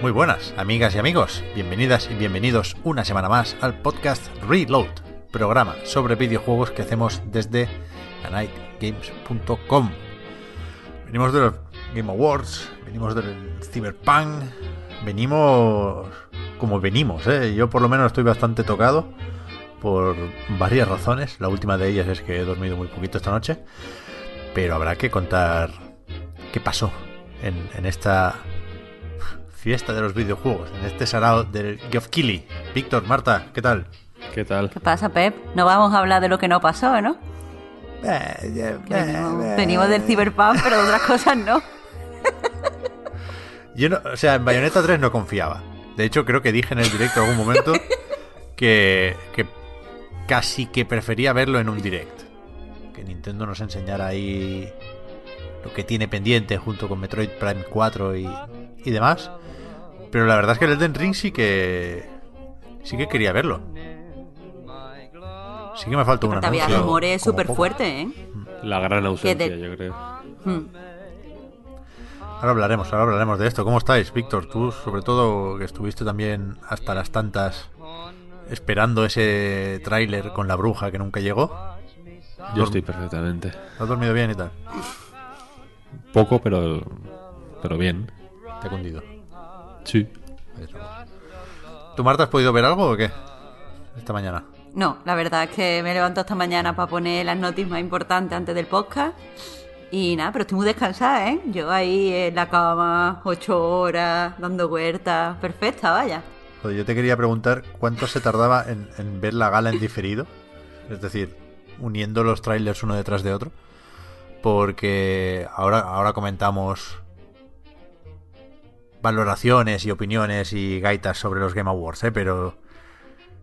Muy buenas, amigas y amigos. Bienvenidas y bienvenidos una semana más al podcast Reload, programa sobre videojuegos que hacemos desde anightgames.com. Venimos de los Game Awards, venimos del Cyberpunk, venimos como venimos, ¿eh? Yo por lo menos estoy bastante tocado por varias razones. La última de ellas es que he dormido muy poquito esta noche, pero habrá que contar qué pasó en, en esta fiesta de los videojuegos, en este sarao del Geoff Keighley. Víctor, Marta, ¿qué tal? ¿Qué tal? ¿Qué pasa, Pep? No vamos a hablar de lo que no pasó, ¿no? Eh, Que venimos, venimos del Cyberpunk, pero de otras cosas no. Yo no, o sea, en Bayonetta 3 no confiaba. De hecho, creo que dije en el directo algún momento que, que casi que prefería verlo en un direct. Que Nintendo nos enseñara ahí lo que tiene pendiente junto con Metroid Prime 4 y, y demás. Pero la verdad es que el Elden Ring sí que sí que quería verlo. Sí que me falta un Porque había rumores súper fuertes, ¿eh? La gran ausencia, de- yo creo. Hmm. Ahora hablaremos, ahora hablaremos de esto. ¿Cómo estáis, Víctor? Tú, sobre todo, que estuviste también hasta las tantas esperando ese tráiler con la bruja que nunca llegó. Yo estoy perfectamente. ¿Has dormido bien y tal? Poco, pero pero bien. Te he cundido. Sí. Ahí estamos. ¿Tú, Marta, has podido ver algo o qué? Esta mañana. No, la verdad es que me levanto esta mañana para poner las noticias más importantes antes del podcast. Y nada, pero estoy muy descansada, ¿eh? Yo ahí en la cama, ocho horas, dando vueltas. Perfecta, vaya. Joder, yo te quería preguntar cuánto se tardaba en, en ver la gala en diferido. Es decir, uniendo los trailers uno detrás de otro. Porque ahora, ahora comentamos valoraciones y opiniones y gaitas sobre los Game Awards, ¿eh? Pero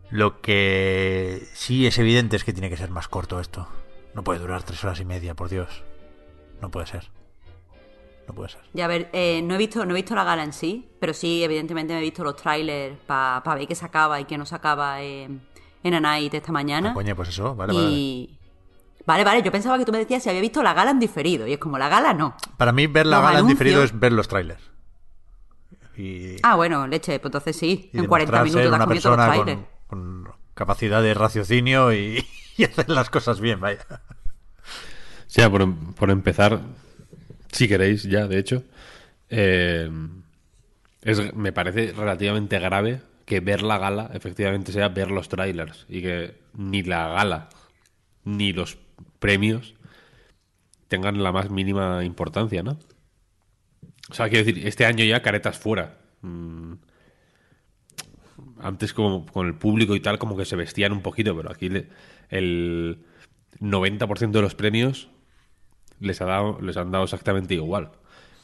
lo que sí es evidente es que tiene que ser más corto esto. No puede durar tres horas y media, por Dios. No puede ser. No puede ser. Ya a ver, eh, no he visto, no he visto la gala en sí, pero sí, evidentemente me he visto los trailers para ver qué sacaba y qué no sacaba en, en A Night esta mañana. Ah, coño, pues eso, vale, vale. y vale, vale, yo pensaba que tú me decías si había visto la gala en diferido y es como la gala no. Para mí ver la los gala en diferido es ver los trailers. Y, Ah, bueno, leche, pues entonces sí, en 40 demostrar minutos una persona con, con capacidad de raciocinio y, y hacer las cosas bien, vaya. O sea, por, por empezar, si queréis ya, de hecho, eh, es, me parece relativamente grave que ver la gala efectivamente sea ver los trailers y que ni la gala ni los premios tengan la más mínima importancia, ¿no? O sea, quiero decir, este año ya caretas fuera. Mm, Antes como con el público y tal como que se vestían un poquito, pero aquí le- el 90% de los premios les, ha dado, les han dado exactamente igual.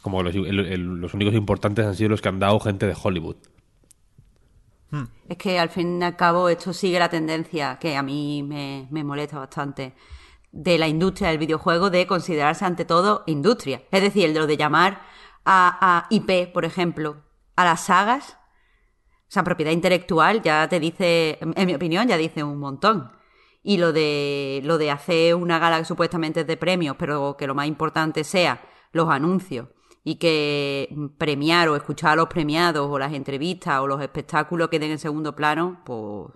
Como los, el- el- los únicos importantes han sido los que han dado gente de Hollywood. Es que al fin y al cabo esto sigue la tendencia que a mí me, me molesta bastante de la industria del videojuego de considerarse ante todo industria. Es decir, lo de llamar a, a IP, por ejemplo, a las sagas, o sea, propiedad intelectual, ya te dice, en mi opinión, ya dice un montón. Y lo de, lo de hacer una gala que supuestamente es de premios, pero que lo más importante sea los anuncios y que premiar o escuchar a los premiados o las entrevistas o los espectáculos queden en segundo plano, pues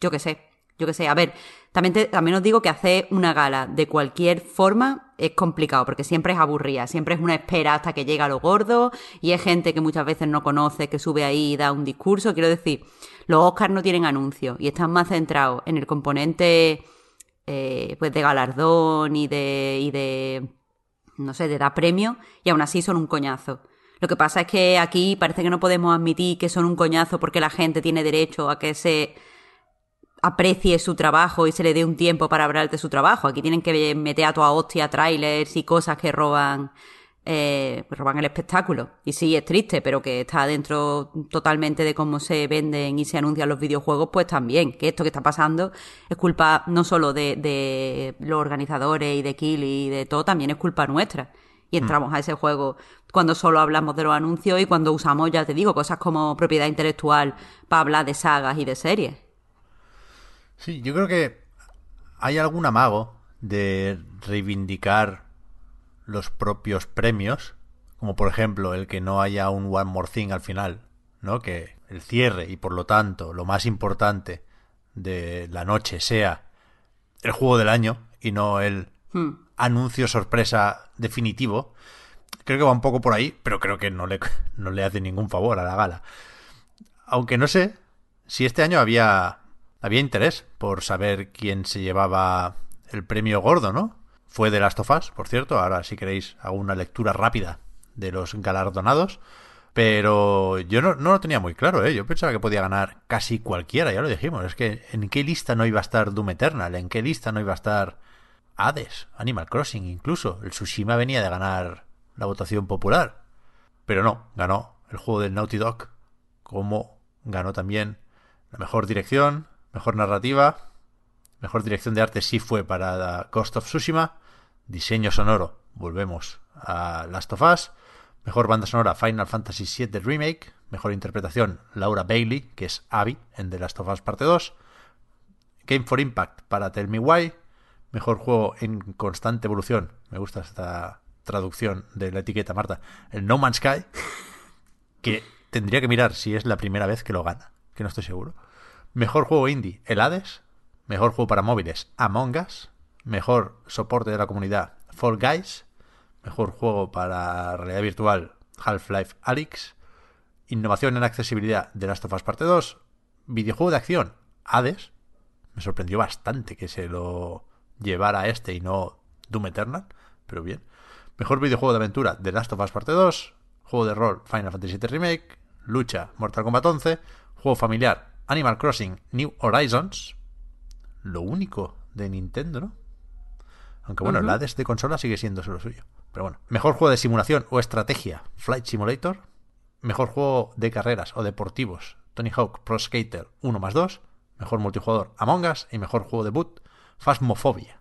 yo qué sé, yo qué sé. A ver, también, te- también os digo que hacer una gala de cualquier forma es complicado porque siempre es aburrida, siempre es una espera hasta que llega lo gordo y es gente que muchas veces no conoce, que sube ahí y da un discurso. Quiero decir, los Oscars no tienen anuncios y están más centrados en el componente eh, pues de galardón y de, y de no sé, de dar premios y aún así son un coñazo. Lo que pasa es que aquí parece que no podemos admitir que son un coñazo porque la gente tiene derecho a que se aprecie su trabajo y se le dé un tiempo para hablar de su trabajo. Aquí tienen que meter a toda hostia trailers y cosas que roban eh, roban el espectáculo. Y sí, es triste, pero que está dentro totalmente de cómo se venden y se anuncian los videojuegos, pues también. Que esto que está pasando es culpa no solo de, de los organizadores y de Kill y de todo, también es culpa nuestra. Y entramos a ese juego cuando solo hablamos de los anuncios y cuando usamos, ya te digo, cosas como propiedad intelectual para hablar de sagas y de series. Sí, yo creo que hay algún amago de reivindicar los propios premios, como por ejemplo el que no haya un One More Thing al final, ¿no? Que el cierre y por lo tanto lo más importante de la noche sea el juego del año y no el Hmm. anuncio sorpresa definitivo. Creo que va un poco por ahí, pero creo que no le, no le hace ningún favor a la gala. Aunque no sé si este año había, había interés por saber quién se llevaba el premio gordo, ¿no? Fue de Last of Us, por cierto. Ahora, si queréis, hago una lectura rápida de los galardonados. Pero yo no, no lo tenía muy claro, ¿eh? Yo pensaba que podía ganar casi cualquiera, ya lo dijimos. Es que ¿en qué lista no iba a estar Doom Eternal? ¿En qué lista no iba a estar Hades? Animal Crossing incluso. El Tsushima venía de ganar la votación popular. Pero no, ganó el juego del Naughty Dog. Como ganó también la mejor dirección, mejor narrativa, mejor dirección de arte sí fue para Ghost of Tsushima. Diseño sonoro, volvemos a Last of Us. Mejor banda sonora, Final Fantasy VII Remake. Mejor interpretación, Laura Bailey, que es Abby en The Last of Us Parte 2. Game for Impact para Tell Me Why. Mejor juego en constante evolución. Me gusta esta traducción de la etiqueta, Marta. El No Man's Sky. Que tendría que mirar si es la primera vez que lo gana. Que no estoy seguro. Mejor juego indie, el Hades. Mejor juego para móviles, Among Us. Mejor soporte de la comunidad, Fall Guys. Mejor juego para realidad virtual, Half-Life Alyx. Innovación en accesibilidad, The Last of Us Parte 2. Videojuego de acción, Hades. Me sorprendió bastante que se lo llevara este y no Doom Eternal, pero bien. Mejor videojuego de aventura, The Last of Us Parte 2. Juego de rol, Final Fantasy VII Remake. Lucha, Mortal Kombat 11. Juego familiar, Animal Crossing New Horizons. Lo único de Nintendo, ¿no? Aunque bueno, el Hades de consola sigue siendo lo suyo. Pero bueno, mejor juego de simulación o estrategia, Flight Simulator. Mejor juego de carreras o deportivos, Tony Hawk Pro Skater 1 más 2. Mejor multijugador, Among Us. Y mejor juego debut, Phasmophobia.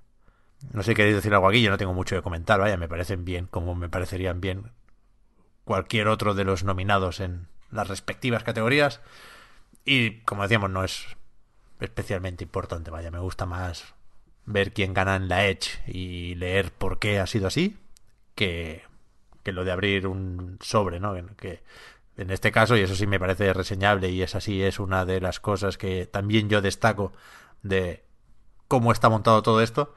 No sé si queréis decir algo aquí, yo no tengo mucho que comentar, vaya, me parecen bien, como me parecerían bien cualquier otro de los nominados en las respectivas categorías. Y como decíamos, no es especialmente importante, vaya, me gusta más ver quién gana en la Edge y leer por qué ha sido así que, que lo de abrir un sobre, ¿no? Que en este caso, y eso sí me parece reseñable y es así, es una de las cosas que también yo destaco de cómo está montado todo esto.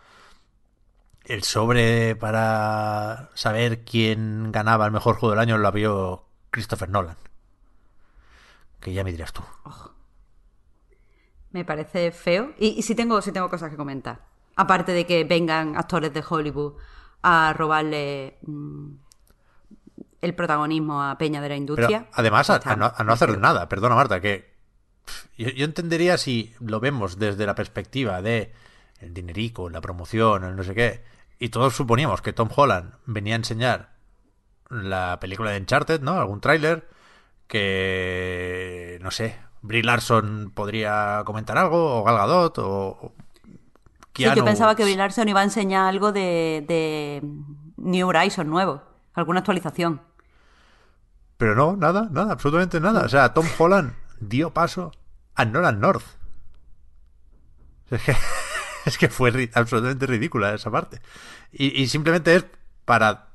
El sobre para saber quién ganaba el mejor juego del año lo abrió Christopher Nolan. Que ya me dirás tú. Me parece feo. Y, y sí, tengo, sí tengo cosas que comentar. Aparte de que vengan actores de Hollywood a robarle mm, el protagonismo a Peña de la Pero industria. además a, no, a no hacer nada, perdona Marta, que yo entendería si lo vemos desde la perspectiva de el dinerico, la promoción, el no sé qué, y todos suponíamos que Tom Holland venía a enseñar la película de Uncharted, ¿no? Algún tráiler que no sé, Brie Larson podría comentar algo o Gal Gadot o, Sí, yo pensaba que Brie Larson iba a enseñar algo de, de New Horizon nuevo. Alguna actualización. Pero no, nada, nada, absolutamente nada. O sea, Tom Holland dio paso a Nolan North. Es que, es que fue ri- absolutamente ridícula esa parte. Y, y simplemente es para,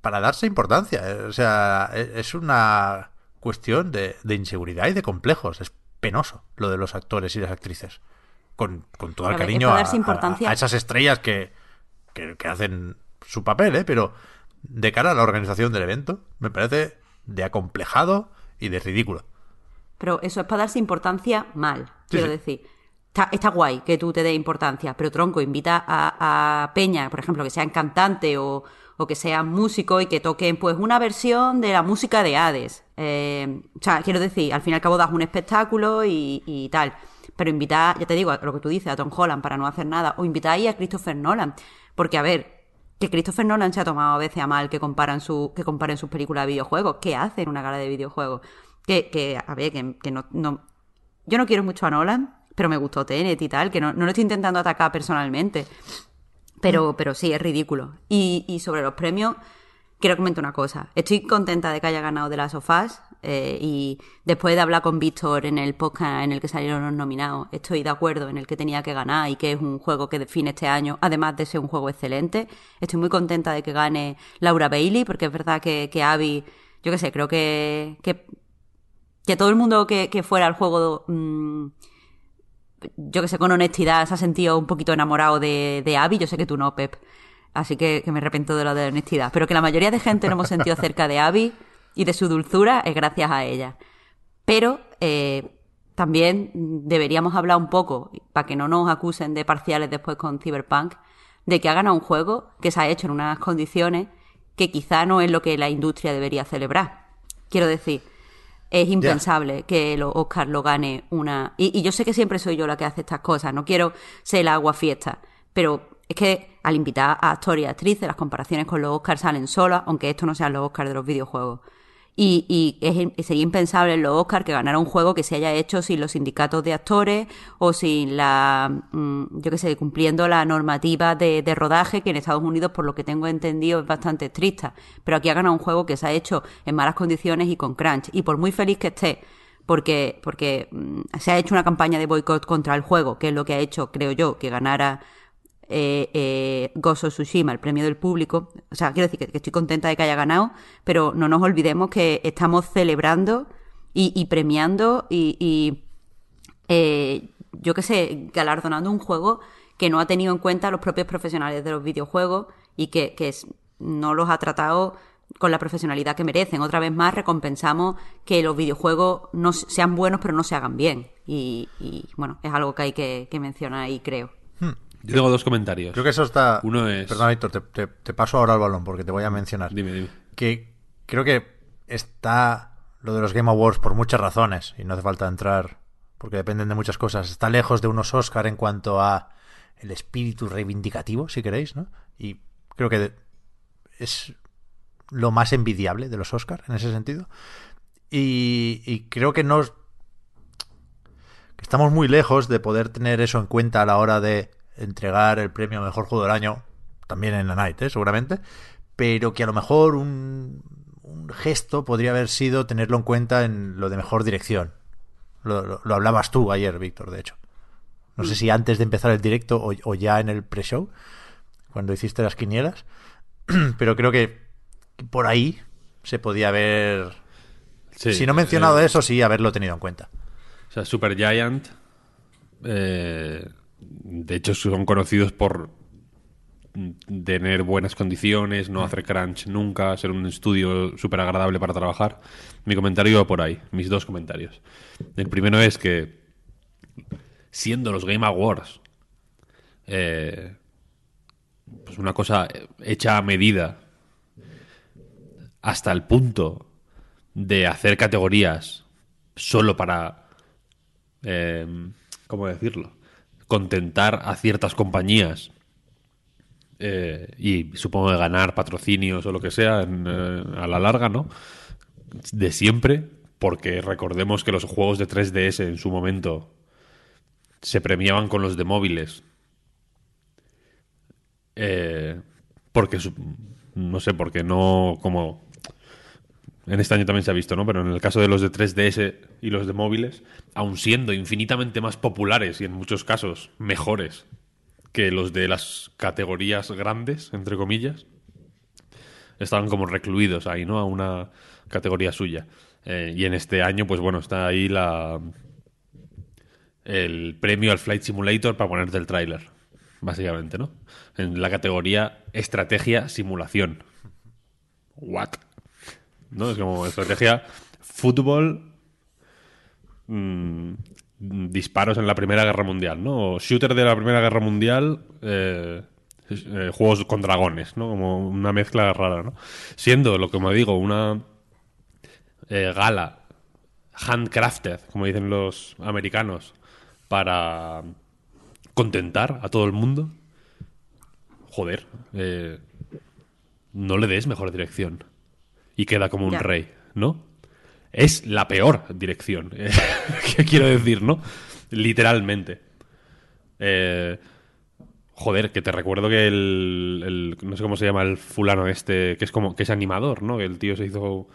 para darse importancia. O sea, e- es una cuestión de, de inseguridad y de complejos. Es penoso lo de los actores y las actrices. Con, con todo el A ver, es cariño a, esas estrellas que, que, que hacen su papel, ¿eh? Pero de cara a la organización del evento, me parece de acomplejado y de ridículo. Pero eso es para darse importancia mal, Sí, quiero sí. decir. Está, está guay que tú te des importancia, pero tronco, invita a, a Peña, por ejemplo, que sean cantante o, o que sean músicos y que toquen pues una versión de la música de Hades. Eh, o sea, quiero decir, al fin y al cabo das un espectáculo y, tal. pero invitar, ya te digo, lo que tú dices, a Tom Holland para no hacer nada, o invitar ahí a Christopher Nolan, porque a ver, que Christopher Nolan se ha tomado a veces a mal que comparan su, que comparen sus películas de videojuegos, ¿qué hace en una gala de videojuegos? Que, que a ver, que, que no, no, yo no quiero mucho a Nolan, pero me gustó Tenet y tal, que no, no lo estoy intentando atacar personalmente, pero, pero sí, es ridículo. Y, y sobre los premios, quiero comentar una cosa. Estoy contenta de que haya ganado de las sofás. Eh, y después de hablar con Víctor en el podcast en el que salieron los nominados, estoy de acuerdo en el que tenía que ganar y que es un juego que define este año, además de ser un juego excelente. Estoy muy contenta de que gane Laura Bailey, porque es verdad que, que Abby, yo qué sé, creo que, que, que todo el mundo que, que fuera al juego, mm, yo que sé, con honestidad, se ha sentido un poquito enamorado de, de Abby. Yo sé que tú no, Pep. Así que, que me arrepiento de lo de la honestidad. Pero que la mayoría de gente no hemos sentido cerca de Abby y de su dulzura es gracias a ella. Pero eh, también deberíamos hablar un poco, para que no nos acusen de parciales después con Cyberpunk, de que ha ganado un juego que se ha hecho en unas condiciones que quizá no es lo que la industria debería celebrar. Quiero decir, es impensable que los Oscar lo gane una... Y, y yo sé que siempre soy yo la que hace estas cosas, no quiero ser la agua fiesta, pero es que al invitar a actores y actrices, las comparaciones con los Oscars salen solas, aunque esto no sean los Oscars de los videojuegos. Y, y es- sería impensable en los Oscars que ganara un juego que se haya hecho sin los sindicatos de actores o sin la, mm, yo qué sé, cumpliendo la normativa de, de rodaje que en Estados Unidos, por lo que tengo entendido, es bastante estricta. Pero aquí ha ganado un juego que se ha hecho en malas condiciones y con crunch. Y por muy feliz que esté, porque, porque mm, se ha hecho una campaña de boicot contra el juego, que es lo que ha hecho, creo yo, que ganara eh, eh, of Tsushima, el premio del público. O sea, quiero decir que, estoy contenta de que haya ganado, pero no nos olvidemos que estamos celebrando y, y premiando y, y, eh, yo qué sé, galardonando un juego que no ha tenido en cuenta a los propios profesionales de los videojuegos y que, no los ha tratado con la profesionalidad que merecen. Otra vez más recompensamos que los videojuegos no se- sean buenos pero no se hagan bien. Y, y, bueno, es algo que hay que, que mencionar ahí, creo. Yo tengo dos comentarios. Creo que eso está. Uno es- Perdona, Víctor, te, te- te paso ahora el balón porque te voy a mencionar. Dime, dime. Que creo que está lo de los Game Awards por muchas razones y no hace falta entrar porque dependen de muchas cosas. Está lejos de unos Oscar en cuanto a el espíritu reivindicativo, si queréis, ¿no? Y creo que es lo más envidiable de los Oscar en ese sentido. Y, y creo que no que estamos muy lejos de poder tener eso en cuenta a la hora de entregar el premio a mejor juego del año, también en la Night, ¿eh? seguramente, pero que a lo mejor un, un gesto podría haber sido tenerlo en cuenta en lo de mejor dirección. Lo, lo- lo hablabas tú ayer, Víctor, de hecho. No sé si antes de empezar el directo o, o ya en el pre-show, cuando hiciste las quinielas, pero creo que por ahí se podía haber... Sí, si no he mencionado eh, eso, sí, haberlo tenido en cuenta. O sea, Supergiant, eh, de hecho, son conocidos por tener buenas condiciones, no hacer crunch nunca, ser un estudio súper agradable para trabajar. Mi comentario va por ahí, mis dos comentarios. El primero es que, siendo los Game Awards, eh, pues una cosa hecha a medida, hasta el punto de hacer categorías solo para eh, ¿cómo decirlo? Contentar a ciertas compañías eh, y supongo de ganar patrocinios o lo que sea eh, a la larga, ¿no? De siempre, porque recordemos que los juegos de 3DS en su momento se premiaban con los de móviles. Eh, porque, no sé, porque no como en este año también se ha visto, ¿no? Pero en el caso de los de 3DS y los de móviles, aun siendo infinitamente más populares y en muchos casos mejores que los de las categorías grandes, entre comillas, estaban como recluidos ahí, ¿no? A una categoría suya. Eh, y en este año, pues bueno, está ahí la el premio al Flight Simulator para ponerte el tráiler, básicamente, ¿no? En la categoría estrategia simulación. What? ¿No? Es como estrategia, fútbol, mm, disparos en la Primera Guerra Mundial, ¿no? O shooter de la Primera Guerra Mundial, eh, eh, juegos con dragones, ¿no? Como una mezcla rara, ¿no? Siendo, lo que me digo, una eh, gala handcrafted, como dicen los americanos, para contentar a todo el mundo, joder, no le des mejor dirección. Y queda como un Ya. rey, ¿no? Es la peor dirección. ¿Qué quiero decir, no? Literalmente. Eh, joder, que te recuerdo que el, el- No sé cómo se llama el fulano este, que es como. que es animador, ¿no? Que el tío se hizo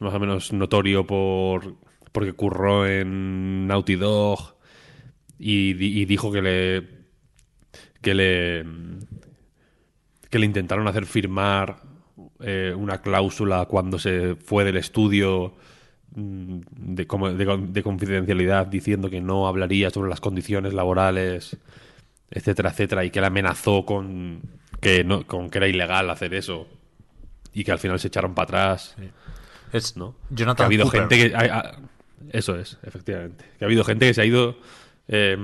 más o menos notorio por. porque curró en Naughty Dog y, y dijo que le. que le. que le intentaron hacer firmar eh, una cláusula cuando se fue del estudio mm, de, como- de con- de confidencialidad diciendo que no hablaría sobre las condiciones laborales, etcétera, etcétera, y que le amenazó con que, no, con que era ilegal hacer eso y que al final se echaron para atrás. Es ¿no? Jonathan que ha habido Cooper. gente que. ha- ha- eso es, efectivamente. Que ha habido gente que se ha ido. eh,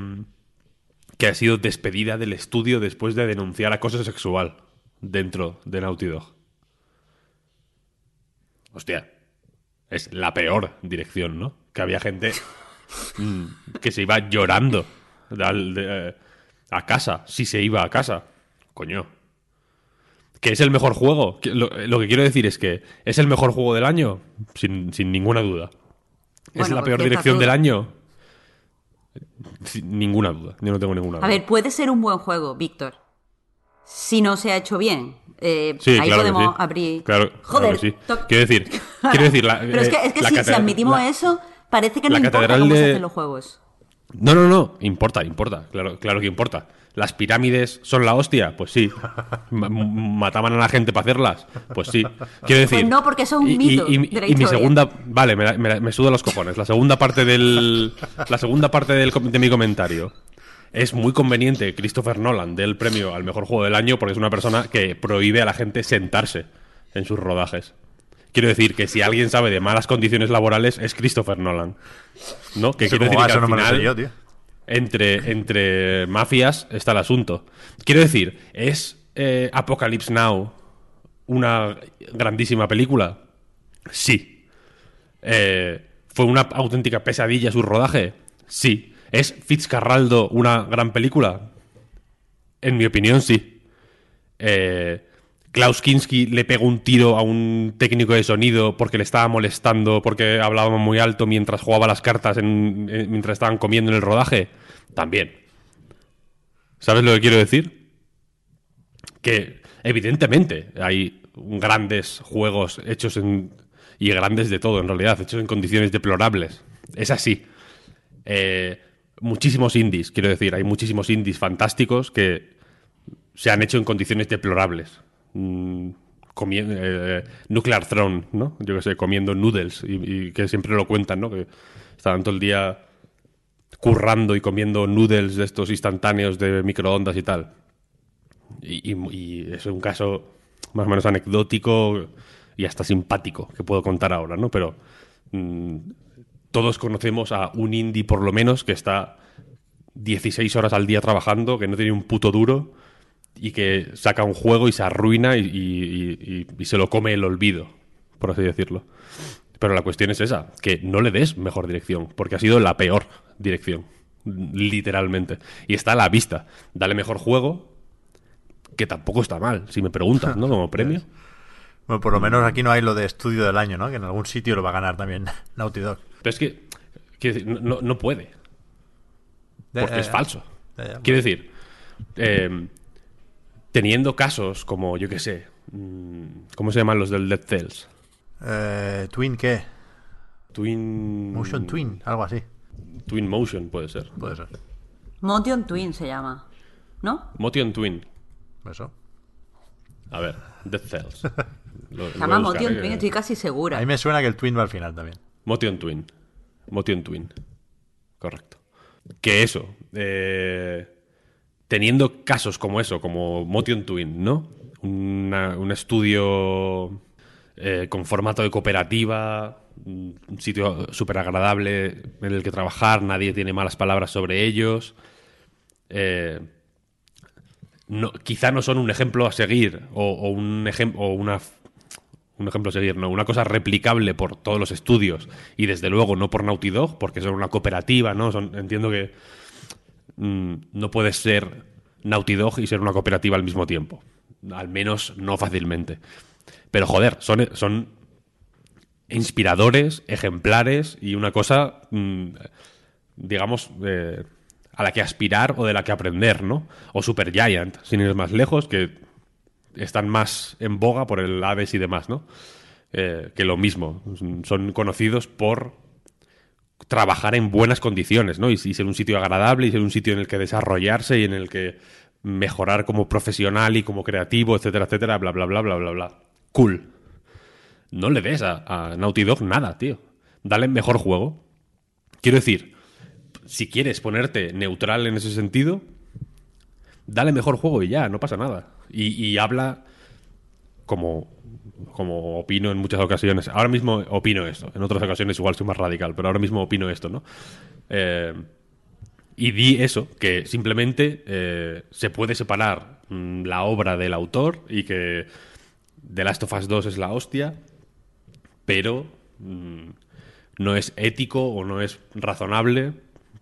que ha sido despedida del estudio después de denunciar acoso sexual dentro de Naughty Dog. Hostia. Es la peor dirección, ¿no? Que había gente mm, que se iba llorando al- de- a casa, si se iba a casa. Coño. ¿Que es el mejor juego? Lo, lo que quiero decir es que es el mejor juego del año, sin, sin ninguna duda. ¿Es Bueno, la pues peor dirección del año? Sin ninguna duda. Yo no tengo ninguna duda. A ver, puede ser un buen juego, Víctor. Si no se ha hecho bien. Eh, Sí, ahí claro que podemos sí. abrir. Claro, claro Joder. que sí. to- Quiero decir, quiero decir la, Pero es que, eh, es que si, admitimos la- eso, parece que no importa cómo se de- hacen los juegos. No, no, no. Importa, importa. Claro, claro que importa. ¿Las pirámides son la hostia? Pues sí. ¿Mataban a la gente para hacerlas? Pues sí. Quiero decir. Pues no, porque es un y- mito Y, de la y mi segunda. Vale, me, me, me suda los cojones. La segunda parte del. La segunda parte del, de mi comentario. Es muy conveniente que Christopher Nolan dé el premio al mejor juego del año porque es una persona que prohíbe a la gente sentarse en sus rodajes. Quiero decir que si alguien sabe de malas condiciones laborales es Christopher Nolan. ¿No? Que Sí, quiero ¿cómo decir va? que Eso al no me lo sé final- yo, tío. entre, entre mafias está el asunto. Quiero decir, ¿es eh, Apocalypse Now una grandísima película? Sí. Eh, ¿Fue una auténtica pesadilla su rodaje? Sí. ¿Es Fitzcarraldo una gran película? En mi opinión, sí. Eh, Klaus Kinski le pegó un tiro a un técnico de sonido porque le estaba molestando, porque hablaba muy alto mientras jugaba las cartas, en- en- mientras estaban comiendo en el rodaje. También. ¿Sabes lo que quiero decir? Que evidentemente hay grandes juegos hechos en... y grandes de todo en realidad, hechos en condiciones deplorables. Es así. Eh, muchísimos indies, quiero decir, hay muchísimos indies fantásticos que se han hecho en condiciones deplorables. Mm, eh, Nuclear Throne, ¿no? Yo que sé, comiendo noodles y, que siempre lo cuentan, ¿no? Que estaban todo el día currando y comiendo noodles de estos instantáneos de microondas y tal. Y es un caso más o menos anecdótico y hasta simpático que puedo contar ahora, ¿no? Pero mm, todos conocemos a un indie por lo menos que está 16 horas al día trabajando, que no tiene un puto duro y que saca un juego y se arruina y, y- y- y se lo come el olvido, por así decirlo. Pero la cuestión es esa, que no le des mejor dirección, porque ha sido la peor dirección, literalmente. Y está a la vista. Dale mejor juego, que tampoco está mal, si me preguntas, ¿no? Como premio. Bueno, por lo menos aquí no hay lo de estudio del año, ¿no? Que en algún sitio lo va a ganar también Naughty Dog. Pero es que, quiero decir, no- no, no puede. Porque es falso. Quiero decir, eh, teniendo casos como, yo qué sé, mm, ¿cómo se llaman los del Dead Cells? Eh, ¿Twin qué? Twin... Motion Twin, algo así. Twin Motion puede ser. Puede ser. Motion Twin se llama. ¿No? Motion Twin. Eso. A ver, Dead Cells. Lo- Se lo llama voy a buscar, Motion eh, Twin, estoy casi segura. A mí me suena que el Twin va al final también. Motion Twin. Motion Twin. Correcto. Que eso, eh, teniendo casos como eso, como Motion Twin, ¿no? Un estudio eh, con formato de cooperativa, un sitio súper agradable en el que trabajar, nadie tiene malas palabras sobre ellos. Eh, quizá no son un ejemplo a seguir o, o un o una un ejemplo seguir, no, una cosa replicable por todos los estudios y desde luego no por Naughty Dog, porque son una cooperativa, ¿no? Entiendo que mm, no puedes ser Naughty Dog y ser una cooperativa al mismo tiempo. Al menos no fácilmente. Pero joder, son, son inspiradores, ejemplares y una cosa, mm, digamos, eh, a la que aspirar o de la que aprender, ¿no? O Super Giant, sin ir más lejos, que están más en boga por el Aves y demás, ¿no? Eh, que lo mismo. Son conocidos por trabajar en buenas condiciones, ¿no? Y, y, ser un sitio agradable y ser un sitio en el que desarrollarse y en el que mejorar como profesional y como creativo, etcétera, etcétera, bla, bla, bla, bla, bla, bla. Cool. No le des a, a Naughty Dog nada, tío. Dale mejor juego. Quiero decir, si quieres ponerte neutral en ese sentido, dale mejor juego y ya, no pasa nada. Y, habla como, como opino en muchas ocasiones. Ahora mismo opino esto. En otras ocasiones igual soy más radical, pero ahora mismo opino esto, ¿no? Eh, y di eso, que simplemente eh, se puede separar mm, la obra del autor y que The Last of Us 2 es la hostia, pero mm, no es ético o no es razonable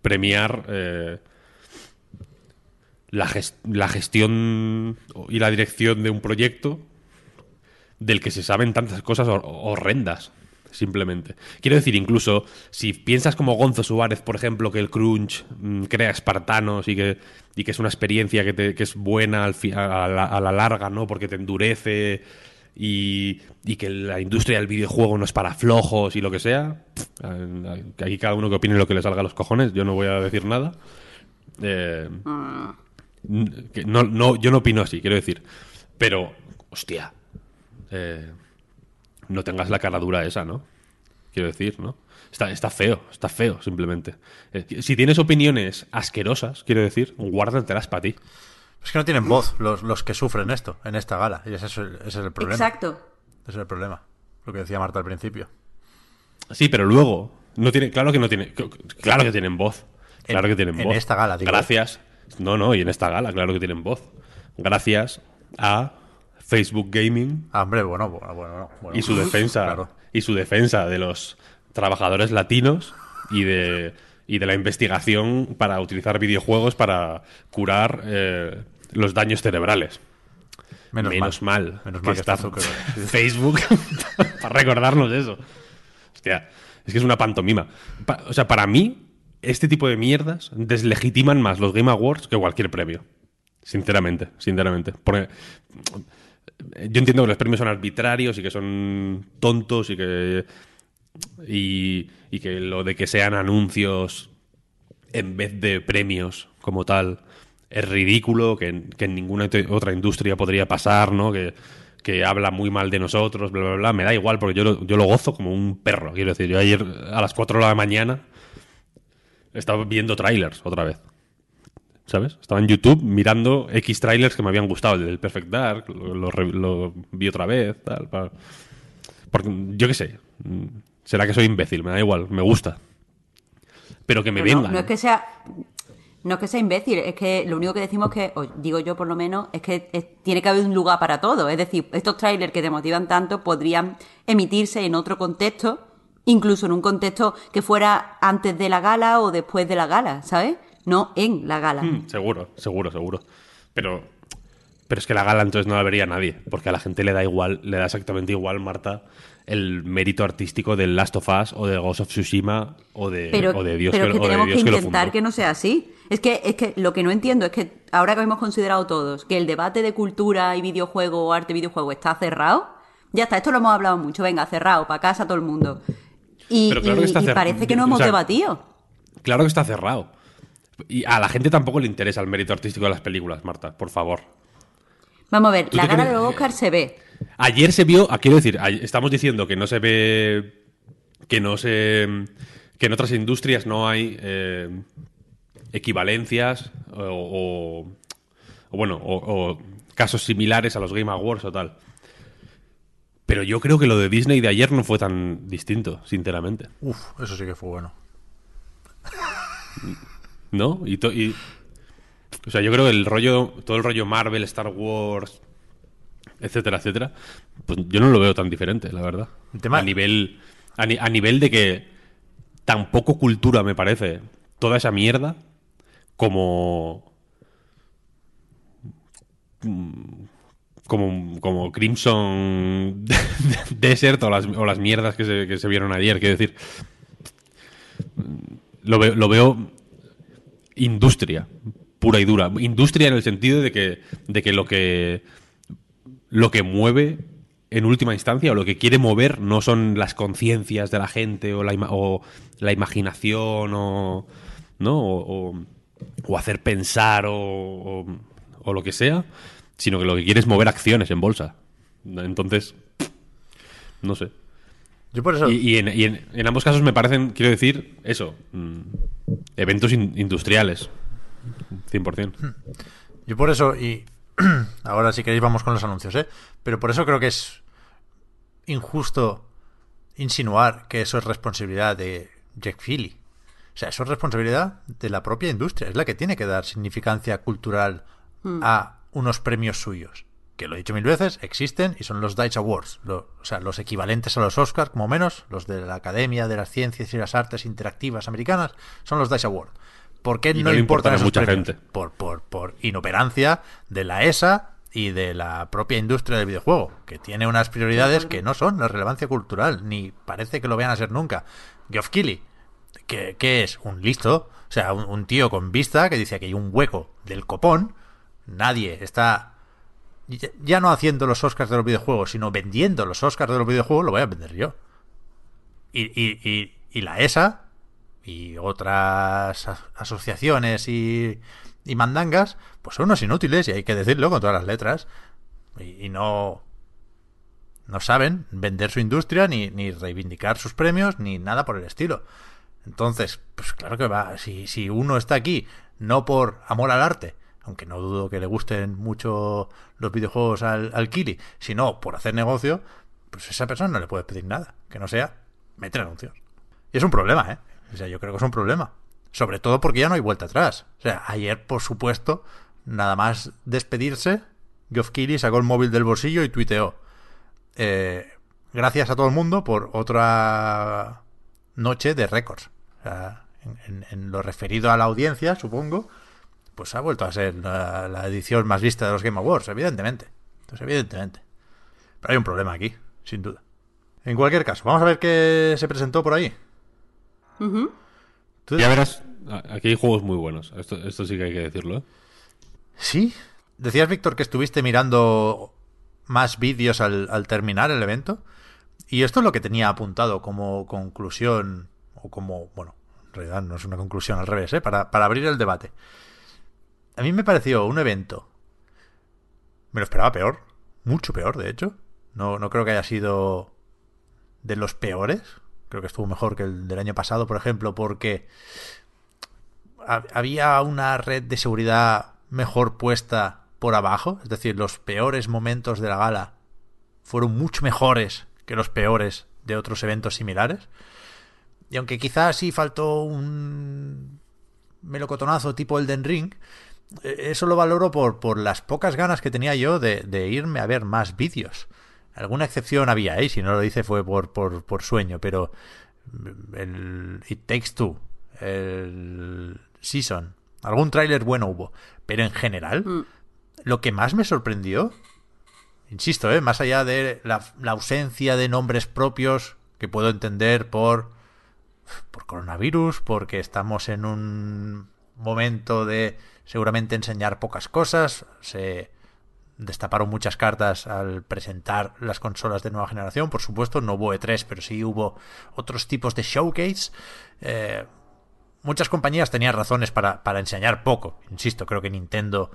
premiar eh, la, gest la, gestión y la dirección de un proyecto del que se saben tantas cosas hor horrendas, simplemente. Quiero decir, incluso si piensas como Gonzo Suárez, por ejemplo, que el crunch mmm, crea espartanos y que, y que es una experiencia que, te, que es buena a, la, a la larga, ¿no? Porque te endurece y, y, que la industria del videojuego no es para flojos y lo que sea. Aquí cada uno que opine lo que le salga a los cojones, yo no voy a decir nada. Eh, no, no, yo no opino así, quiero decir. Pero, hostia, eh, no tengas la cara dura esa, ¿no? Quiero decir, ¿no? Está, está feo, está feo, simplemente. Eh, si tienes opiniones asquerosas, quiero decir, guárdatelas para ti. Es que no tienen voz los, los que sufren esto en esta gala. Y ese es, el, ese es el problema. Exacto. Ese es el problema. Lo que decía Marta al principio. Sí, pero luego. No tiene, claro que no tiene. Claro que tienen voz. Claro en, que tienen en voz. En esta gala, digo. Gracias. No, no, y en esta gala, claro que tienen voz. Gracias a Facebook Gaming. Ah, hombre, bueno, bueno, bueno, bueno. Y su defensa. Claro. Y su defensa de los trabajadores latinos y de y de la investigación para utilizar videojuegos para curar eh, los daños cerebrales. Menos, Menos mal, mal, Menos que mal está que Facebook para recordarnos eso. Hostia, es que es una pantomima. Pa o sea, para mí, este tipo de mierdas deslegitiman más los Game Awards que cualquier premio. Sinceramente, sinceramente. Porque yo entiendo que los premios son arbitrarios y que son tontos y que y, y, que lo de que sean anuncios en vez de premios como tal es ridículo, que, que en ninguna otra industria podría pasar, ¿no? Que, que, habla muy mal de nosotros, bla, bla, bla. Me da igual porque yo yo lo gozo como un perro. Quiero decir, yo ayer a las 4 de la mañana estaba viendo trailers otra vez. ¿Sabes? Estaba en YouTube mirando X trailers que me habían gustado. El del Perfect Dark, lo, lo, lo vi otra vez, tal. Para... Porque, yo qué sé. Será que soy imbécil, me da igual, me gusta. Pero que me Pero vengan. No, no, es que sea. No es que sea imbécil, es que lo único que decimos que, o digo yo por lo menos, es que es, tiene que haber un lugar para todo. Es decir, estos trailers que te motivan tanto podrían emitirse en otro contexto, incluso en un contexto que fuera antes de la gala o después de la gala, ¿sabes? No en la gala. Mm, seguro, seguro, seguro. Pero, pero es que la gala entonces no la vería nadie, porque a la gente le da igual, le da exactamente igual, Marta, el mérito artístico del Last of Us o de Ghost of Tsushima o de, pero, o de Dios pero que, que o de tenemos Dios que que intentar lo que no sea así. Es que, es que lo que no entiendo es que ahora que hemos considerado todos que el debate de cultura y videojuego o arte videojuego está cerrado, ya está, esto lo hemos hablado mucho, venga, cerrado, para casa todo el mundo. Y, claro que y, y parece que no hemos o sea, debatido. Claro que está cerrado. Y a la gente tampoco le interesa el mérito artístico de las películas, Marta, por favor. Vamos a ver, la gala de los Oscar se ve. Ayer se vio, quiero decir, estamos diciendo que no se ve, que no se, que en otras industrias no hay eh, equivalencias o, o, o bueno, o, o, casos similares a los Game Awards o tal. Pero yo creo que lo de Disney de ayer no fue tan distinto, sinceramente. Uf, eso sí que fue bueno. ¿No? Y, y o sea, yo creo que el rollo, todo el rollo Marvel, Star Wars, etcétera, etcétera, pues yo no lo veo tan diferente, la verdad. Tema... A nivel, a, ni, a, nivel de que tan poco cultura me parece toda esa mierda como como, como Crimson Desert o las, o las mierdas que se, que se vieron ayer. Quiero decir, lo veo, industria, pura y dura. Industria en el sentido de que, de que lo que lo que mueve en última instancia o lo que quiere mover no son las conciencias de la gente o la, o la imaginación o no o, o hacer pensar o, lo que sea sino que lo que quiere es mover acciones en bolsa entonces no sé yo por eso y, en, y en, en, ambos casos me parecen quiero decir eso mm, eventos in, industriales 100% yo por eso y ahora si queréis vamos con los anuncios, ¿eh? Pero por eso creo que es injusto insinuar que eso es responsabilidad de Jack Philly. O sea, eso es responsabilidad de la propia industria. Es la que tiene que dar significancia cultural a unos premios suyos. Que lo he dicho mil veces, existen y son los Dice Awards. Lo, o sea, los equivalentes a los Oscars, como menos, los de la Academia de las Ciencias y las Artes Interactivas Americanas, son los Dice Awards. ¿Por qué Y no, no le importan importan esos mucha premios? gente. Por, por, por inoperancia de la ESA y de la propia industria del videojuego, que tiene unas prioridades que no son la relevancia cultural, ni parece que lo vayan a ser nunca. Geoff Keighley, que, que es un listo, o sea, un, un tío con vista que dice que hay un hueco del copón, nadie está ya, no haciendo los Oscars de los videojuegos, sino vendiendo los Oscars de los videojuegos, lo voy a vender yo. Y, y, y, y la ESA y otras as- asociaciones y, mandangas, pues son unos inútiles y hay que decirlo con todas las letras. Y, y no no saben vender su industria ni, ni reivindicar sus premios ni nada por el estilo. Entonces, pues claro que va, si, si uno está aquí no por amor al arte, aunque no dudo que le gusten mucho los videojuegos al, al Kili, sino por hacer negocio, pues esa persona no le puede pedir nada, que no sea meter anuncios. Y es un problema, ¿eh? O sea, yo creo que es un problema. Sobre todo porque ya no hay vuelta atrás. O sea, ayer, por supuesto, nada más despedirse, Geoff Keighley sacó el móvil del bolsillo y tuiteó. Eh, gracias a todo el mundo por otra noche de récords. O sea, en, en- en lo referido a la audiencia, supongo, pues ha vuelto a ser la, la edición más vista de los Game Awards, evidentemente. Entonces, evidentemente. Pero hay un problema aquí, sin duda. En cualquier caso, vamos a ver qué se presentó por ahí. Ya verás aquí hay juegos muy buenos esto, esto sí que hay que decirlo ¿eh? Sí. Decías, Víctor, que estuviste mirando más vídeos al, al terminar el evento. Y esto es lo que tenía apuntado como conclusión, o como, bueno, en realidad no es una conclusión al revés, ¿eh? para, para abrir el debate. A mí me pareció un evento. Me lo esperaba peor, mucho peor, de hecho. No, no creo que haya sido de los peores. Creo que estuvo mejor que el del año pasado, por ejemplo, porque ha- había una red de seguridad mejor puesta por abajo, es decir, los peores momentos de la gala fueron mucho mejores que los peores de otros eventos similares. Y aunque quizás sí faltó un melocotonazo tipo Elden Ring, eso lo valoro por, por las pocas ganas que tenía yo de, de irme a ver más vídeos. Alguna excepción había, ¿eh? si no lo hice fue por, por, por sueño, pero el It Takes Two, el Season, algún tráiler bueno hubo, pero en general, lo que más me sorprendió, insisto, ¿eh? más allá de la, la ausencia de nombres propios que puedo entender por por coronavirus, porque estamos en un momento de seguramente enseñar pocas cosas, se destaparon muchas cartas al presentar las consolas de nueva generación, por supuesto, no hubo E3, pero sí hubo otros tipos de showcase. Eh, muchas compañías tenían razones para, para enseñar poco, insisto, creo que Nintendo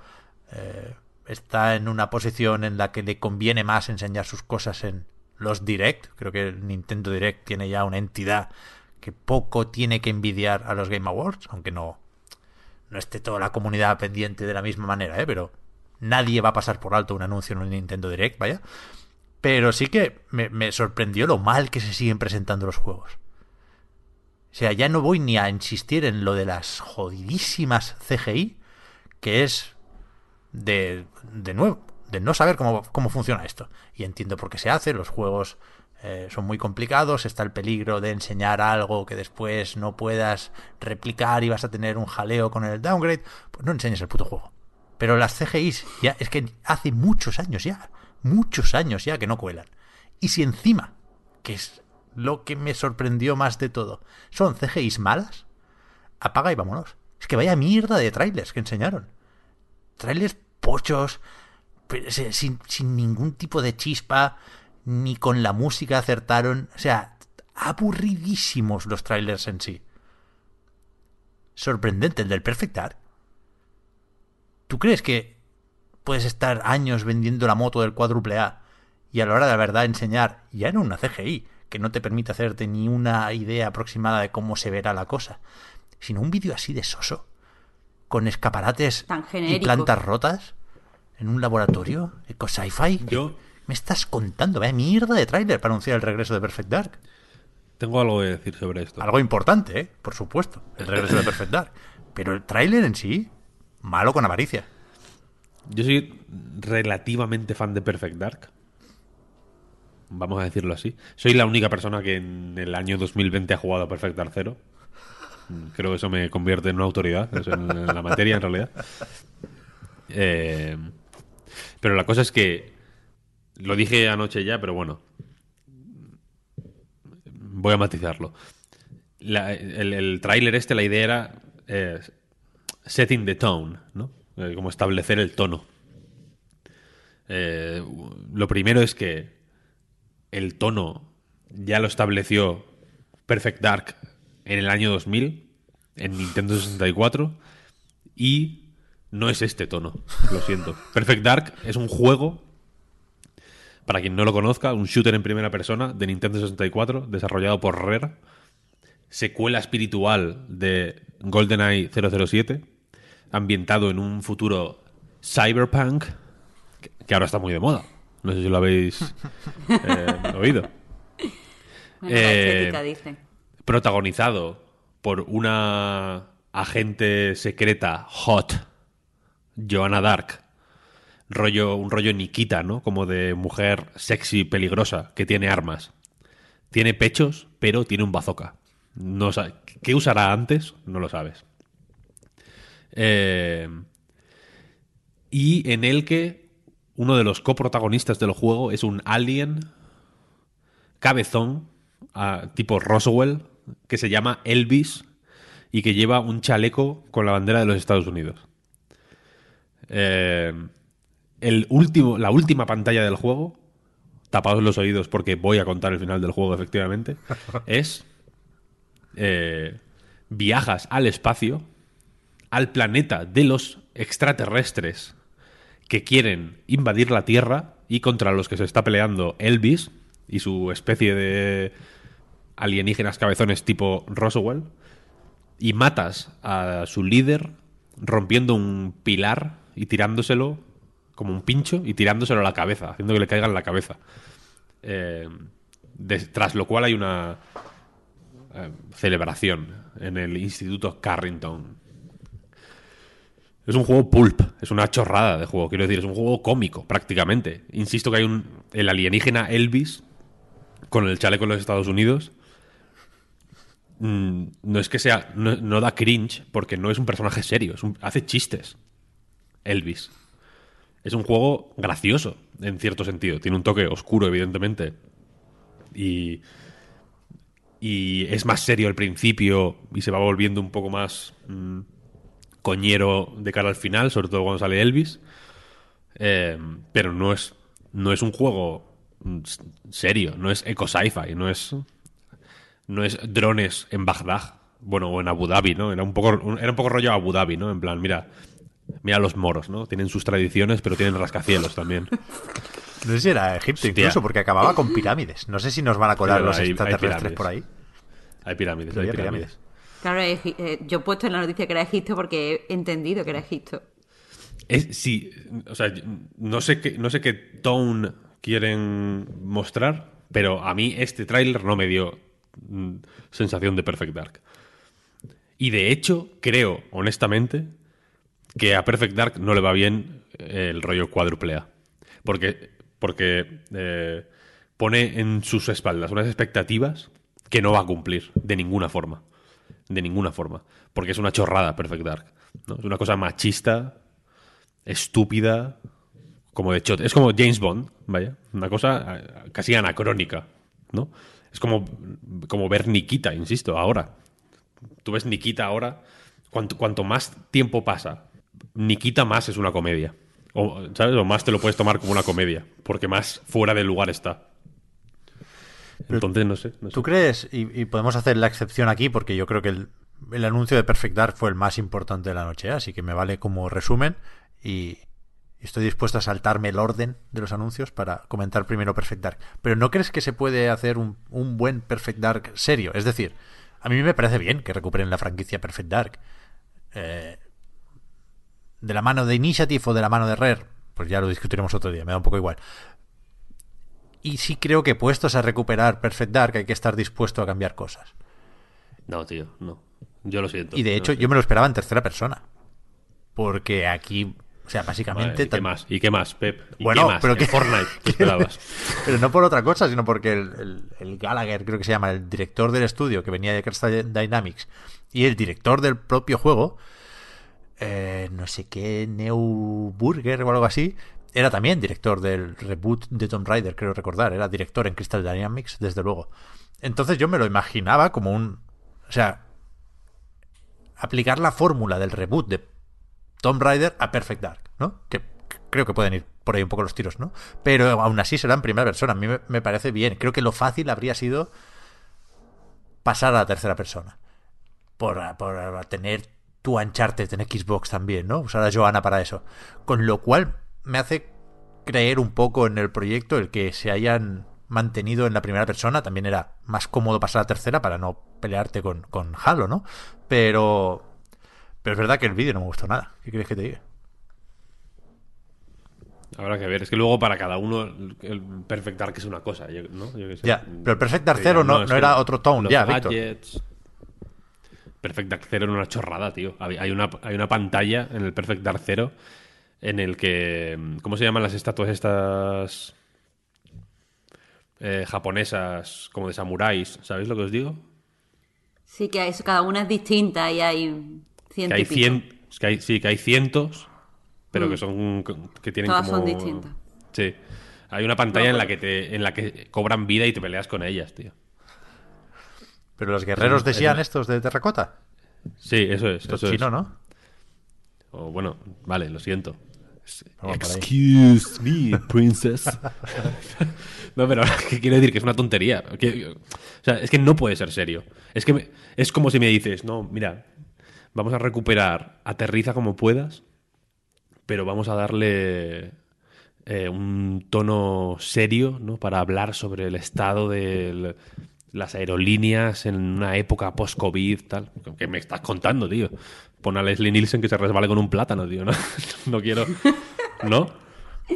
eh, está en una posición en la que le conviene más enseñar sus cosas en los Direct, creo que Nintendo Direct tiene ya una entidad que poco tiene que envidiar a los Game Awards, aunque no, no esté toda la comunidad pendiente de la misma manera, ¿eh? pero nadie va a pasar por alto un anuncio en un Nintendo Direct, vaya. Pero sí que me, sorprendió lo mal que se siguen presentando los juegos. O sea, ya no voy ni a insistir en lo de las jodidísimas CGI, que es de, de nuevo, de no saber cómo, cómo funciona esto. Y entiendo por qué se hace, los juegos eh, son muy complicados, está el peligro de enseñar algo que después no puedas replicar y vas a tener un jaleo con el downgrade, pues no enseñes el puto juego. Pero las CGIs, ya es que hace muchos años ya, muchos años ya que no cuelan. Y si encima, que es lo que me sorprendió más de todo, son CGIs malas, apaga y vámonos. Es que vaya mierda de trailers que enseñaron. Trailers pochos, sin, sin ningún tipo de chispa, ni con la música acertaron. O sea, aburridísimos los trailers en sí. Sorprendente el del Perfect Dark. ¿Tú crees que puedes estar años vendiendo la moto del cuádruple A y a la hora de la verdad enseñar, ya no una CGI, que no te permite hacerte ni una idea aproximada de cómo se verá la cosa, sino un vídeo así de soso, con escaparates y plantas rotas en un laboratorio, eco sci-fi. Yo me estás contando, vaya mierda de tráiler para anunciar el regreso de Perfect Dark. Tengo algo que decir sobre esto. Algo importante, ¿eh? por supuesto, el regreso de Perfect Dark. Pero el tráiler en sí, malo con avaricia. Yo soy relativamente fan de Perfect Dark. Vamos a decirlo así. Soy la única persona que en el año 2020 ha jugado a Perfect Dark 0. Creo que eso me convierte en una autoridad en, la materia, en realidad. Eh, pero la cosa es que lo dije anoche ya, pero bueno. Voy a matizarlo. el, el tráiler este, la idea era eh, setting the tone, ¿no? Eh, como establecer el tono. lo primero es que el tono ya lo estableció Perfect Dark en el año 2000, en Nintendo 64, y no es este tono, lo siento. Perfect Dark es un juego, para quien no lo conozca, un shooter en primera persona de Nintendo 64, desarrollado por Rare, secuela espiritual de GoldenEye 007, ambientado en un futuro cyberpunk, que ahora está muy de moda. No sé si lo habéis eh, oído. Eh, protagonizado por una agente secreta hot, Joanna Dark. Rollo, un rollo Nikita, ¿no? Como de mujer sexy, peligrosa, que tiene armas. Tiene pechos, pero tiene un bazooka. No ¿Qué usará antes? No lo sabes. Eh, y en el que uno de los coprotagonistas del juego es un alien cabezón, tipo Roswell, que se llama Elvis y que lleva un chaleco con la bandera de los Estados Unidos. Eh, el último, la última pantalla del juego, tapados los oídos porque voy a contar el final del juego efectivamente, es eh, viajas al espacio, al planeta de los extraterrestres que quieren invadir la Tierra y contra los que se está peleando Elvis y su especie de alienígenas cabezones tipo Roswell y matas a su líder rompiendo un pilar y tirándoselo como un pincho y tirándoselo a la cabeza, haciendo que le caiga en la cabeza. Eh, tras lo cual hay una eh, celebración en el Instituto Carrington es un juego pulp, es una chorrada de juego, quiero decir, es un juego cómico, prácticamente. Insisto que hay un. El alienígena Elvis, con el chaleco de los Estados Unidos. Mm, no es que sea. No, da cringe, porque no es un personaje serio, hace chistes. Elvis. Es un juego gracioso, en cierto sentido. Tiene un toque oscuro, evidentemente. Y. Y es más serio al principio y se va volviendo un poco más. Mm, coñero de cara al final, sobre todo cuando sale Elvis. Eh, pero no es, no es un juego serio, no es eco sci-fi, no es, no es drones en Bagdad, bueno, o en Abu Dhabi, ¿no? Era un poco, era un poco rollo Abu Dhabi, ¿no? En plan, mira, mira los moros, ¿no? Tienen sus tradiciones, pero tienen rascacielos también. No sé si era Egipto incluso, porque acababa con pirámides. No sé si nos van a colar los extraterrestres por ahí. Hay pirámides, hay pirámides. Claro, eh, yo he puesto en la noticia que era Egipto porque he entendido que era Egipto. Es, sí, o sea, no sé qué, no sé qué tone quieren mostrar, pero a mí este tráiler no me dio mm, sensación de Perfect Dark. Y de hecho, creo, honestamente, que a Perfect Dark no le va bien el rollo cuádruple. Porque, porque eh, pone en sus espaldas unas expectativas que no va a cumplir de ninguna forma. De ninguna forma. Porque es una chorrada Perfect Dark. ¿no? Es una cosa machista, estúpida, como de hecho Es como James Bond, vaya. Una cosa eh, casi anacrónica, ¿no? Es como, como ver Nikita, insisto, ahora. Tú ves Nikita ahora, cuanto, cuanto más tiempo pasa, Nikita más es una comedia. O, ¿sabes? O más te lo puedes tomar como una comedia, porque más fuera del lugar está. Entonces, no sé. no sé. ¿Tú crees, y, y podemos hacer la excepción aquí, porque yo creo que el, el anuncio de Perfect Dark fue el más importante de la noche, ¿eh? así que me vale como resumen y estoy dispuesto a saltarme el orden de los anuncios para comentar primero Perfect Dark. Pero ¿no crees que se puede hacer un, un buen Perfect Dark serio? Es decir, a mí me parece bien que recuperen la franquicia Perfect Dark. Eh, de la mano de Initiative o de la mano de Rare, pues ya lo discutiremos otro día, me da un poco igual. Y sí creo que puestos a recuperar Perfect Dark hay que estar dispuesto a cambiar cosas. No, tío, no. Yo lo siento. Y de hecho, yo me lo esperaba en tercera persona. Porque aquí, o sea, básicamente. Vale, ¿Y qué más? ¿Y qué más, Pep? ¿Y Bueno, qué más? pero que- Fortnite, ¿qué esperabas? Pero no por otra cosa, sino porque el, el- el Gallagher, creo que se llama, el director del estudio que venía de Crystal Dynamics y el director del propio juego, eh, no sé qué, Neuburger o algo así, era también director del reboot de Tomb Raider, creo recordar. Era director en Crystal Dynamics, desde luego. Entonces yo me lo imaginaba como un. O sea, aplicar la fórmula del reboot de Tomb Raider a Perfect Dark, ¿no? Que creo que pueden ir por ahí un poco los tiros, ¿no? Pero aún así será en primera persona. A mí me, parece bien. Creo que lo fácil habría sido pasar a la tercera persona. Por, por tener tu Uncharted en Xbox también, ¿no? Usar a Johanna para eso. Con lo cual me hace creer un poco en el proyecto el que se hayan mantenido en la primera persona. También era más cómodo pasar a la tercera para no pelearte con, con Halo, ¿no? Pero... Pero es verdad que el vídeo no me gustó nada. ¿Qué quieres que te diga? Habrá que ver. Es que luego para cada uno el el Perfect Dark es una cosa, ¿no? Yo sé. Ya, pero el Perfect Dark Te Zero dirán, no- no que era otro tone, los ya, Víctor. Perfect Dark Zero era una chorrada, tío. Hay una, hay una pantalla en el Perfect Dark Zero en el que... ¿Cómo se llaman las estatuas estas eh, japonesas como de samuráis? ¿Sabéis lo que os digo? Sí, que eso, cada una es distinta y hay Que ciento hay cien, que hay, sí, que hay cientos, pero que son que tienen Mm. Todas como son distintas. Sí. Hay una pantalla No, en la que te, en la que cobran vida y te peleas con ellas, tío. Pero los guerreros de Xi'an estos de terracota. Sí, eso es. Esto Eso es es. chino, ¿no? O bueno, vale, lo siento. Vamos. Excuse me, princess. no, pero ¿qué quiero decir? Que es una tontería. Que- o sea, es que no puede ser serio. Es que me- es como si me dices, no, mira, vamos a recuperar, aterriza como puedas, pero vamos a darle eh, un tono serio, ¿no? Para hablar sobre el estado de el- las aerolíneas en una época post-COVID, tal. ¿Qué me estás contando, tío? Pon a Leslie Nielsen que se resbale con un plátano, tío. No, no quiero... ¿No?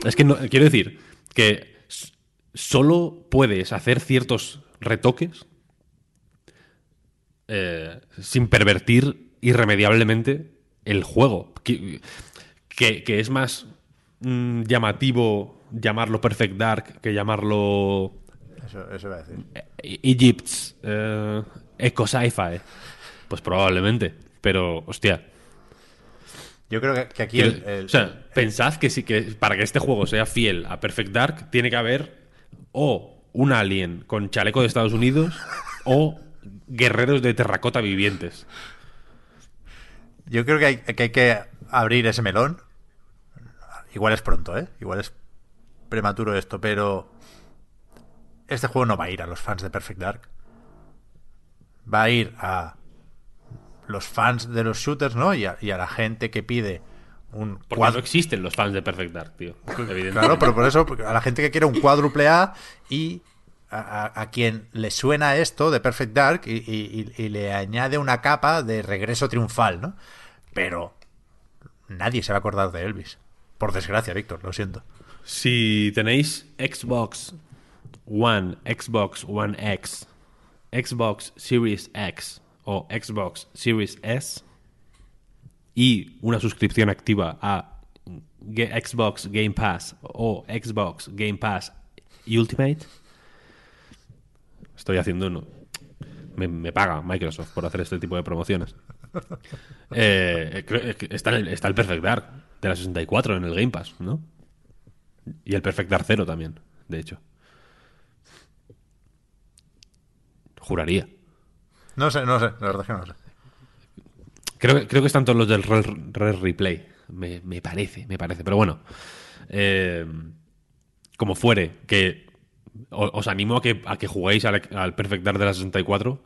Es que no, quiero decir que solo puedes hacer ciertos retoques eh, sin pervertir irremediablemente el juego. Que, que- que es más mm, llamativo llamarlo Perfect Dark que llamarlo Eso, eso iba a decir. E- Egypt's eh, Eco Sci-Fi. Pues probablemente. Pero, hostia. Yo creo que, que aquí quiero- el, el- o sea, pensad que, sí, que para que este juego sea fiel a Perfect Dark, tiene que haber o un alien con chaleco de Estados Unidos o guerreros de terracota vivientes. yo creo que hay, que hay que abrir ese melón. Igual es pronto, ¿eh? Igual es prematuro esto, pero este juego no va a ir a los fans de Perfect Dark. Va a ir a los fans de los shooters, ¿no? Y a, y a la gente que pide un Porque no existen los fans de Perfect Dark, tío. Evidentemente. Claro, pero por eso, a la gente que quiere un cuádruple A y a, a- a quien le suena esto de Perfect Dark y, y- y- y le añade una capa de regreso triunfal, ¿no? Pero nadie se va a acordar de Elvis. Por desgracia, Víctor, lo siento. Si tenéis Xbox One, Xbox One X, Xbox Series X o Xbox Series S y una suscripción activa a Xbox Game Pass o Xbox Game Pass Ultimate, Estoy haciendo uno. Me, me paga Microsoft por hacer este tipo de promociones. Eh, el, está el Perfect Dark de la 64 en el Game Pass, ¿no? Y el Perfect Dark 0 también, de hecho. Juraría. No sé, no sé, la verdad es que no sé. Creo, que- creo que están todos los del Red, Red Replay. Me, me parece, me parece. Pero bueno. eh, como fuere, que os animo a que, a que juguéis al, al Perfect Dark de la 64.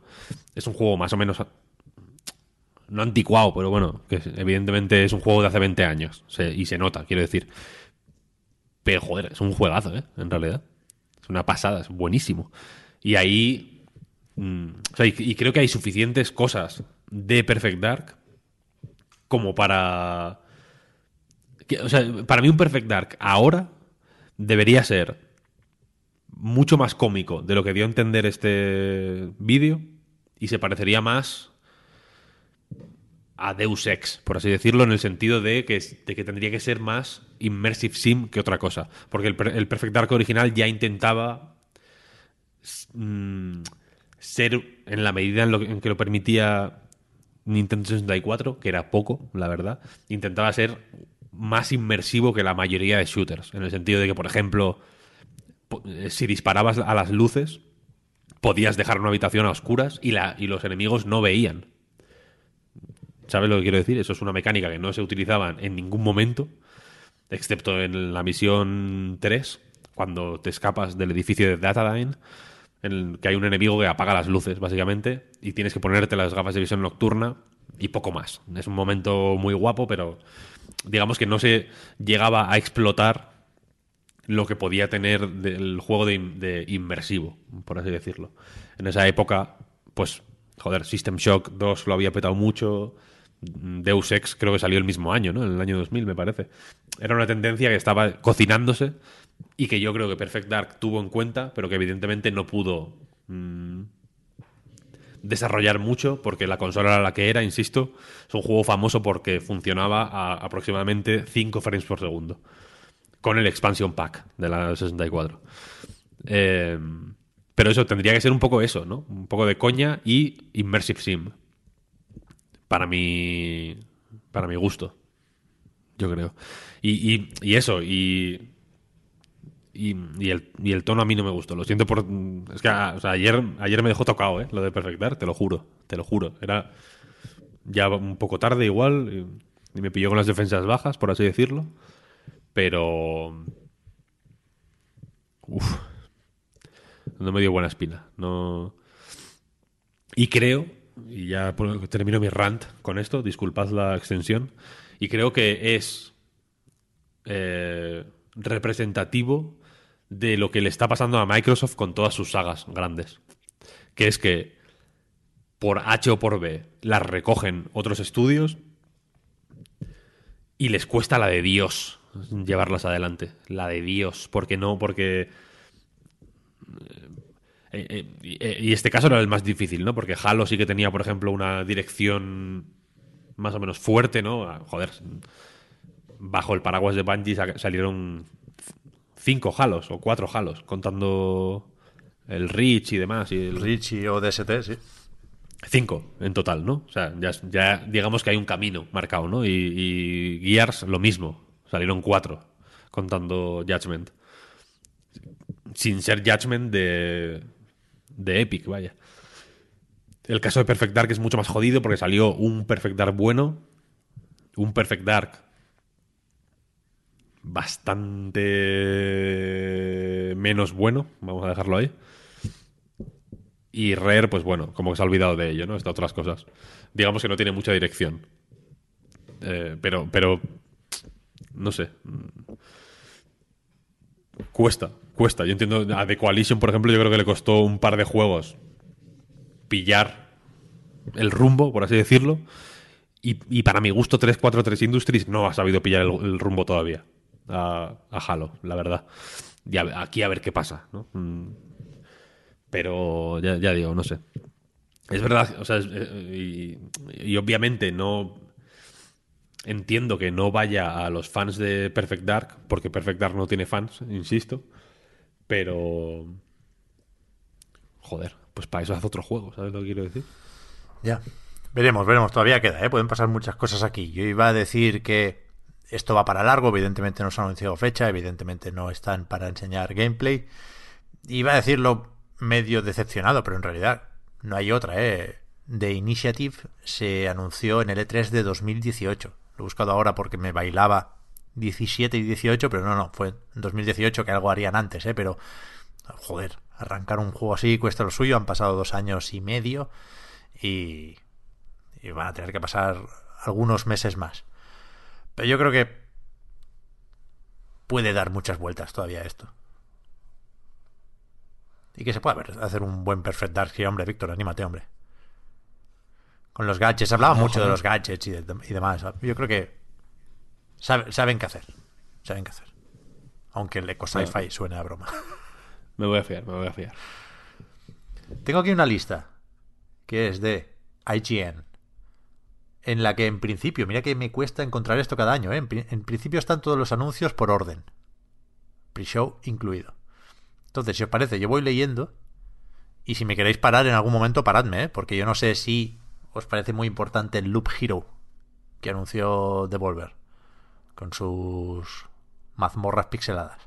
Es un juego más o menos. No anticuado, pero bueno, que evidentemente es un juego de hace 20 años. se- y se nota, quiero decir. Pero joder, es un juegazo, ¿eh? En realidad. Es una pasada, es buenísimo. Y ahí. Mm, o sea, y, creo que hay suficientes cosas de Perfect Dark como para. o sea, para mí un Perfect Dark ahora debería ser mucho más cómico de lo que dio a entender este vídeo y se parecería más a Deus Ex, por así decirlo, en el sentido de que, de que tendría que ser más immersive sim que otra cosa. Porque el Perfect Dark original ya intentaba mm, ser, en la medida en, lo que- lo permitía Nintendo 64, que era poco, la verdad, intentaba ser más inmersivo que la mayoría de shooters. En el sentido de que, por ejemplo, eh, si disparabas a las luces, podías dejar una habitación a oscuras y, la, y los enemigos no veían. ¿Sabes lo que quiero decir? Eso es una mecánica que no se utilizaba en ningún momento, excepto en la misión 3, cuando te escapas del edificio de Datadyne, en el que hay un enemigo que apaga las luces, básicamente, y tienes que ponerte las gafas de visión nocturna y poco más. Es un momento muy guapo, pero digamos que no se llegaba a explotar lo que podía tener del juego de inmersivo, por así decirlo. En esa época, pues, joder, System Shock 2 lo había petado mucho. Deus Ex creo que salió el mismo año, ¿no? En el año 2000, me parece. Era una tendencia que estaba cocinándose y que yo creo que Perfect Dark tuvo en cuenta, pero que evidentemente no pudo mm, desarrollar mucho porque la consola era la que era, insisto. Es un juego famoso porque funcionaba a aproximadamente 5 frames por segundo con el expansion pack de la 64. Eh, pero eso tendría que ser un poco eso, ¿no? Un poco de coña y immersive sim. Para mi para mi gusto. Yo creo. Y, y- y eso, y, y, el, y el tono a mí no me gustó. Lo siento por. Es que ayer, ayer me dejó tocado, ¿eh? Lo de Perfect Dark, te lo juro. Te lo juro. Era ya un poco tarde igual. Y, me pilló con las defensas bajas, por así decirlo. Pero. Uf. No me dio buena espina. No. Y creo, y ya termino mi rant con esto, disculpad la extensión, y creo que es eh, representativo de lo que le está pasando a Microsoft con todas sus sagas grandes. Que es que por H o por B las recogen otros estudios y les cuesta la de Dios llevarlas adelante. La de Dios. Porque no, porque. eh, eh, y, eh, y este caso era el más difícil, ¿no? Porque Halo sí que tenía, por ejemplo, una dirección más o menos fuerte, ¿no? Ah, Joder. Bajo el paraguas de Bungie sa- salieron cinco Halos o cuatro Halos, contando el Reach y demás. Y el, Richie o DST, sí. Cinco en total, ¿no? O sea, ya, ya digamos que hay un camino marcado, ¿no? Y, y Gears lo mismo. Salieron cuatro, contando Judgment. Sin ser Judgment de, de Epic, vaya. El caso de Perfect Dark es mucho más jodido porque salió un Perfect Dark bueno, un Perfect Dark bastante menos bueno, vamos a dejarlo ahí. Y Rare, pues bueno, como que se ha olvidado de ello, ¿no? Está otras cosas. Digamos que no tiene mucha dirección. Eh, pero, pero, no sé. Cuesta, cuesta. Yo entiendo, a The Coalition, por ejemplo, yo creo que le costó un par de juegos pillar el rumbo, por así decirlo. Y, para mi gusto, 343 Industries no ha sabido pillar el rumbo todavía a, a Halo, la verdad. Y aquí a ver qué pasa, ¿no? Mm, pero ya, digo, no sé. Es verdad, o sea, eh, y obviamente no entiendo que no vaya a los fans de Perfect Dark, porque Perfect Dark no tiene fans, insisto, pero joder, pues para eso haz otro juego, ¿sabes lo que quiero decir? Ya. Veremos, veremos, todavía queda, ¿eh? pueden pasar muchas cosas aquí. Yo iba a decir que esto va para largo, evidentemente no se ha anunciado fecha, evidentemente no están para enseñar gameplay. Iba a decirlo medio decepcionado, pero en realidad no hay otra, ¿eh? The Initiative se anunció en el E3 de 2018. Lo he buscado ahora porque me bailaba 17 y 18, pero no, no, fue en 2018 que algo harían antes, ¿eh? Pero, joder, arrancar un juego así cuesta lo suyo, han pasado dos años y medio y, y van a tener que pasar algunos meses más. Pero yo creo que puede dar muchas vueltas todavía esto. Y que se pueda hacer un buen Perfect Dark. Hombre, Víctor, anímate, hombre. Con los gadgets. Hablaba mucho de los gadgets y, y, demás. Yo creo que saben qué hacer. Saben qué hacer. Aunque el Eco Sci-Fi suene a broma. Me voy a fiar, me voy a fiar. Tengo aquí una lista que es de IGN en la que en principio, mira que me cuesta encontrar esto cada año, ¿eh? en, principio están todos los anuncios por orden, pre-show incluido. Entonces, si os parece, yo voy leyendo y si me queréis parar en algún momento, paradme, ¿eh? porque yo no sé si os parece muy importante el Loop Hero que anunció Devolver con sus mazmorras pixeladas.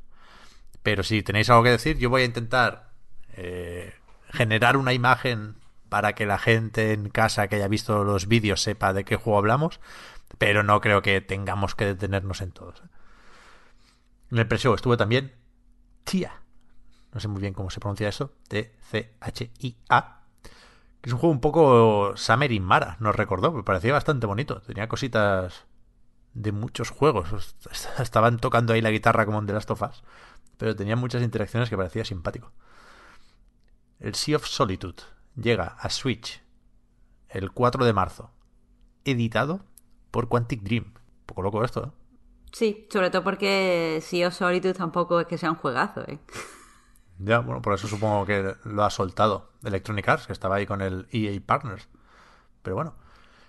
Pero si tenéis algo que decir, yo voy a intentar eh, generar una imagen para que la gente en casa que haya visto los vídeos sepa de qué juego hablamos, pero no creo que tengamos que detenernos en todos. En el pre estuvo también Tia. No sé muy bien cómo se pronuncia eso. T-C-H-I-A. Que es un juego un poco Summer in Mara, nos recordó. Me parecía bastante bonito. Tenía cositas de muchos juegos. Estaban tocando ahí la guitarra como en The Last of Us. Pero tenía muchas interacciones que parecía simpático. El Sea of Solitude llega a Switch el 4 de marzo, editado por Quantic Dream. Un poco loco esto, ¿eh? Sí, sobre todo porque Sea of Solitude tampoco es que sea un juegazo, ¿eh? Ya, bueno, por eso supongo que lo ha soltado Electronic Arts, que estaba ahí con el EA Partners. Pero bueno.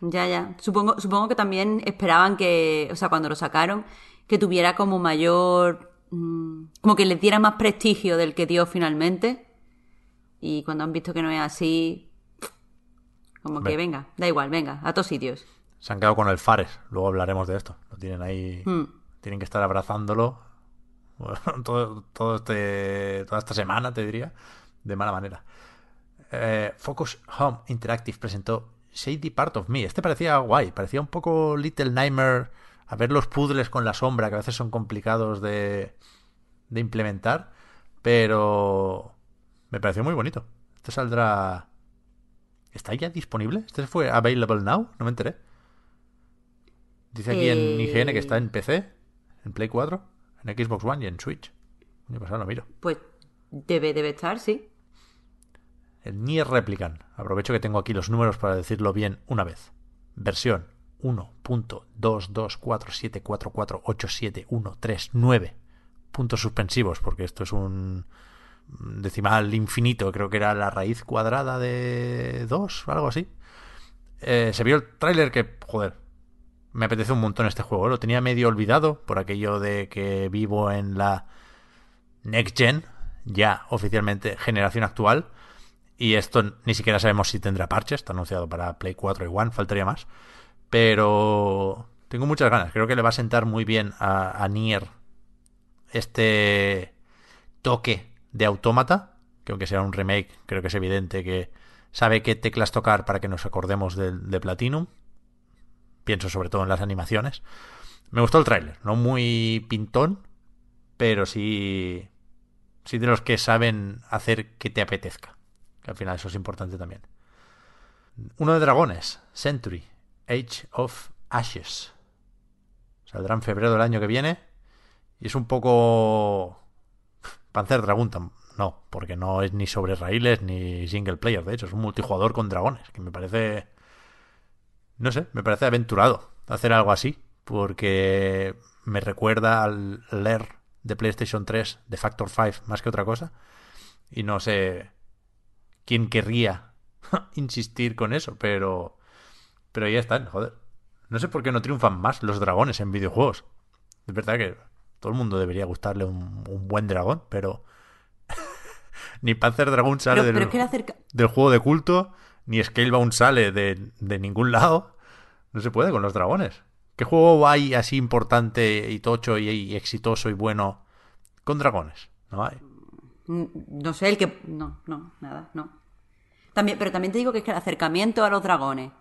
Ya, ya. Supongo, supongo que también esperaban que, o sea, cuando lo sacaron, que tuviera como mayor. Mm, como que le diera más prestigio del que dio finalmente. Y cuando han visto que no es así, como que venga, da igual, venga, a todos sitios. Se han quedado con el Fares, luego hablaremos de esto. Lo tienen ahí, hmm. tienen que estar abrazándolo todo, todo este, toda esta semana, te diría, de mala manera. Eh, Focus Home Interactive presentó Shady Part of Me. Este parecía guay, parecía un poco Little Nightmare. A ver los puzzles con la sombra, que a veces son complicados de, de implementar. Pero me pareció muy bonito. Este saldrá. ¿Está ya disponible? ¿Este fue available now? No me enteré. Dice aquí en IGN que está en PC, en Play 4, en Xbox One y en Switch. Año pasado lo miro. Pues debe, debe estar, sí. El Nier Replicant. Aprovecho que tengo aquí los números para decirlo bien una vez. Versión 1.22474487139. Puntos suspensivos, porque esto es un decimal infinito, creo que era la raíz cuadrada de 2 o algo así. Eh, se vio el tráiler que, joder, me apetece un montón este juego. Lo tenía medio olvidado por aquello de que vivo en la Next Gen, ya oficialmente generación actual. Y esto ni siquiera sabemos si tendrá parches. Está anunciado para Play 4 y One, faltaría más. Pero tengo muchas ganas. Creo que le va a sentar muy bien a, a Nier este toque de Autómata, que aunque sea un remake, creo que es evidente que sabe qué teclas tocar para que nos acordemos de, de Platinum. Pienso sobre todo en las animaciones. Me gustó el tráiler, no muy pintón, pero sí, sí de los que saben hacer que te apetezca. Que al final eso es importante también. Uno de dragones, Century, Age of Ashes. Saldrá en febrero del año que viene. Y es un poco Panzer Dragon no, porque no es ni sobre raíles ni single player, de hecho, es un multijugador con dragones, que me parece no sé, me parece aventurado hacer algo así, porque me recuerda al leer de PlayStation 3 de Factor 5 más que otra cosa, y no sé quién querría insistir con eso, pero pero ya están, joder. No sé por qué no triunfan más los dragones en videojuegos. Es verdad que todo el mundo debería gustarle un, buen dragón, pero ni Panzer Dragoon sale Pero- del, pero acerca- del juego de culto, ni Scalebound sale de, de ningún lado. No se puede con los dragones. ¿Qué juego hay así importante y tocho y, y exitoso y bueno con dragones? No hay. Mm, No sé, el que. No, no, nada, no. También, pero también te digo que es que el acercamiento a los dragones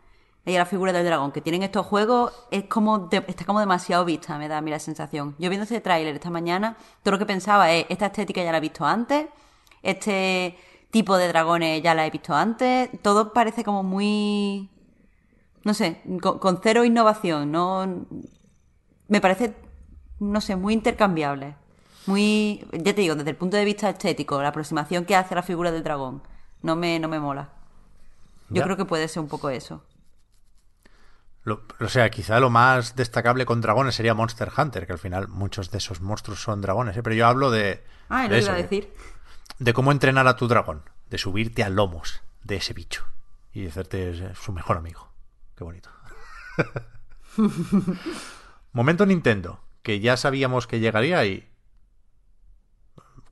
y a la figura del dragón que tienen estos juegos es como de- está como demasiado vista, me da a mí la sensación. Yo viendo este tráiler esta mañana, todo lo que pensaba es, esta estética ya la he visto antes, este tipo de dragones ya la he visto antes, todo parece como muy... No sé, con, con cero innovación, no... Me parece, no sé, muy intercambiable. Muy, ya te digo, desde el punto de vista estético, la aproximación que hace a la figura del dragón, no me, no me mola. Yo Ya. creo que puede ser un poco eso. Lo- o sea, quizá lo más destacable con dragones sería Monster Hunter, que al final muchos de esos monstruos son dragones. ¿eh? Pero yo hablo de, Ah, de eso, iba a de- decir. de cómo entrenar a tu dragón, de subirte a lomos de ese bicho y hacerte eh, su mejor amigo. Qué bonito. Momento Nintendo, que ya sabíamos que llegaría y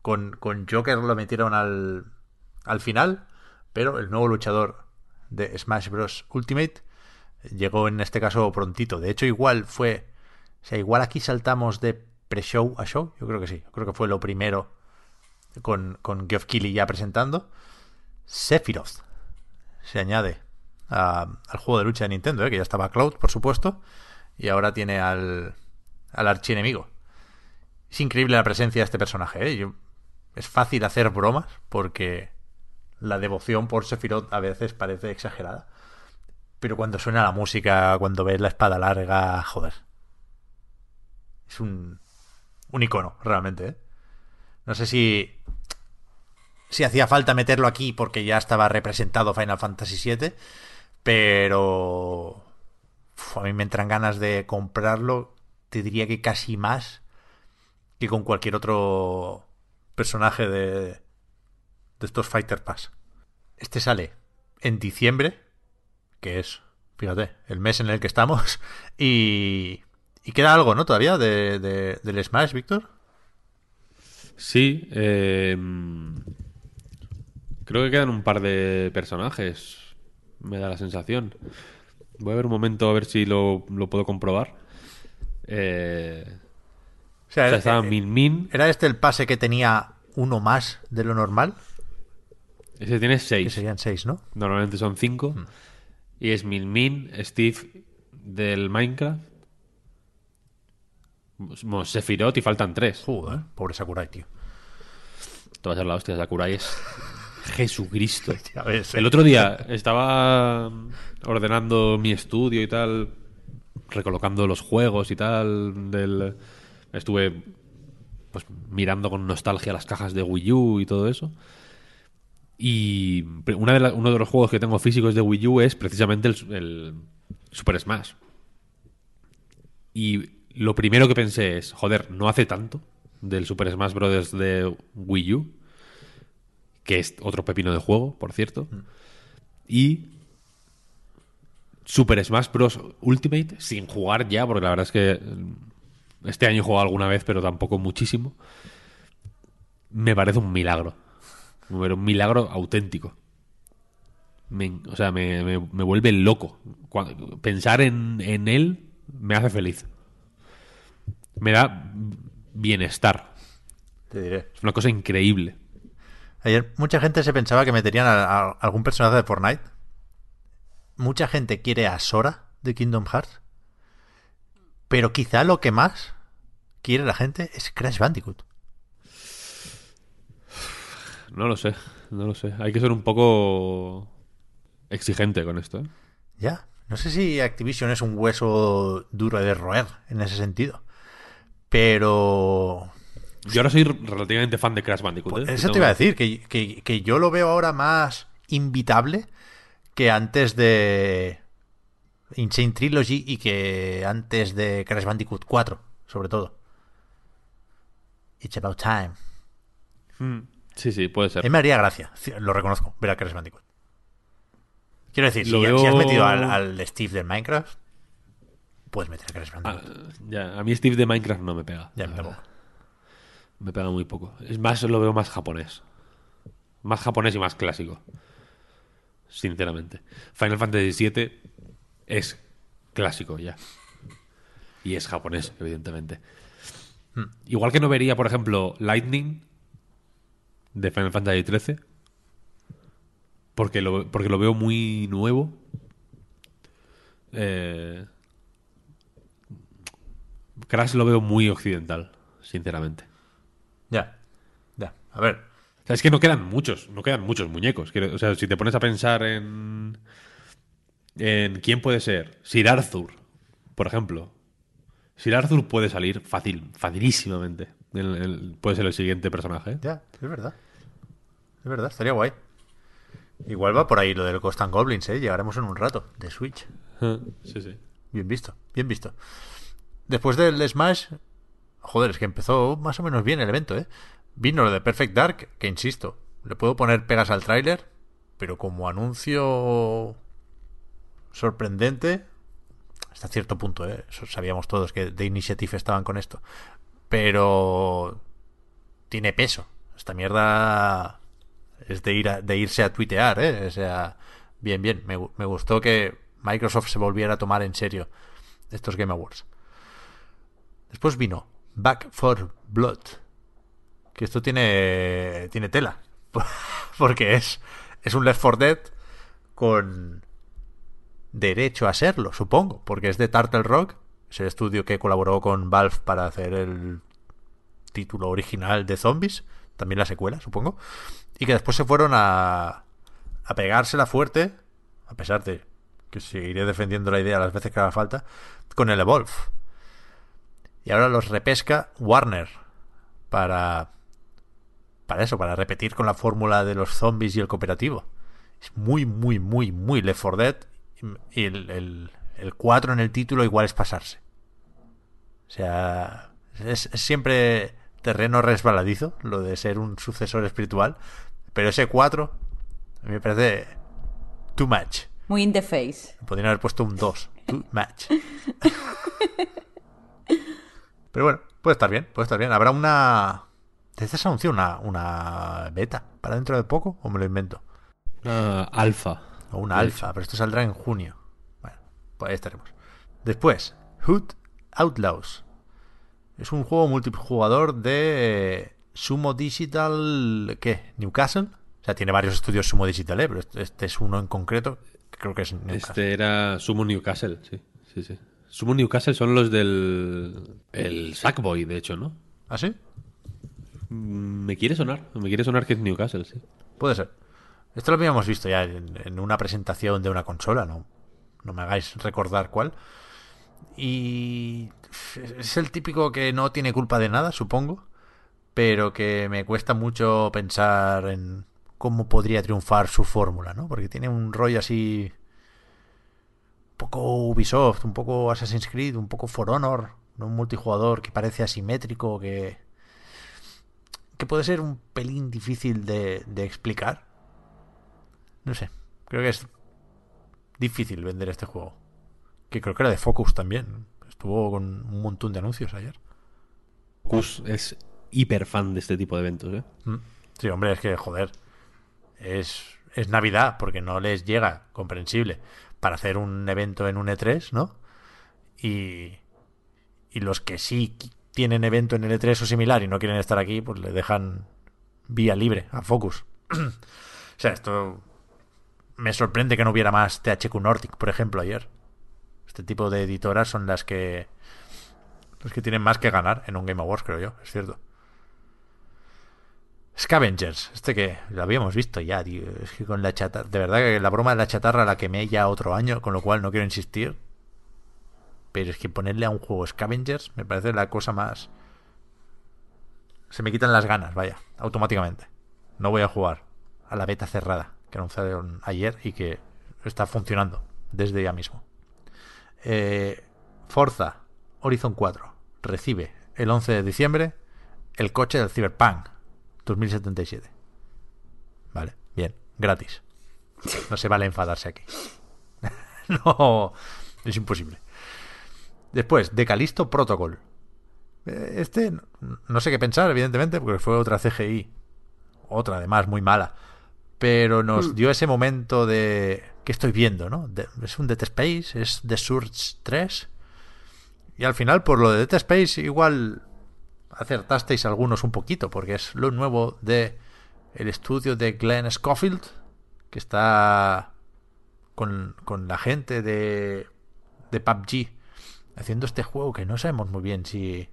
con, con Joker lo metieron al, al final, pero el nuevo luchador de Smash Bros. Ultimate llegó en este caso prontito. De hecho, igual fue, o sea, igual aquí saltamos de pre-show a show, yo creo que sí, yo creo que fue lo primero con, con Geoff Keighley ya presentando. Sephiroth se añade a- al juego de lucha de Nintendo, ¿eh? que ya estaba Cloud, por supuesto, y ahora tiene al, al archienemigo. Es increíble la presencia de este personaje. ¿eh? Es fácil hacer bromas porque la devoción por Sephiroth a veces parece exagerada. Pero cuando suena la música, cuando ves la espada larga, joder. Es un, un icono, realmente. ¿eh? No sé si si hacía falta meterlo aquí porque ya estaba representado Final Fantasy VII, pero a mí me entran ganas de comprarlo, te diría que casi más que con cualquier otro personaje de, de estos Fighter Pass. Este sale en diciembre, que es, fíjate, el mes en el que estamos, y, y queda algo, ¿no? Todavía de, de- del Smash, Víctor. Sí, eh, creo que quedan un par de personajes, me da la sensación. Voy a ver un momento a ver si lo, lo puedo comprobar. Eh, O sea, o sea, era- estaba Min Min, ¿Era este el pase que tenía uno más de lo normal? ese tiene Que seis. serían seis, ¿no? Normalmente son cinco. Y es Min Min, Steve del Minecraft, Sephiroth y faltan tres. Joder, pobre Sakurai, tío. Te vas a ser la hostia, Sakurai es Jesucristo. Ya ves, eh. El otro día estaba ordenando mi estudio y tal, recolocando los juegos y tal. Del... Estuve pues mirando con nostalgia las cajas de Wii U y todo eso. Y una de la- uno de los juegos que tengo físicos de Wii U es precisamente el, el Super Smash. Y lo primero que pensé es, joder, no hace tanto del Super Smash Bros. de Wii U, que es otro pepino de juego, por cierto. Y Super Smash Bros. Ultimate, sin jugar ya, porque la verdad es que mm, este año he jugado alguna vez, pero tampoco muchísimo. Me parece un milagro. Pero un milagro auténtico. Me- o sea, me, me- me vuelve loco. Cuando- pensar en, en él me hace feliz. Me da bienestar. Te diré. Es una cosa increíble. Ayer mucha gente se pensaba que meterían a, a algún personaje de Fortnite. Mucha gente quiere a Sora de Kingdom Hearts. Pero quizá lo que más quiere la gente es Crash Bandicoot. No lo sé, no lo sé. Hay que ser un poco exigente con esto. ¿eh? Ya. No sé si Activision es un hueso duro de roer en ese sentido. Pero Yo ahora soy relativamente fan de Crash Bandicoot. ¿eh? Pues Eso te iba a decir, que, que- que yo lo veo ahora más invitable que antes de Insane Trilogy y que antes de Crash Bandicoot 4, sobre todo. It's about time. Sí, sí, puede A ser. mí me haría gracia, ci- lo reconozco, ver a Crash Bandicoot. Quiero decir, si, veo- has metido al, al Steve del Minecraft, puedes meter a Crash Ah, Bandicoot. ya, a mí Steve de Minecraft no me pega. ya me. Me pega muy poco. Es más, lo veo más japonés. más japonés y más clásico. Sinceramente. Final Fantasy VII es clásico ya. Y es japonés, evidentemente. Igual que no vería, por ejemplo, Lightning de Final Fantasy XIII. Porque lo, porque lo veo muy nuevo. Eh, Crash lo veo muy occidental, sinceramente. Ya, ya. A ver, O sea, es que no quedan muchos, no quedan muchos muñecos. O sea, si te pones a pensar en. en quién puede ser. Sir Arthur, por ejemplo. Sir Arthur puede salir fácil, facilísimamente. El- el- puede ser el siguiente personaje. ya, es verdad. Es verdad, estaría guay. Igual va por ahí lo del Ghost and Goblins, ¿eh? Llegaremos en un rato, de Switch. Sí, sí. Bien visto, bien visto. Después del Smash, joder, es que empezó más o menos bien el evento, ¿eh? Vino lo de Perfect Dark, que insisto, le puedo poner pegas al tráiler, pero como anuncio sorprendente, hasta cierto punto, ¿eh? Sabíamos todos que de Initiative estaban con esto. Pero tiene peso. Esta mierda es de, ir a- de irse a tuitear, ¿eh? O sea, bien, bien. Me, me gustó que Microsoft se volviera a tomar en serio estos Game Awards. Después vino Back for Blood. Que esto tiene, tiene tela. Porque es, es un Left 4 Dead con derecho a serlo, supongo. Porque es de Turtle Rock. Es el estudio que colaboró con Valve para hacer el título original de Zombies. También la secuela, supongo. Y que después se fueron a, a pegársela fuerte. A pesar de que seguiré defendiendo la idea las veces que haga falta. Con el Evolve. Y ahora los repesca Warner para para eso, para repetir con la fórmula de los zombies y el cooperativo. Es muy, muy, muy, muy Left 4 Dead. Y el, el, el 4 en el título igual es pasarse. O sea, es, es siempre terreno resbaladizo lo de ser un sucesor espiritual. Pero ese 4 a mí me parece too much. Muy in the face. Podrían haber puesto un 2. Too much. Pero bueno, puede estar bien, puede estar bien. Habrá una... ¿Desde se anunció una, una beta para dentro de poco o me lo invento? Una alfa. O una alfa, pero esto saldrá en junio. Pues ahí estaremos. Después, Hood Outlaws. Es un juego multijugador de Sumo Digital... ¿Qué? ¿Newcastle? O sea, tiene varios estudios Sumo Digital, ¿eh? Pero este, este es uno en concreto que creo que es Newcastle. Este era Sumo Newcastle, sí. Sí, sí. Sumo Newcastle son los del. El Sackboy, de hecho, ¿no? ¿Ah, sí? Mm, Me quiere sonar. Me quiere sonar que es Newcastle, sí. Puede ser. Esto lo habíamos visto ya en, en una presentación de una consola, no, no me hagáis recordar cuál. Y es el típico que no tiene culpa de nada, supongo, pero que me cuesta mucho pensar en cómo podría triunfar su fórmula, ¿no? Porque tiene un rollo así un poco Ubisoft, un poco Assassin's Creed, un poco For Honor, ¿no? un multijugador que parece asimétrico, que que puede ser un pelín difícil de, de explicar. No sé, creo que es difícil vender este juego. Que creo que era de Focus también. Estuvo con un montón de anuncios ayer. Cus es hiper fan de este tipo de eventos, ¿eh? Mm. Sí, hombre, es que, joder, es, es Navidad, porque no les llega, comprensible, para hacer un evento en un E3, ¿no? Y, y los que sí tienen evento en el E3 o similar y no quieren estar aquí, pues le dejan vía libre a Focus. o sea, esto me sorprende que no hubiera más THQ Nordic, por ejemplo, ayer. Este tipo de editoras son las que los que tienen más que ganar en un Game Awards, creo yo, es cierto. Scavengers, este que lo habíamos visto ya, tío. Es que con la chatarra, de verdad que la broma de la chatarra la quemé ya otro año, con lo cual no quiero insistir. Pero es que ponerle a un juego Scavengers me parece la cosa más. Se me quitan las ganas, vaya, automáticamente. No voy a jugar a la beta cerrada que anunciaron ayer y que está funcionando desde ya mismo. Eh, Forza Horizon 4 recibe el 11 de diciembre el coche del Cyberpunk 2077. Vale, bien, gratis. No se vale enfadarse aquí. no, es imposible. Después, de Calisto Protocol. Eh, Este, no sé qué pensar, evidentemente, porque fue otra CGI. Otra, además, muy mala. Pero nos dio ese momento de... ¿Qué estoy viendo, no? De- ¿Es un Dead Space? ¿Es The Surge 3? Y al final, por lo de Dead Space, igual acertasteis algunos un poquito, porque es lo nuevo de el estudio de Glenn Schofield, que está con, con la gente de, de PUBG haciendo este juego que no sabemos muy bien si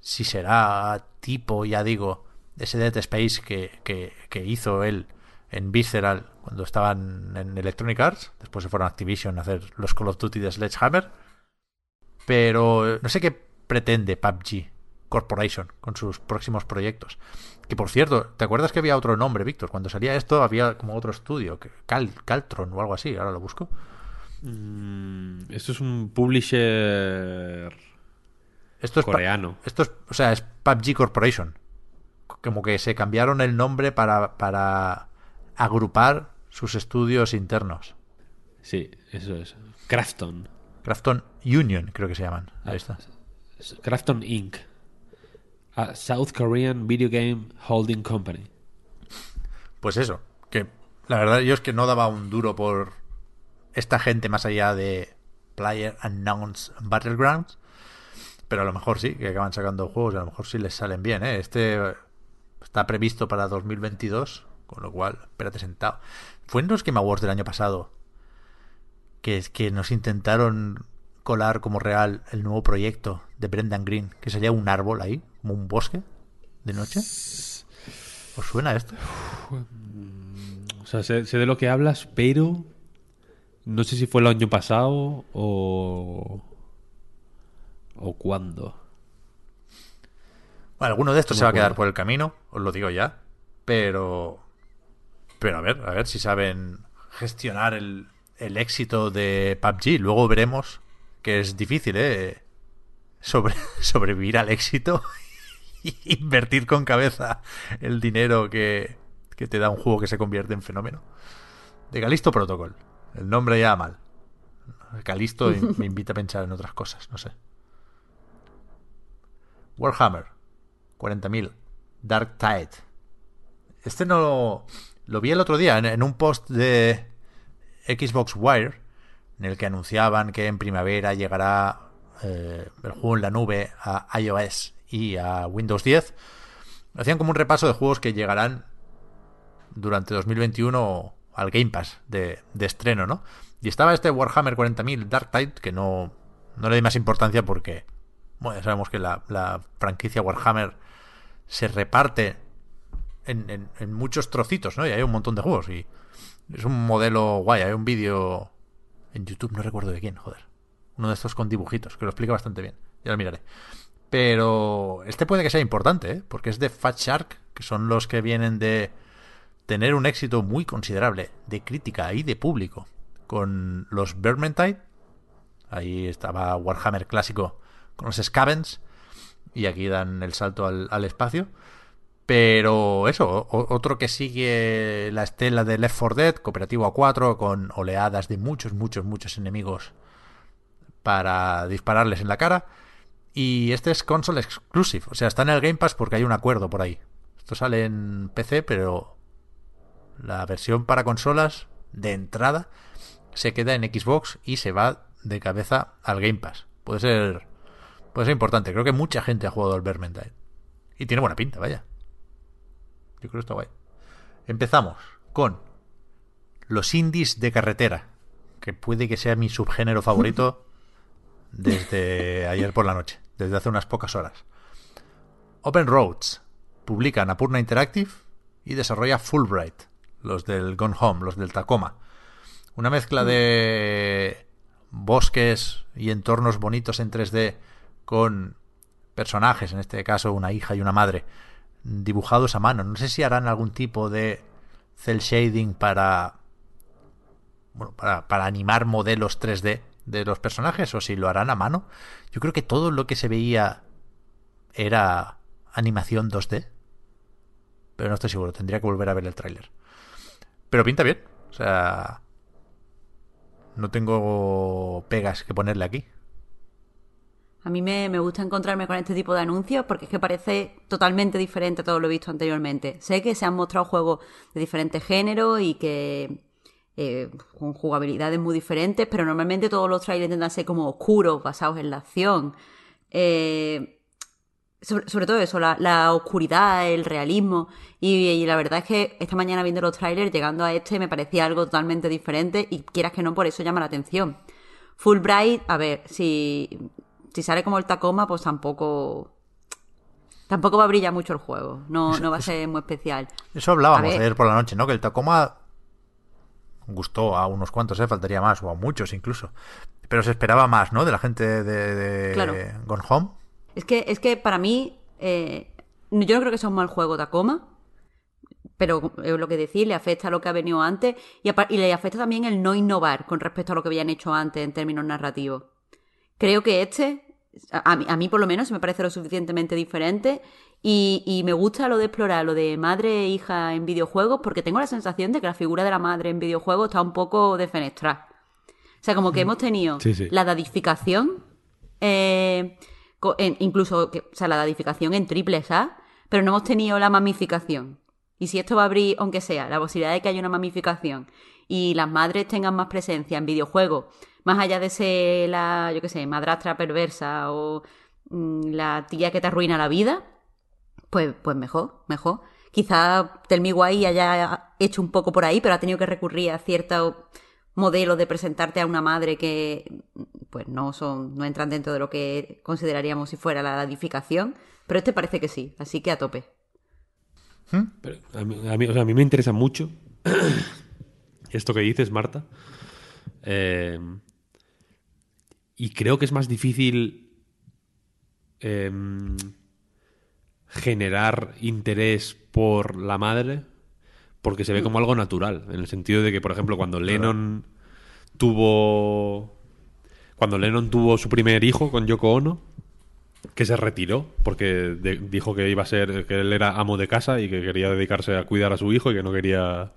si será tipo, ya digo, ese Dead Space que, que, que hizo él en Visceral cuando estaban en Electronic Arts, después se fueron a Activision a hacer los Call of Duty de Sledgehammer, pero no sé qué pretende PUBG Corporation con sus próximos proyectos. Que por cierto, ¿te acuerdas que había otro nombre, Víctor? Cuando salía esto había como otro estudio, Cal, Caltron o algo así, ahora lo busco. Mm, esto es un publisher Esto es pa- coreano. Esto es, o sea, es PUBG Corporation. Como que se cambiaron el nombre para, para agrupar sus estudios internos. Sí, eso es. Crafton. Crafton Union, creo que se llaman. Ahí está. Crafton Inc. A South Korean Video Game Holding Company. Pues eso, que la verdad yo es que no daba un duro por esta gente más allá de Player Unknowns Battlegrounds. Pero a lo mejor sí, que acaban sacando juegos y a lo mejor sí les salen bien, ¿eh? Este está previsto para 2022, con lo cual, espérate sentado. Fue en los Game Awards del año pasado que, que nos intentaron colar como real el nuevo proyecto de Brendan Green, que sería un árbol ahí, como un bosque de noche. ¿Os suena esto? O sea, sé, sé de lo que hablas, pero no sé si fue el año pasado o. o cuándo. Bueno, alguno de estos No se va a quedar por el camino, os lo digo ya. Pero. Pero a ver, a ver si saben gestionar el, el éxito de PUBG. Luego veremos que es difícil, ¿eh? Sobre, sobrevivir al éxito y invertir con cabeza el dinero que, que te da un juego que se convierte en fenómeno. De Calisto Protocol. El nombre ya mal. Calisto me invita a pensar en otras cosas, no sé. Warhammer 40.000 Dark Tide. Este no lo, vi el otro día en, en un post de Xbox Wire en el que anunciaban que en primavera llegará eh, el juego en la nube a iOS y a Windows 10. Hacían como un repaso de juegos que llegarán durante 2021 al Game Pass de, de estreno, ¿no? Y estaba este Warhammer 40.000 Dark Tide que no, no le di más importancia porque, bueno, ya sabemos que la, la franquicia Warhammer se reparte en, en- muchos trocitos, ¿no? Y hay un montón de juegos y es un modelo guay. Hay un vídeo en YouTube, no recuerdo de quién, joder. Uno de estos con dibujitos, que lo explica bastante bien. Ya lo miraré. Pero este puede que sea importante, ¿eh? Porque es de Fat Shark, que son los que vienen de tener un éxito muy considerable de crítica y de público con los Vermintide. Ahí estaba Warhammer clásico con los Scavens. Y aquí dan el salto al, espacio. Pero eso, otro que sigue la estela de Left 4 Dead, cooperativo a 4, con oleadas de muchos, muchos, muchos enemigos para dispararles en la cara. Y este es console exclusive, o sea, está en el Game Pass porque hay un acuerdo por ahí. Esto sale en PC, pero la versión para consolas de entrada se queda en Xbox y se va de cabeza al Game Pass. Puede ser, puede ser importante. Creo que mucha gente ha jugado al Vermintide. Y tiene buena pinta, vaya. Yo creo que está guay. Empezamos con los indies de carretera, que puede que sea mi subgénero favorito desde ayer por la noche, desde hace unas pocas horas. Open Roads publica Anapurna Interactive y desarrolla Fulbright, los del Gone Home, los del Tacoma. Una mezcla de bosques y entornos bonitos en 3D con personajes, en este caso una hija y una madre, dibujados a mano. No sé si harán algún tipo de cel shading para bueno, para, para animar modelos 3D de los personajes o si lo harán a mano. Yo creo que todo lo que se veía era animación 2D. Pero no estoy seguro, tendría que volver a ver el tráiler. Pero pinta bien. O sea, no tengo pegas que ponerle aquí. A mí me, me gusta encontrarme con este tipo de anuncios porque es que parece totalmente diferente a todo lo visto anteriormente. Sé que se han mostrado juegos de diferentes géneros y que eh, con jugabilidades muy diferentes, pero normalmente todos los trailers intentan ser como oscuros, basados en la acción. Eh, sobre, todo eso, la, la oscuridad, el realismo. Y, y la verdad es que esta mañana viendo los trailers, llegando a este, me parecía algo totalmente diferente y quieras que no, por eso llama la atención. Fulbright, a ver, si, si sale como el Tacoma, pues tampoco. Tampoco va a brillar mucho el juego. No, no va a ser muy especial. Eso hablábamos ayer por la noche, ¿no? Que el Tacoma gustó a unos cuantos, ¿eh? Faltaría más, o a muchos incluso. Pero se esperaba más, ¿no? De la gente de, de Claro. Gone Home. Es que, es que para mí, eh, yo no creo que sea un mal juego Tacoma, pero es lo que decir, le afecta a lo que ha venido antes y, y le afecta también el no innovar con respecto a lo que habían hecho antes en términos narrativos. Creo que este, a, mí, a mí por lo menos, me parece lo suficientemente diferente y, y me gusta lo de explorar, lo de madre e hija en videojuegos, porque tengo la sensación de que la figura de la madre en videojuegos está un poco defenestrada. O sea, como que hemos tenido Sí, sí. la dadificación, eh, en- incluso, o sea, la dadificación en triples A, pero no hemos tenido la mamificación. Y si esto va a abrir, aunque sea, la posibilidad de que haya una mamificación y las madres tengan más presencia en videojuegos, más allá de ser la, yo qué sé, madrastra perversa o mm, la tía que te arruina la vida, pues, pues mejor, mejor. Quizá Me Why haya hecho un poco por ahí, pero ha tenido que recurrir a ciertos modelos de presentarte a una madre que pues no son, no entran dentro de lo que consideraríamos si fuera la edificación, pero este parece que sí, así que a tope. Pero a, mí, a mí- o sea, a mí me interesa mucho esto que dices, Marta. Eh, y creo que es más difícil em, generar interés por la madre porque se ve como algo natural. En el sentido de que, por ejemplo, cuando Lennon tuvo. Cuando Lennon tuvo su primer hijo con Yoko Ono, que se retiró porque de- dijo que iba a ser que él era amo de casa y que quería dedicarse a cuidar a su hijo y que no quería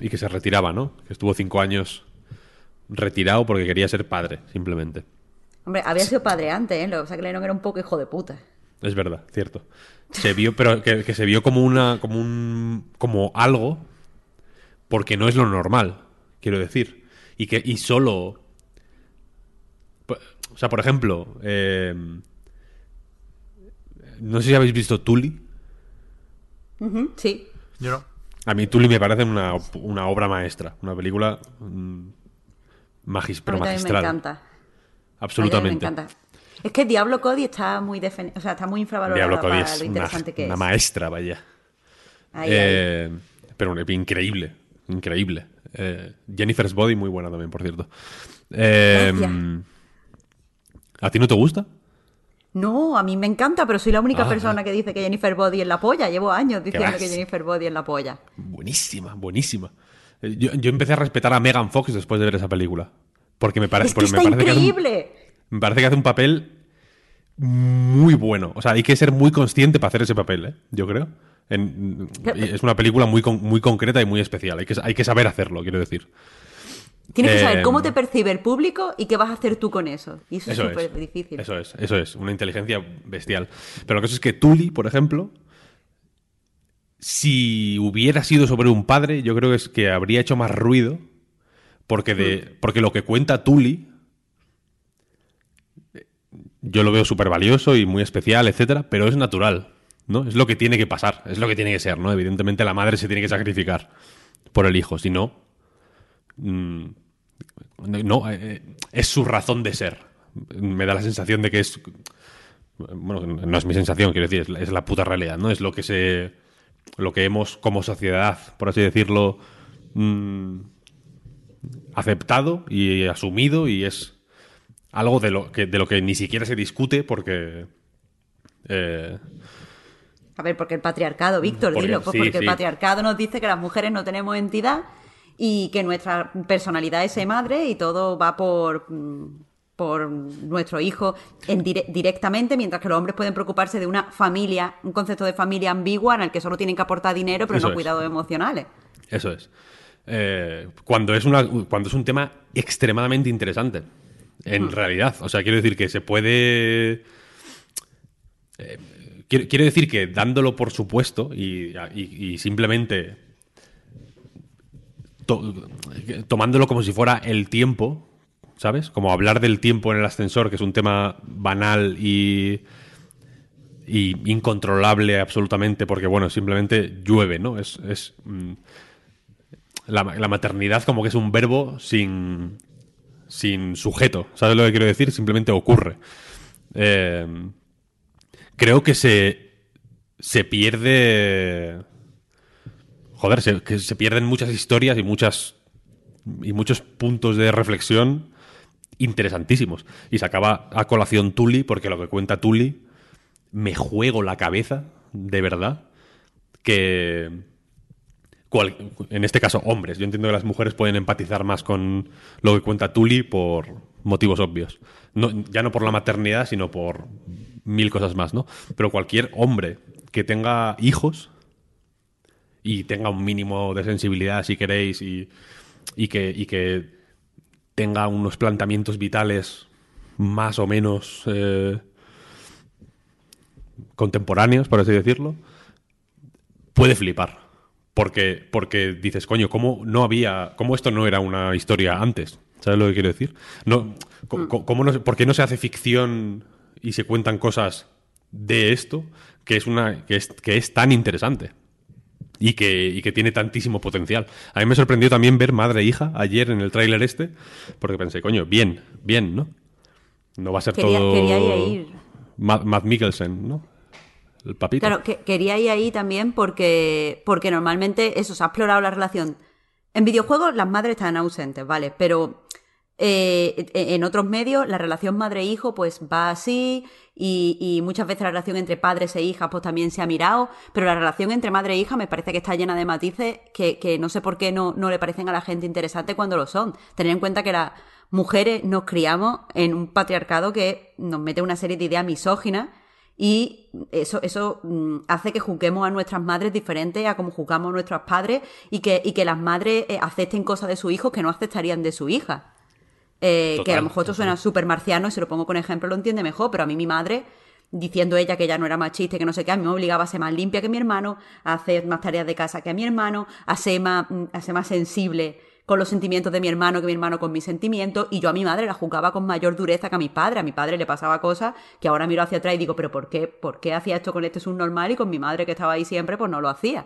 y que se retiraba, ¿no? Que estuvo cinco años retirado porque quería ser padre, simplemente. Hombre, había sido padre antes, ¿eh? Lo que pasa que Lennon era un poco hijo de puta. Es verdad, cierto. Se vio, pero que, que se vio como una, como un, como algo, porque no es lo normal, quiero decir, y que y solo, o sea, por ejemplo, eh, no sé si habéis visto Tully. Ujú, Sí. Yo no. A mí Tully me parece una, una obra maestra, una película mm, magis, A pero mí también me magistral, encanta. A mí también absolutamente. Me encanta. Es que Diablo Cody está muy defen- o sea, está muy infravalorado Diablo Cody es lo una, interesante que una es. maestra, vaya. Ahí, ahí. Eh, pero increíble, increíble. Eh, Jennifer's Body, muy buena también, por cierto. Eh. ¿A ti no te gusta? No, a mí me encanta, pero soy la única Ah, persona ah. que dice que Jennifer Body es la polla. Llevo años diciendo que Jennifer Body es la polla. Buenísima, buenísima. Yo, yo empecé a respetar a Megan Fox después de ver esa película. Porque me, pare- Es que me parece que hace un- increíble. me parece que hace un papel muy bueno. O sea, hay que ser muy consciente para hacer ese papel, ¿eh? Yo creo. En- es una película muy, con- muy concreta y muy especial. Hay que, hay que saber hacerlo, quiero decir. Tienes que saber Eh, cómo te percibe el público y qué vas a hacer tú con eso. Y eso, Eso es súper difícil. Eso es, eso es. Una inteligencia bestial. Pero lo que pasa es que Tully, por ejemplo, si hubiera sido sobre un padre, yo creo que, es que habría hecho más ruido. Porque, de, porque lo que cuenta Tully, yo lo veo súper valioso y muy especial, etcétera, pero es natural. ¿no? Es lo que tiene que pasar, es lo que tiene que ser, ¿no? Evidentemente la madre se tiene que sacrificar por el hijo, si no. mm, no, eh, es su razón de ser. Me da la sensación de que es. Bueno, no es mi sensación, quiero decir, es la, es la puta realidad, ¿no? Es lo que se. Lo que hemos, como sociedad, por así decirlo, mm, aceptado y asumido, y es algo de lo que, de lo que ni siquiera se discute porque. eh, A ver, porque el patriarcado, Víctor, Porque- dilo, pues sí, porque sí. el patriarcado nos dice que las mujeres no tenemos entidad y que nuestra personalidad es madre y todo va por, mm, por nuestro hijo en dire- directamente, mientras que los hombres pueden preocuparse de una familia, un concepto de familia ambigua en el que solo tienen que aportar dinero, pero Eso no es. cuidados emocionales. Eso es. Eh, cuando, es una, cuando es un tema extremadamente interesante. en realidad. O sea, quiero decir que se puede... eh, quiero, quiero decir que dándolo por supuesto y, y- y simplemente to- tomándolo como si fuera el tiempo, ¿sabes? Como hablar del tiempo en el ascensor, que es un tema banal y, y incontrolable absolutamente, porque bueno, simplemente llueve, ¿no? Es, mm, la, la maternidad como que es un verbo sin, sin sujeto, ¿sabes lo que quiero decir? Simplemente ocurre. Eh, creo que se, se pierde joder, se, que se pierden muchas historias y muchas y muchos puntos de reflexión interesantísimos. Y se acaba a colación Tully, porque lo que cuenta Tully me juego la cabeza, de verdad, que cual- en este caso hombres. Yo entiendo que las mujeres pueden empatizar más con lo que cuenta Tully por motivos obvios. Ya no por la maternidad, sino por mil cosas más, ¿no? Pero cualquier hombre que tenga hijos y tenga un mínimo de sensibilidad, si queréis, y, y que tenga unos planteamientos vitales más o menos eh, contemporáneos, por así decirlo, puede flipar. Porque, porque dices, coño, ¿cómo no había. ¿Cómo esto no era una historia antes? ¿Sabes lo que quiero decir? No, ¿cómo no ¿Por qué no se hace ficción y se cuentan cosas de esto que es, una, que es, que es tan interesante? Y que, y que tiene tantísimo potencial. A mí me sorprendió también ver Madre e Hija ayer en el tráiler este, porque pensé, coño, bien, bien, ¿no? No va a ser Quería- todo quería ir. Matt, Matt Mikkelsen, ¿no? El papito. Claro, que quería ir ahí también porque, porque normalmente eso, se ha explorado la relación. En videojuegos las madres están ausentes, ¿vale? Pero eh, en otros medios la relación madre-hijo pues va así y, y muchas veces la relación entre padres e hijas pues también se ha mirado, pero la relación entre madre e hija me parece que está llena de matices que, que no sé por qué no, no le parecen a la gente interesantes cuando lo son. Tener en cuenta que las mujeres nos criamos en un patriarcado que nos mete una serie de ideas misóginas y eso, eso mm, hace que juzguemos a nuestras madres diferentes a como juzgamos a nuestros padres y que, y que las madres eh, acepten cosas de sus hijos que no aceptarían de su hija. Eh, que a lo mejor esto suena súper marciano y se lo pongo con ejemplo lo entiende mejor, pero a mí mi madre, diciendo ella que ella no era machista y que no sé qué, a mí me obligaba a ser más limpia que mi hermano, a hacer más tareas de casa que a mi hermano, a ser más, mm, a ser más sensible con los sentimientos de mi hermano que mi hermano con mis sentimientos, y yo a mi madre la juzgaba con mayor dureza que a mi padre. A mi padre le pasaba cosas que ahora miro hacia atrás y digo, pero ¿por qué, por qué hacía esto con este subnormal y con mi madre que estaba ahí siempre, pues no lo hacía?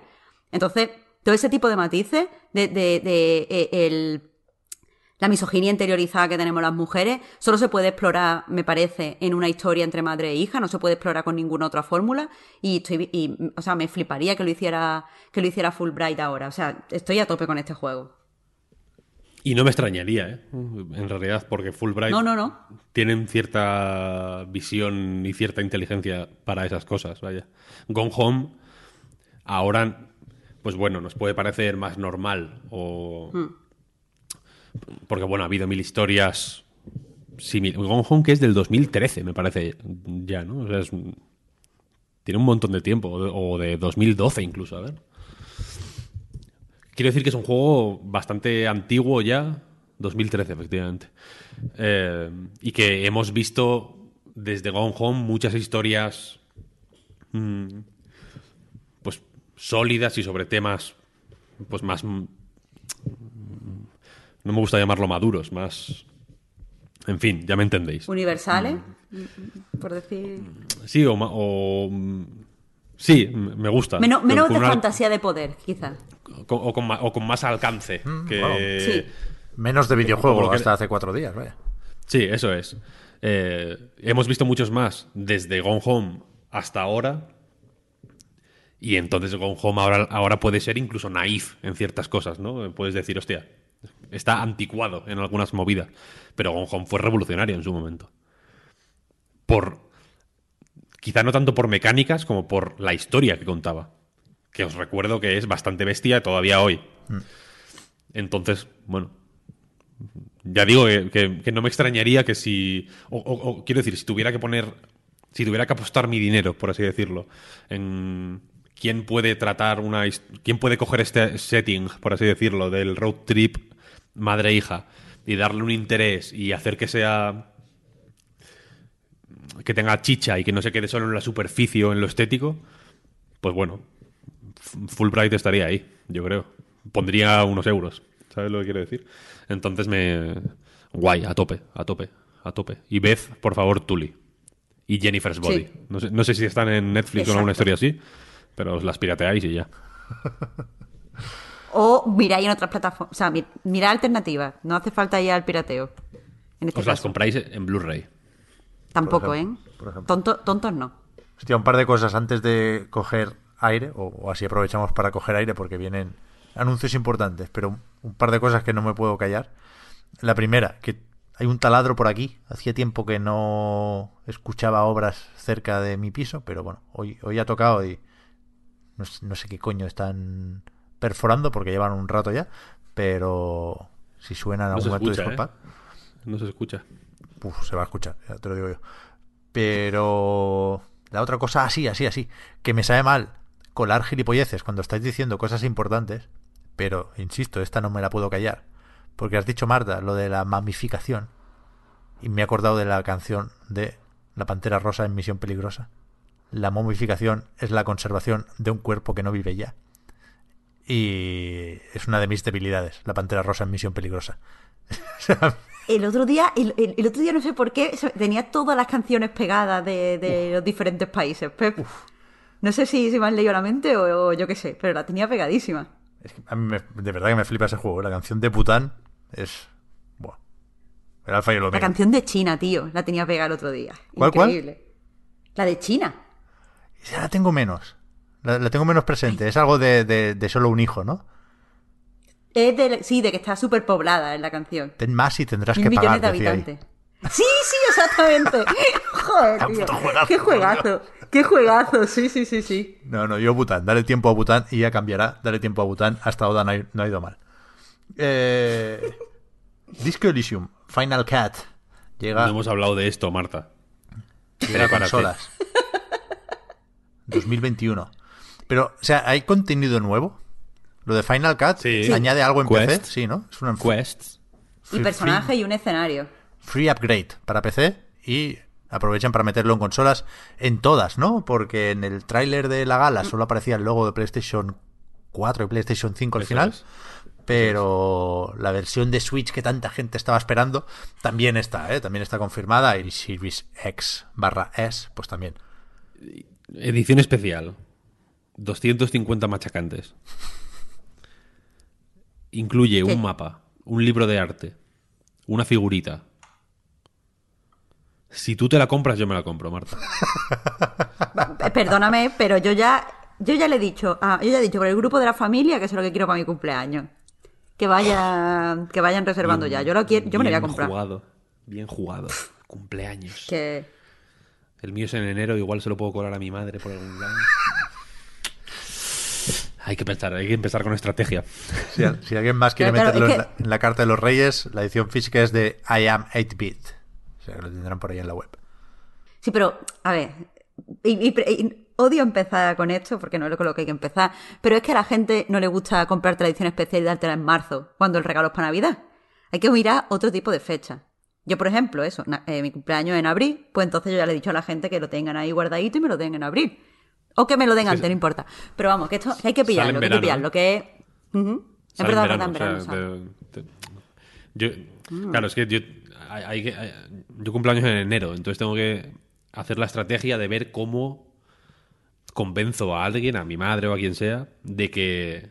Entonces, todo ese tipo de matices, de, de, de, eh, el la misoginia interiorizada que tenemos las mujeres solo se puede explorar, me parece, en una historia entre madre e hija, no se puede explorar con ninguna otra fórmula y estoy y, o sea, me fliparía que lo hiciera que lo hiciera Fulbright ahora, o sea, estoy a tope con este juego. Y no me extrañaría, ¿eh? En realidad, porque Fulbright No, no, no. tienen cierta visión y cierta inteligencia para esas cosas, vaya. Gone Home, ahora, pues bueno, nos puede parecer más normal o... Porque, bueno, ha habido mil historias similares. Gone Home, que es del 2013, me parece, ya, ¿no? O sea, es Tiene un montón de tiempo, o de- o de 2012 incluso, a ver. Quiero decir que es un juego bastante antiguo ya, 2013 efectivamente, Eh, y que hemos visto desde Gone Home muchas historias mm, pues sólidas y sobre temas pues más no me gusta llamarlo maduros, más en fin, ya me entendéis. Universales, Mm. por decir. Sí, o, mm, sí, me gusta. Menos, Con- menos con de una- fantasía de poder, quizá. o, con, ma- o con más alcance. que, wow. Sí. Menos de videojuego como lo que- hasta hace cuatro días, vaya. Sí, eso es. Eh, hemos visto muchos más desde Gone Home hasta ahora. Y entonces Gone Home ahora, ahora puede ser incluso naif en ciertas cosas, ¿no? Puedes decir, hostia, está anticuado en algunas movidas. Pero Gone Home fue revolucionario en su momento. Por. Quizá no tanto por mecánicas como por la historia que contaba. Que os recuerdo que es bastante bestia todavía hoy. Entonces, bueno, ya digo que, que- que no me extrañaría que si. O, o- o quiero decir, si tuviera que poner. Si tuviera que apostar mi dinero, por así decirlo, en quién puede tratar una. quién puede coger este setting, por así decirlo, del road trip madre-hija y darle un interés y hacer que sea que tenga chicha y que no se quede solo en la superficie o en lo estético, pues bueno, Fulbright estaría ahí, yo creo. Pondría unos euros, ¿sabes lo que quiero decir? Entonces me... Guay, a tope, a tope, a tope. Y Beth, por favor, Tully. Y Jennifer's Body. Sí. No, sé, no sé si están en Netflix o en alguna historia así, pero os las pirateáis y ya. O miráis en otras plataformas. O sea, mi- mirad alternativas. No hace falta ir al pirateo. En este Os las compráis en Blu-ray. Tampoco, Por ¿eh? ejemplo, por ejemplo. Tonto- tontos no. Hostia, un par de cosas antes de coger aire, o, o así aprovechamos para coger aire porque vienen anuncios importantes, pero un, un par de cosas que no me puedo callar. La primera, que hay un taladro por aquí. Hacía tiempo que no escuchaba obras cerca de mi piso, pero bueno, hoy, hoy ha tocado y no, sé- no sé qué coño están perforando porque llevan un rato ya, pero si suenan en No algún momento, disculpad. ¿eh? No se escucha. Uf, se va a escuchar, ya te lo digo yo. Pero la otra cosa, así, así, así, que me sabe mal colar gilipolleces cuando estáis diciendo cosas importantes, pero, insisto, esta no me la puedo callar. Porque has dicho, Marta, lo de la mamificación. Y me he acordado de la canción de La Pantera Rosa en Misión Peligrosa. La momificación es la conservación de un cuerpo que no vive ya. Y es una de mis debilidades, la Pantera Rosa en Misión Peligrosa. El otro día, el, el- el otro día no sé por qué, tenía todas las canciones pegadas de, de los diferentes países. Pep. No sé si, si me han leído la mente o, o yo qué sé, pero la tenía pegadísima. Es que a mí me- de verdad que me flipa ese juego. La canción de Pután es. Buah. El alfa y el La canción de China, tío, la tenía pegada el otro día. ¿Cuál, cuál? Increíble. La de China. Esa la tengo menos. La, la tengo menos presente. Es algo de, de- de solo un hijo, ¿no? Es de, sí, de que está súper poblada en la canción. Ten más y tendrás Mil que pagar. millones de habitantes. Sí, sí, exactamente. Joder, tío. juegazo, Qué juegazo. Qué juegazo. Sí, sí, sí, sí. No, no, yo Bután. Dale tiempo a Bután y ya cambiará. Dale tiempo a Bután. Hasta ahora no, ha- no ha ido mal. Eh, Disco Elysium, Final Cut. Llega No hemos hablado de esto, Marta. de Prepárate. consolas. 2021. Pero, o sea, ¿hay contenido nuevo? Lo de Final Cut Sí. Sí. añade algo en Quest. PC, sí, ¿no? Es una Quests. Y free- personaje y un escenario. free upgrade para PC y aprovechan para meterlo en consolas en todas, ¿no? Porque en el tráiler de la gala solo aparecía el logo de PlayStation 4 y PlayStation 5 al Eso final. es. Pero la versión de Switch que tanta gente estaba esperando también está, ¿eh? También está confirmada. Y Series X barra S, pues también. Edición especial. 250 machacantes. Incluye ¿Qué? un mapa, un libro de arte, una figurita. Si tú te la compras, yo me la compro, Marta. Eh, Perdóname, pero yo ya, yo ya le he dicho, ah, yo ya he dicho por el grupo de la familia que eso es lo que quiero para mi cumpleaños. Que vayan, que vayan reservando ya. Yo lo quiero, yo me lo voy a Bien comprar. jugado. Bien jugado. Cumpleaños. Que El mío es en enero, igual se lo puedo colar a mi madre por algún lado. Hay que pensar, hay que empezar con estrategia. Si, al- si alguien más quiere Claro, claro, meterlo es en, que- la, en la carta de los reyes, la edición física es de I am 8-bit. O sea, que lo tendrán por ahí en la web. Sí, pero, a ver, y- y- y odio empezar con esto porque no es con lo que hay que empezar, pero es que a la gente no le gusta comprar tradición especial y dártela en marzo, cuando el regalo es para Navidad. Hay que mirar otro tipo de fecha. Yo, por ejemplo, eso, na- eh, mi cumpleaños en abril, pues entonces yo ya le he dicho a la gente que lo tengan ahí guardadito y me lo den en abril. O que me lo den antes, no importa. Pero vamos, que esto que hay que pillarlo, que hay que pillarlo, que es... Ujú. Es verdad, en verano, verano o sea, sale. te- te- yo, claro, es que yo, hay- yo cumpleaños en enero, entonces tengo que hacer la estrategia de ver cómo convenzo a alguien, a mi madre o a quien sea, de que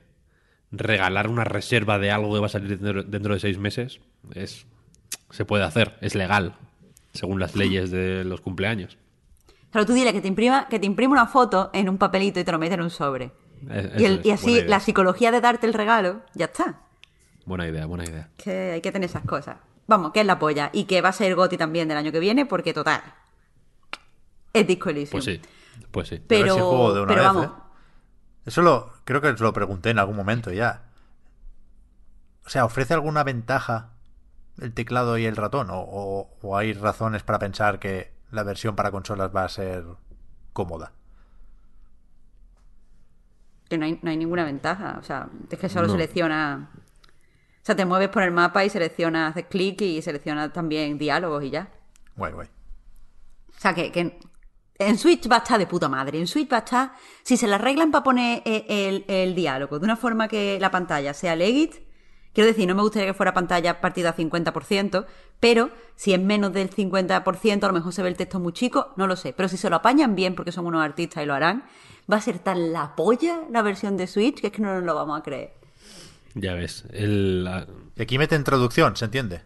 regalar una reserva de algo que va a salir dentro, dentro de seis meses es se puede hacer, es legal, según las leyes de los cumpleaños. Claro, tú dile que te imprima, que te imprime una foto en un papelito y te lo mete en un sobre. Es- Y, el- eso es, y así la psicología de darte el regalo, ya está. Buena idea, buena idea. Que hay que tener esas cosas. Vamos, que es la polla. Y que va a ser Goti también del año que viene, porque total. Es Disco Elysium. Pues sí, pues sí. Pero, si juego de una pero vez, vamos. ¿eh? Eso lo, creo que os lo pregunté en algún momento ya. O sea, ¿ofrece alguna ventaja el teclado y el ratón? ¿O, o- o hay razones para pensar que la versión para consolas va a ser cómoda? Que no hay, no hay ninguna ventaja. O sea, es que solo No. selecciona. sea, te mueves por el mapa y seleccionas, haces clic y seleccionas también diálogos y ya. Guay, guay. O sea, que, que en Switch va a estar de puta madre. En Switch va a estar, si se le arreglan para poner eh, el, el diálogo de una forma que la pantalla sea legit, quiero decir, no me gustaría que fuera pantalla partida a 50%, pero si es menos del 50%, a lo mejor se ve el texto muy chico, no lo sé. Pero si se lo apañan bien, porque son unos artistas y lo harán, va a ser tan la polla la versión de Switch que es que no nos lo vamos a creer. Ya ves. El, la- Y aquí meten traducción, ¿se entiende?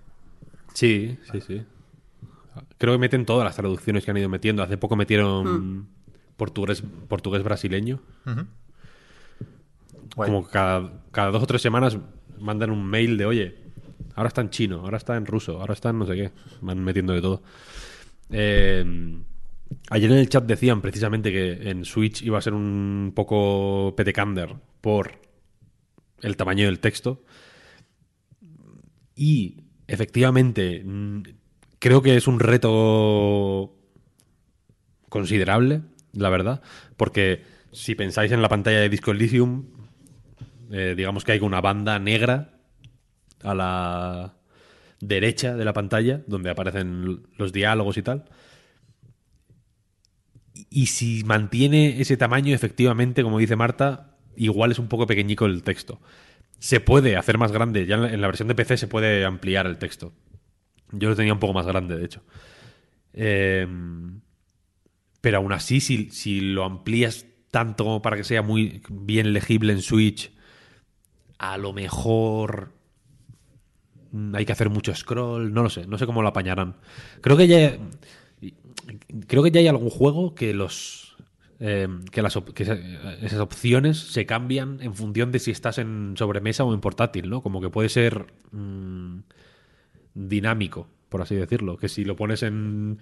Sí, sí, sí. Creo que meten todas las traducciones que han ido metiendo. Hace poco metieron portugués, portugués brasileño. Como cada, cada dos o tres semanas mandan un mail de, oye, ahora está en chino, ahora está en ruso, ahora está en no sé qué. Van metiendo de todo. Eh, ayer en el chat decían precisamente que en Switch iba a ser un poco petecander por el tamaño del texto. Y efectivamente, mm, creo que es un reto considerable, la verdad, porque si pensáis en la pantalla de Disco Elysium, eh, digamos que hay una banda negra a la derecha de la pantalla, donde aparecen los diálogos y tal. Y si mantiene ese tamaño, efectivamente, como dice Marta, igual es un poco pequeñico el texto. Se puede hacer más grande, ya en la, versión de PC se puede ampliar el texto. Yo lo tenía un poco más grande, de hecho. Eh, pero aún así, si, si lo amplías tanto como para que sea muy bien legible en Switch, a lo mejor mm, hay que hacer mucho scroll, no lo sé, no sé cómo lo apañarán. Creo que ya creo que ya hay algún juego que los eh, que, las que esas opciones se cambian en función de si estás en sobremesa o en portátil, ¿no? Como que puede ser mm, dinámico, por así decirlo, que si lo pones en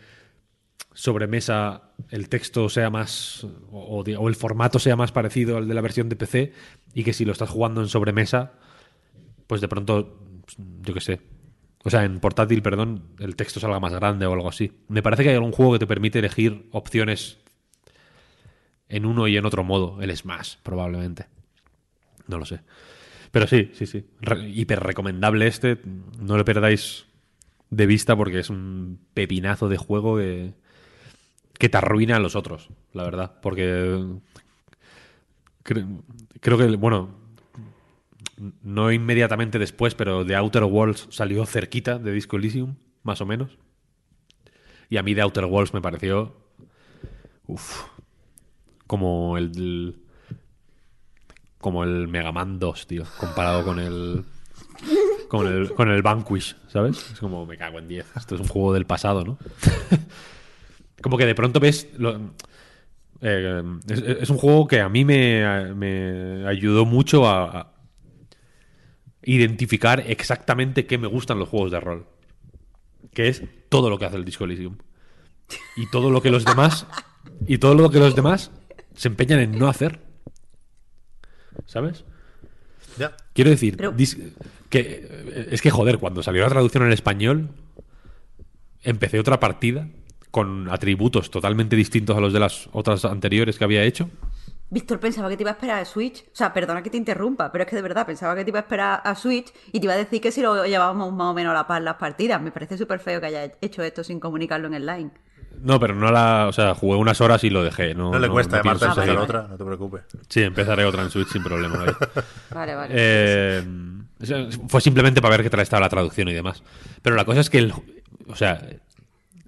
sobremesa el texto sea más o, el formato sea más parecido al de la versión de PC y que si lo estás jugando en sobremesa pues de pronto pues, yo qué sé. O sea en portátil perdón el texto salga más grande o algo así. Me parece que hay algún juego que te permite elegir opciones en uno y en otro modo. El Smash probablemente. No lo sé. Pero sí sí sí. Re- hiper recomendable este. No lo perdáis de vista porque es un pepinazo de juego que que te arruina a los otros, la verdad. Porque cre- creo que, bueno, no inmediatamente después, pero The Outer Worlds salió cerquita de Disco Elysium, más o menos. Y a mí The Outer Worlds me pareció. Uf. Como el. Como el Mega Man 2, tío. Comparado con el. Con el, con el Vanquish, ¿sabes? Es como me cago en 10. Esto es un juego del pasado, ¿no? como que de pronto ves. lo- eh, es, es un juego que a mí me, me ayudó mucho a, a identificar exactamente qué me gustan los juegos de rol. Que es todo lo que hace el Disco Elysium. Y todo lo que los demás. Y todo lo que los demás se empeñan en no hacer. ¿Sabes? Ya. Quiero decir, Pero- dis- que eh, es que joder, cuando salió la traducción en español, empecé otra partida con atributos totalmente distintos a los de las otras anteriores que había hecho. Víctor pensaba que te iba a esperar a Switch. O sea, perdona que te interrumpa, pero es que de verdad pensaba que te iba a esperar a Switch y te iba a decir que si lo llevábamos más o menos a la par las partidas. Me parece súper feo que haya hecho esto sin comunicarlo en el line. No, pero no la. O sea, jugué unas horas y lo dejé. No, No, le cuesta, no Ah, empezar otra, no te preocupes. Sí, empezaré otra en Switch sin problema. Vale, vale. Eh, fue simplemente para ver qué tal estaba la traducción y demás. Pero la cosa es que el, o sea,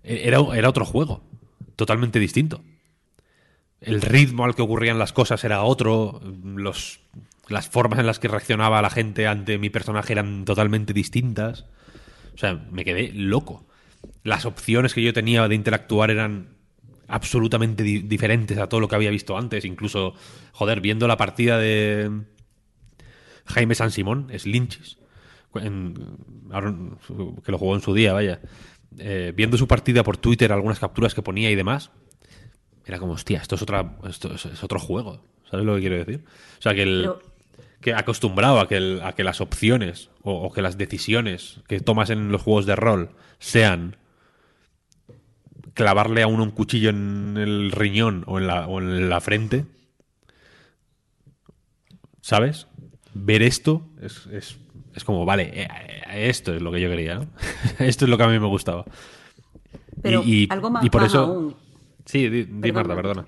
era, era otro juego, totalmente distinto. El ritmo al que ocurrían las cosas era otro, los, las formas en las que reaccionaba la gente ante mi personaje eran totalmente distintas. O sea, me quedé loco. Las opciones que yo tenía de interactuar eran absolutamente di- diferentes a todo lo que había visto antes. Incluso, joder, viendo la partida de, Jaime San Simón, es Lynchis, que lo jugó en su día, vaya. Eh, viendo su partida por Twitter, algunas capturas que ponía y demás, era como, hostia, esto es, otra, esto es, es otro juego. ¿Sabes lo que quiero decir? O sea, que, el, Pero- que acostumbrado a que, el- a que las opciones o, o que las decisiones que tomas en los juegos de rol sean clavarle a uno un cuchillo en el riñón o en la, o en la frente, ¿sabes? ver esto es, es, es como, vale, eh, eh, esto es lo que yo quería, ¿no? esto es lo que a mí me gustaba. Pero y, y- algo más, y por más eso... aún. Sí, di, di, Perdón. Marta, perdona.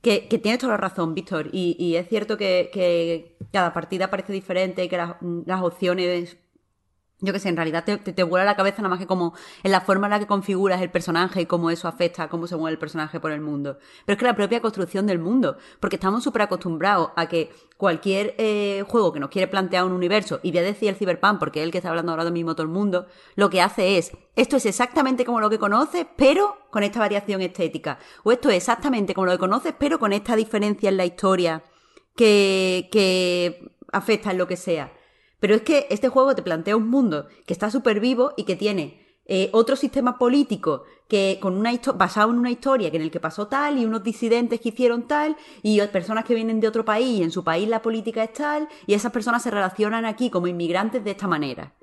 Que, que tienes toda la razón, Víctor. Y, y es cierto que, que cada partida parece diferente, que las, las opciones. Yo que sé, en realidad te, te, vuela la cabeza nada más que como en la forma en la que configuras el personaje y cómo eso afecta cómo se mueve el personaje por el mundo. Pero es que la propia construcción del mundo, porque estamos súper acostumbrados a que cualquier eh, juego que nos quiere plantear un universo, y voy a decir el Cyberpunk porque es el que está hablando ahora mismo todo el mundo, lo que hace es, esto es exactamente como lo que conoces, pero con esta variación estética. O esto es exactamente como lo que conoces, pero con esta diferencia en la historia que, que afecta en lo que sea. Pero es que este juego te plantea un mundo que está súper vivo y que tiene eh, otro sistema político que con una basado en una historia que en el que pasó tal y unos disidentes que hicieron tal y personas que vienen de otro país y en su país la política es tal y esas personas se relacionan aquí como inmigrantes de esta manera.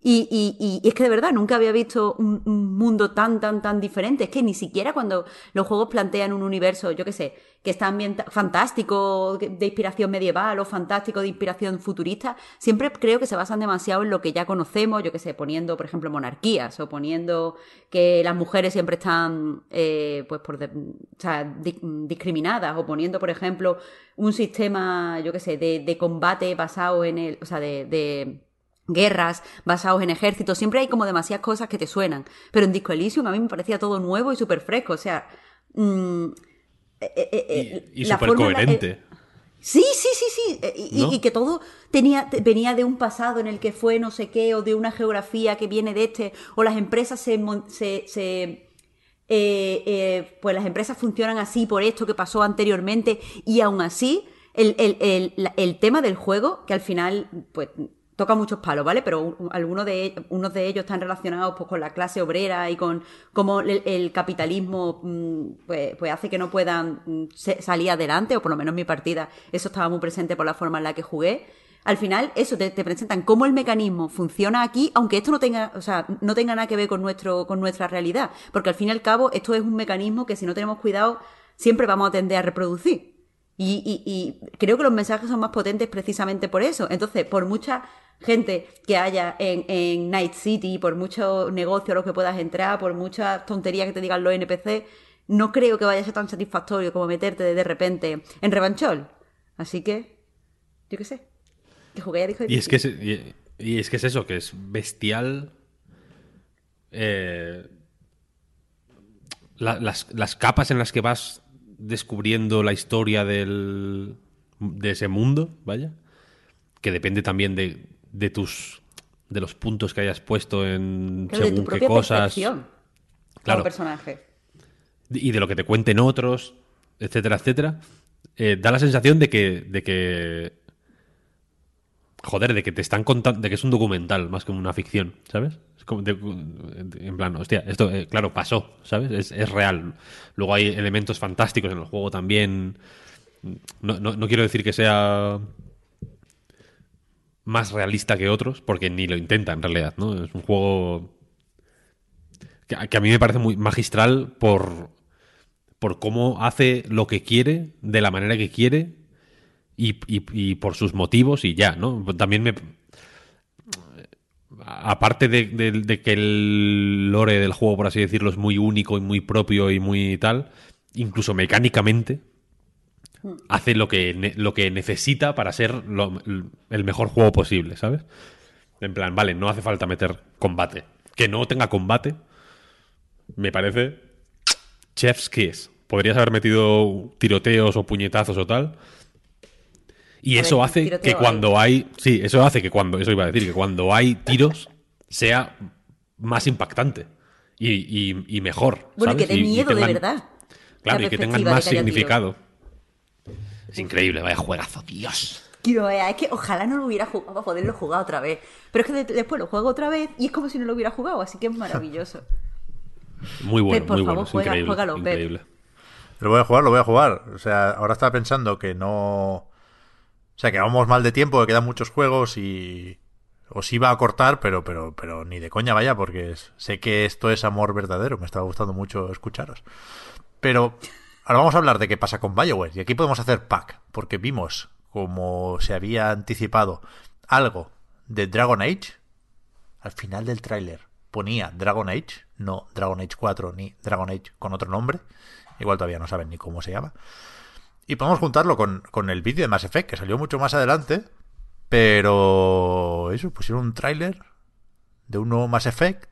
Y, y- y es que de verdad nunca había visto un, un mundo tan, tan, tan diferente. Es que ni siquiera cuando los juegos plantean un universo, yo qué sé, que está fantástico de inspiración medieval o fantástico de inspiración futurista, siempre creo que se basan demasiado en lo que ya conocemos, yo qué sé, poniendo, por ejemplo, monarquías o poniendo que las mujeres siempre están, eh, pues, por de- o sea, di- discriminadas o poniendo, por ejemplo, un sistema, yo qué sé, de, de combate basado en el, o sea, de- de guerras basados en ejércitos, siempre hay como demasiadas cosas que te suenan. Pero en Disco Elysium a mí me parecía todo nuevo y súper fresco, o sea... mm, eh, eh, eh, Y, súper la- coherente. Sí, sí, sí, sí. Y, ¿No? y que todo tenía, te- venía de un pasado en el que fue no sé qué, o de una geografía que viene de este, o las empresas se, se, se, eh, eh, pues las empresas funcionan así por esto que pasó anteriormente, y aún así, el, el, el, el tema del juego, que al final, pues toca muchos palos, ¿vale? Pero un- algunos de, unos de ellos están relacionados pues, con la clase obrera y con cómo el, capitalismo mm, pues, pues hace que no puedan mm, salir adelante, o por lo menos en mi partida eso estaba muy presente por la forma en la que jugué. Al final, eso te, te presentan cómo el mecanismo funciona aquí, aunque esto no tenga, o sea, no tenga nada que ver con nuestro, con nuestra realidad. Porque al fin y al cabo, esto es un mecanismo que si no tenemos cuidado, siempre vamos a tender a reproducir. Y, y- y creo que los mensajes son más potentes precisamente por eso. Entonces, por mucha gente que haya en, en Night City, por muchos negocios a los que puedas entrar, por muchas tonterías que te digan los NPC, no creo que vaya a ser tan satisfactorio como meterte de, de repente en Revanchol. Así que, yo qué sé, que jugué a Disco Y es que es, y, y es que es eso, que es bestial. eh, la- las, las capas en las que vas descubriendo la historia del, de ese mundo, vaya, que depende también de, de tus de los puntos que hayas puesto en según qué cosas Claro. como personaje. y de lo que te cuenten otros, etcétera, etcétera, eh, da la sensación de que, de que, joder, de que te están contando, de que es un documental más que una ficción, ¿sabes? Es como de- en plan, hostia, esto, eh, claro, pasó, ¿sabes? Es, es real. Luego hay elementos fantásticos en el juego también. No, no- no quiero decir que sea más realista que otros, porque ni lo intenta en realidad, ¿no? Es un juego que, a mí me parece muy magistral por, por cómo hace lo que quiere, de la manera que quiere y, y- por sus motivos y ya, ¿no? También me... Aparte de- de que el lore del juego, por así decirlo, es muy único y muy propio y muy tal, incluso mecánicamente, hace lo que, lo que necesita para ser lo- el mejor juego posible, ¿sabes? En plan, vale, no hace falta meter combate. Que no tenga combate, me parece chef's kiss. Podrías haber metido tiroteos o puñetazos o tal. Y A eso ver, hace que cuando hay. Sí, eso hace que cuando. Eso iba a decir, que cuando hay tiros sea más impactante. Y, y- y mejor. Bueno, y que dé miedo de tengan- verdad. Claro, La y que tengan más que tiros. Es increíble, vaya juegazo, Dios. Es que ojalá no lo hubiera jugado para poderlo jugar otra vez. Pero es que de- después lo juego otra vez y es como si no lo hubiera jugado, así que es maravilloso. Muy bueno, Pep, por muy favor, bueno. Juega- increíble. juégalo, increíble. Lo voy a jugar, lo voy a jugar. O sea, ahora estaba pensando que no. O sea, que vamos mal de tiempo, que quedan muchos juegos y. Os iba a cortar, pero, pero, pero ni de coña vaya, porque es- sé que esto es amor verdadero. Me estaba gustando mucho escucharos. Pero ahora vamos a hablar de qué pasa con Bioware. Y aquí podemos hacer pack, porque vimos como se había anticipado algo de Dragon Age, al final del tráiler ponía Dragon Age, no Dragon Age 4 ni Dragon Age con otro nombre, igual todavía no saben ni cómo se llama. Y podemos juntarlo con, con el vídeo de Mass Effect, que salió mucho más adelante, pero eso, pusieron un tráiler de un nuevo Mass Effect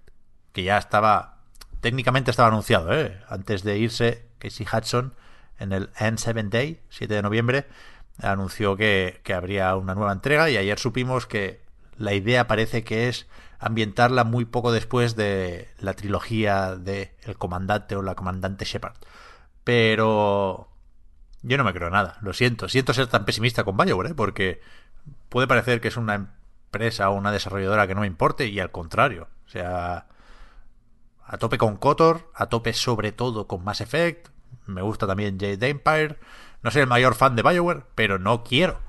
que ya estaba, técnicamente estaba anunciado, ¿eh? antes de irse Casey Hudson en el N7 Day, 7 de noviembre, anunció que, que habría una nueva entrega y ayer supimos que la idea parece que es ambientarla muy poco después de la trilogía de El Comandante o la Comandante Shepard. Pero yo no me creo nada, lo siento. Siento ser tan pesimista con BioWare, ¿eh? porque puede parecer que es una empresa o una desarrolladora que no me importe y al contrario. O sea, a tope con Kotor, a tope sobre todo con Mass Effect. Me gusta también Jade Empire. No soy el mayor fan de BioWare, pero no quiero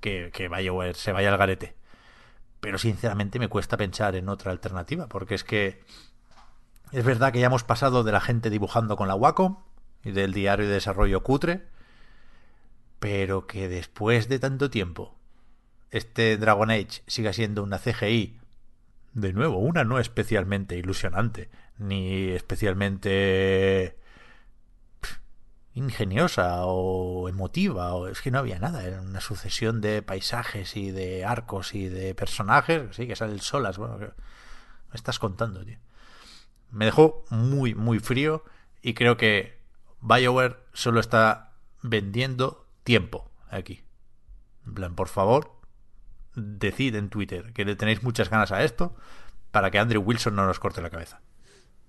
que, que BioWare se vaya al garete. Pero sinceramente me cuesta pensar en otra alternativa, porque es que es verdad que ya hemos pasado de la gente dibujando con la Wacom y del diario de desarrollo cutre, pero que después de tanto tiempo este Dragon Age siga siendo una CGI, de nuevo, una no especialmente ilusionante, ni especialmente ingeniosa o emotiva, o es que no había nada, era una sucesión de paisajes y de arcos y de personajes, sí, que sale el solas, bueno, me estás contando, tío. Me dejó muy, muy frío y creo que BioWare solo está vendiendo tiempo aquí. En plan, por favor, decid en Twitter que le tenéis muchas ganas a esto para que Andrew Wilson no nos corte la cabeza.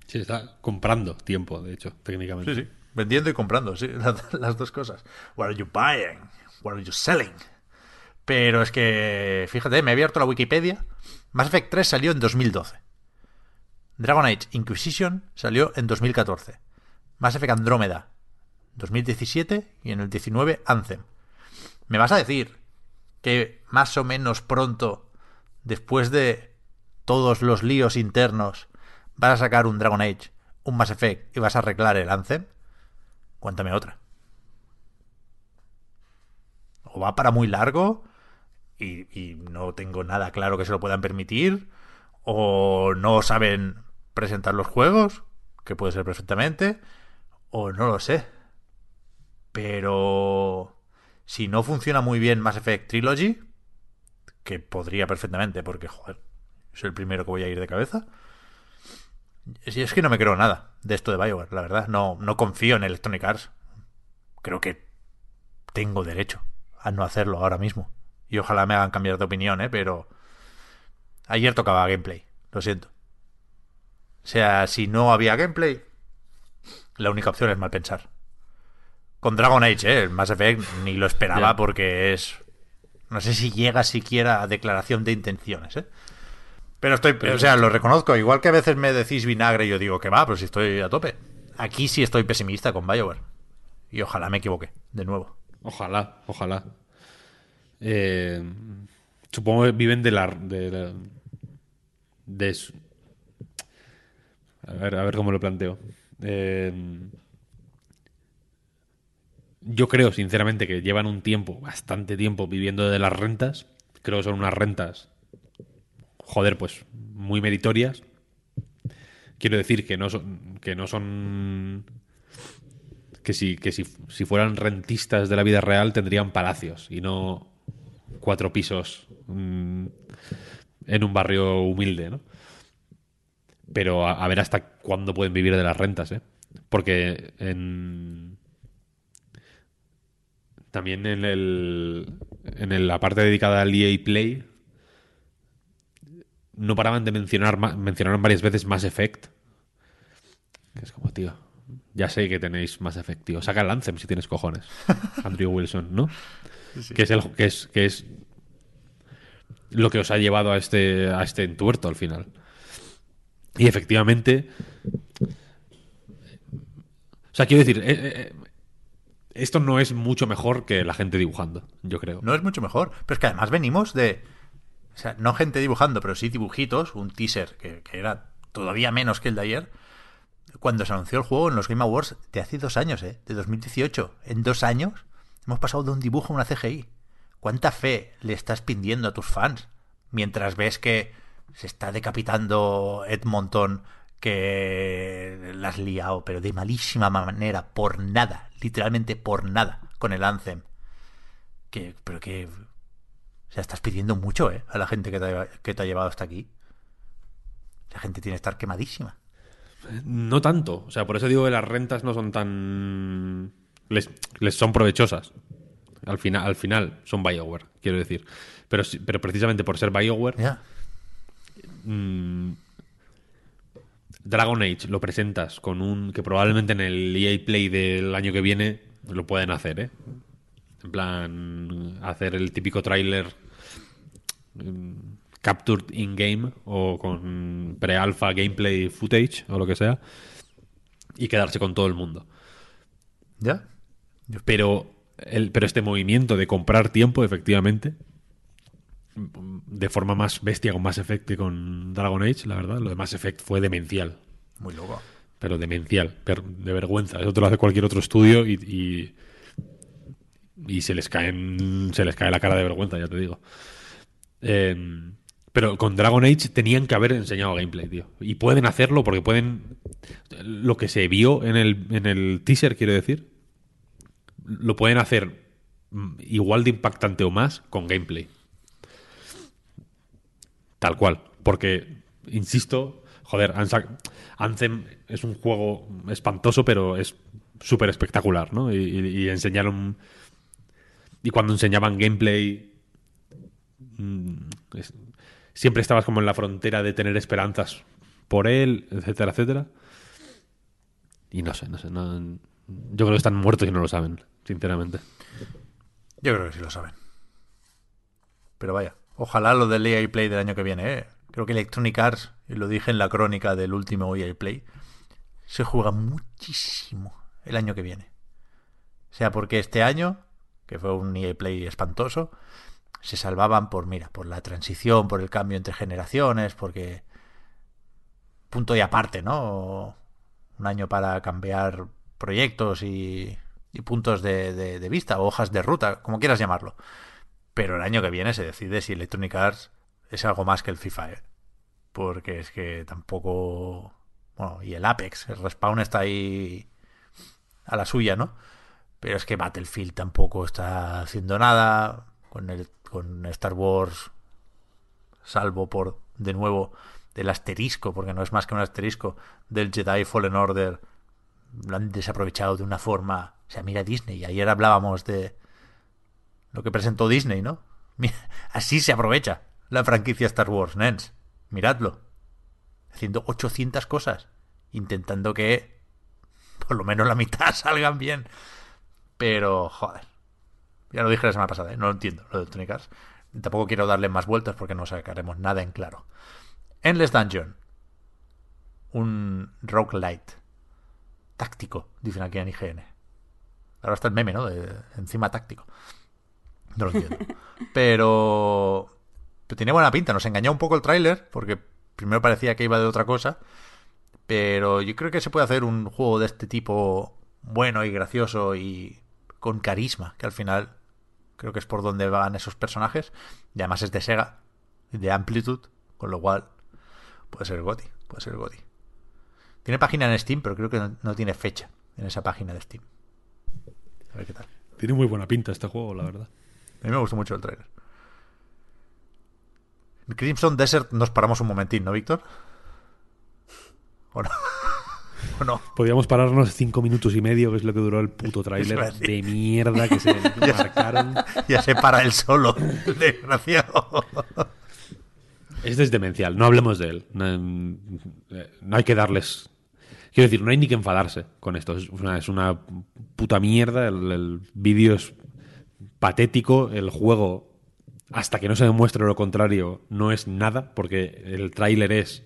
Sí, está comprando tiempo, de hecho, técnicamente. Sí, sí. Vendiendo y comprando, sí, las dos cosas. What are you buying? What are you selling? Pero es que, fíjate, me he abierto la Wikipedia. Mass Effect 3 salió en 2012. Dragon Age Inquisition salió en 2014. Mass Effect Andrómeda 2017 y en el 19 Anthem. ¿Me vas a decir que más o menos pronto, después de todos los líos internos, vas a sacar un Dragon Age, un Mass Effect y vas a arreglar el Anthem? Cuéntame otra. O va para muy largo y, no tengo nada claro que se lo puedan permitir, o no saben presentar los juegos, que puede ser perfectamente, o no lo sé. Pero si no funciona muy bien Mass Effect Trilogy, que podría perfectamente, porque, joder, soy el primero que voy a ir de cabeza. Si es que no me creo nada de esto de Bioware, la verdad. No, no confío en Electronic Arts. Creo que tengo derecho a no hacerlo ahora mismo. Y ojalá me hagan cambiar de opinión, ¿eh? Pero ayer tocaba gameplay, lo siento. O sea, si no había gameplay, la única opción es mal pensar. Con Dragon Age, ¿eh? El Mass Effect ni lo esperaba yeah. porque es... No sé si llega siquiera a declaración de intenciones, ¿eh? Pero estoy, o sea, lo reconozco. Igual que a veces me decís vinagre y yo digo que va, pero si estoy a tope. Aquí sí estoy pesimista con BioWare. Y ojalá me equivoque, de nuevo. Ojalá, ojalá. Eh, supongo que viven de la. De, la, de su... a, ver, a ver cómo lo planteo. Eh, yo creo, sinceramente, que llevan un tiempo, bastante tiempo, viviendo de las rentas. Creo que son unas rentas joder, pues muy meritorias. Quiero decir que no son, que no son que si, que si, fueran rentistas de la vida real tendrían palacios y no cuatro pisos mmm, en un barrio humilde, ¿no? Pero a, a, ver hasta cuándo pueden vivir de las rentas, ¿eh? Porque en... También en, el, en la parte dedicada al EA Play no paraban de mencionar, mencionaron varias veces Mass Effect. Que es como, tío, ya sé que tenéis Mass Effect, tío. Saca el Anthem si tienes cojones. Andrew Wilson, ¿no? Sí. Que, es el, que, es, que es lo que os ha llevado a este, a este entuerto al final. Y efectivamente... O sea, quiero decir, eh, eh, esto no es mucho mejor que la gente dibujando, yo creo. No es mucho mejor, pero es que además venimos de o sea, no gente dibujando, pero sí dibujitos, un teaser que, que, era todavía menos que el de ayer, cuando se anunció el juego en los Game Awards de hace dos años, ¿eh? de 2018. En dos años hemos pasado de un dibujo a una CGI. ¿Cuánta fe le estás pidiendo a tus fans? Mientras ves que se está decapitando Edmonton, que la has liado, pero de malísima manera, por nada, literalmente por nada, con el Anthem. Que, pero que. O sea, estás pidiendo mucho, ¿eh? A la gente que te, ha- que te ha llevado hasta aquí. La gente tiene que estar quemadísima. No tanto. O sea, por eso digo que las rentas no son tan. Les, les son provechosas. Al final, al final son Bioware, quiero decir. Pero, pero precisamente por ser Bioware, Ya. mm, Dragon Age lo presentas con un. que probablemente en el EA Play del año que viene lo pueden hacer, ¿eh? En plan, hacer el típico tráiler mm, captured in-game o con pre-alpha gameplay footage o lo que sea y quedarse con todo el mundo. ¿Ya? Pero, el, pero este movimiento de comprar tiempo, efectivamente, de forma más bestia con Mass Effect que con Dragon Age, la verdad, lo de Mass Effect fue demencial. Muy loco. Pero demencial, de vergüenza. Eso te lo hace cualquier otro estudio y, y, y se les caen, se les cae la cara de vergüenza, ya te digo. Eh, pero con Dragon Age tenían que haber enseñado gameplay, tío. Y pueden hacerlo porque pueden. Lo que se vio en el, en el teaser, quiero decir, lo pueden hacer igual de impactante o más con gameplay. Tal cual. Porque, insisto, joder, Anthem es un juego espantoso, pero es súper espectacular, ¿no? Y, y- y enseñaron. Y cuando enseñaban gameplay. mm, siempre estabas como en la frontera de tener esperanzas por él, etcétera, etcétera. Y no sé, no sé. yo creo que están muertos y no lo saben, sinceramente. Yo creo que sí lo saben. Pero vaya, ojalá lo del EA Play del año que viene, ¿eh? Creo que Electronic Arts, y lo dije en la crónica del último EA Play, se juega muchísimo el año que viene. O sea, porque este año, que fue un EA Play espantoso, se salvaban por, mira, por la transición, por el cambio entre generaciones, porque... Punto y aparte, ¿no? Un año para cambiar proyectos y, puntos de, de- de vista, o hojas de ruta, como quieras llamarlo. Pero el año que viene se decide si Electronic Arts es algo más que el FIFA, ¿eh? Porque es que tampoco... Bueno, y el Apex, el Respawn está ahí a la suya, ¿no? Pero es que Battlefield tampoco está haciendo nada con, el, con Star Wars, salvo por, de nuevo, del asterisco, porque no es más que un asterisco, del Jedi Fallen Order. Lo han desaprovechado de una forma... O sea, mira Disney, ayer hablábamos de lo que presentó Disney, ¿no? Mira, así se aprovecha la franquicia Star Wars, nens. Miradlo. Haciendo 800 cosas, intentando que por lo menos la mitad salgan bien. Pero, joder. Ya lo dije la semana pasada, ¿eh? no lo entiendo, lo de Electronic Arts. Tampoco quiero darle más vueltas porque no sacaremos nada en claro. Endless Dungeon. Un roguelite. Táctico, dicen aquí en IGN. Ahora está el meme, ¿no? De, encima táctico. No lo entiendo. Pero, pero tenía buena pinta. Nos engañó un poco el tráiler porque primero parecía que iba de otra cosa. Pero yo creo que se puede hacer un juego de este tipo bueno y gracioso y con carisma, que al final creo que es por donde van esos personajes. Y además es de Sega, de Amplitude, con lo cual puede ser Goti, puede ser Goti. Tiene página en Steam, pero creo que no, no tiene fecha en esa página de Steam. A ver qué tal. Tiene muy buena pinta este juego, la verdad. A mí me gustó mucho el trailer. En Crimson Desert nos paramos un momentín, ¿no, Víctor? ¿O no? Podríamos pararnos cinco minutos y medio, que es lo que duró el puto tráiler de mierda que se marcaron. Ya se para el solo, desgraciado. Este es demencial, no hablemos de él. No, eh, no hay que darles. Quiero decir, no hay ni que enfadarse con esto. Es una, es una puta mierda. El, el vídeo es patético. El juego, hasta que no se demuestre lo contrario, no es nada, porque el tráiler es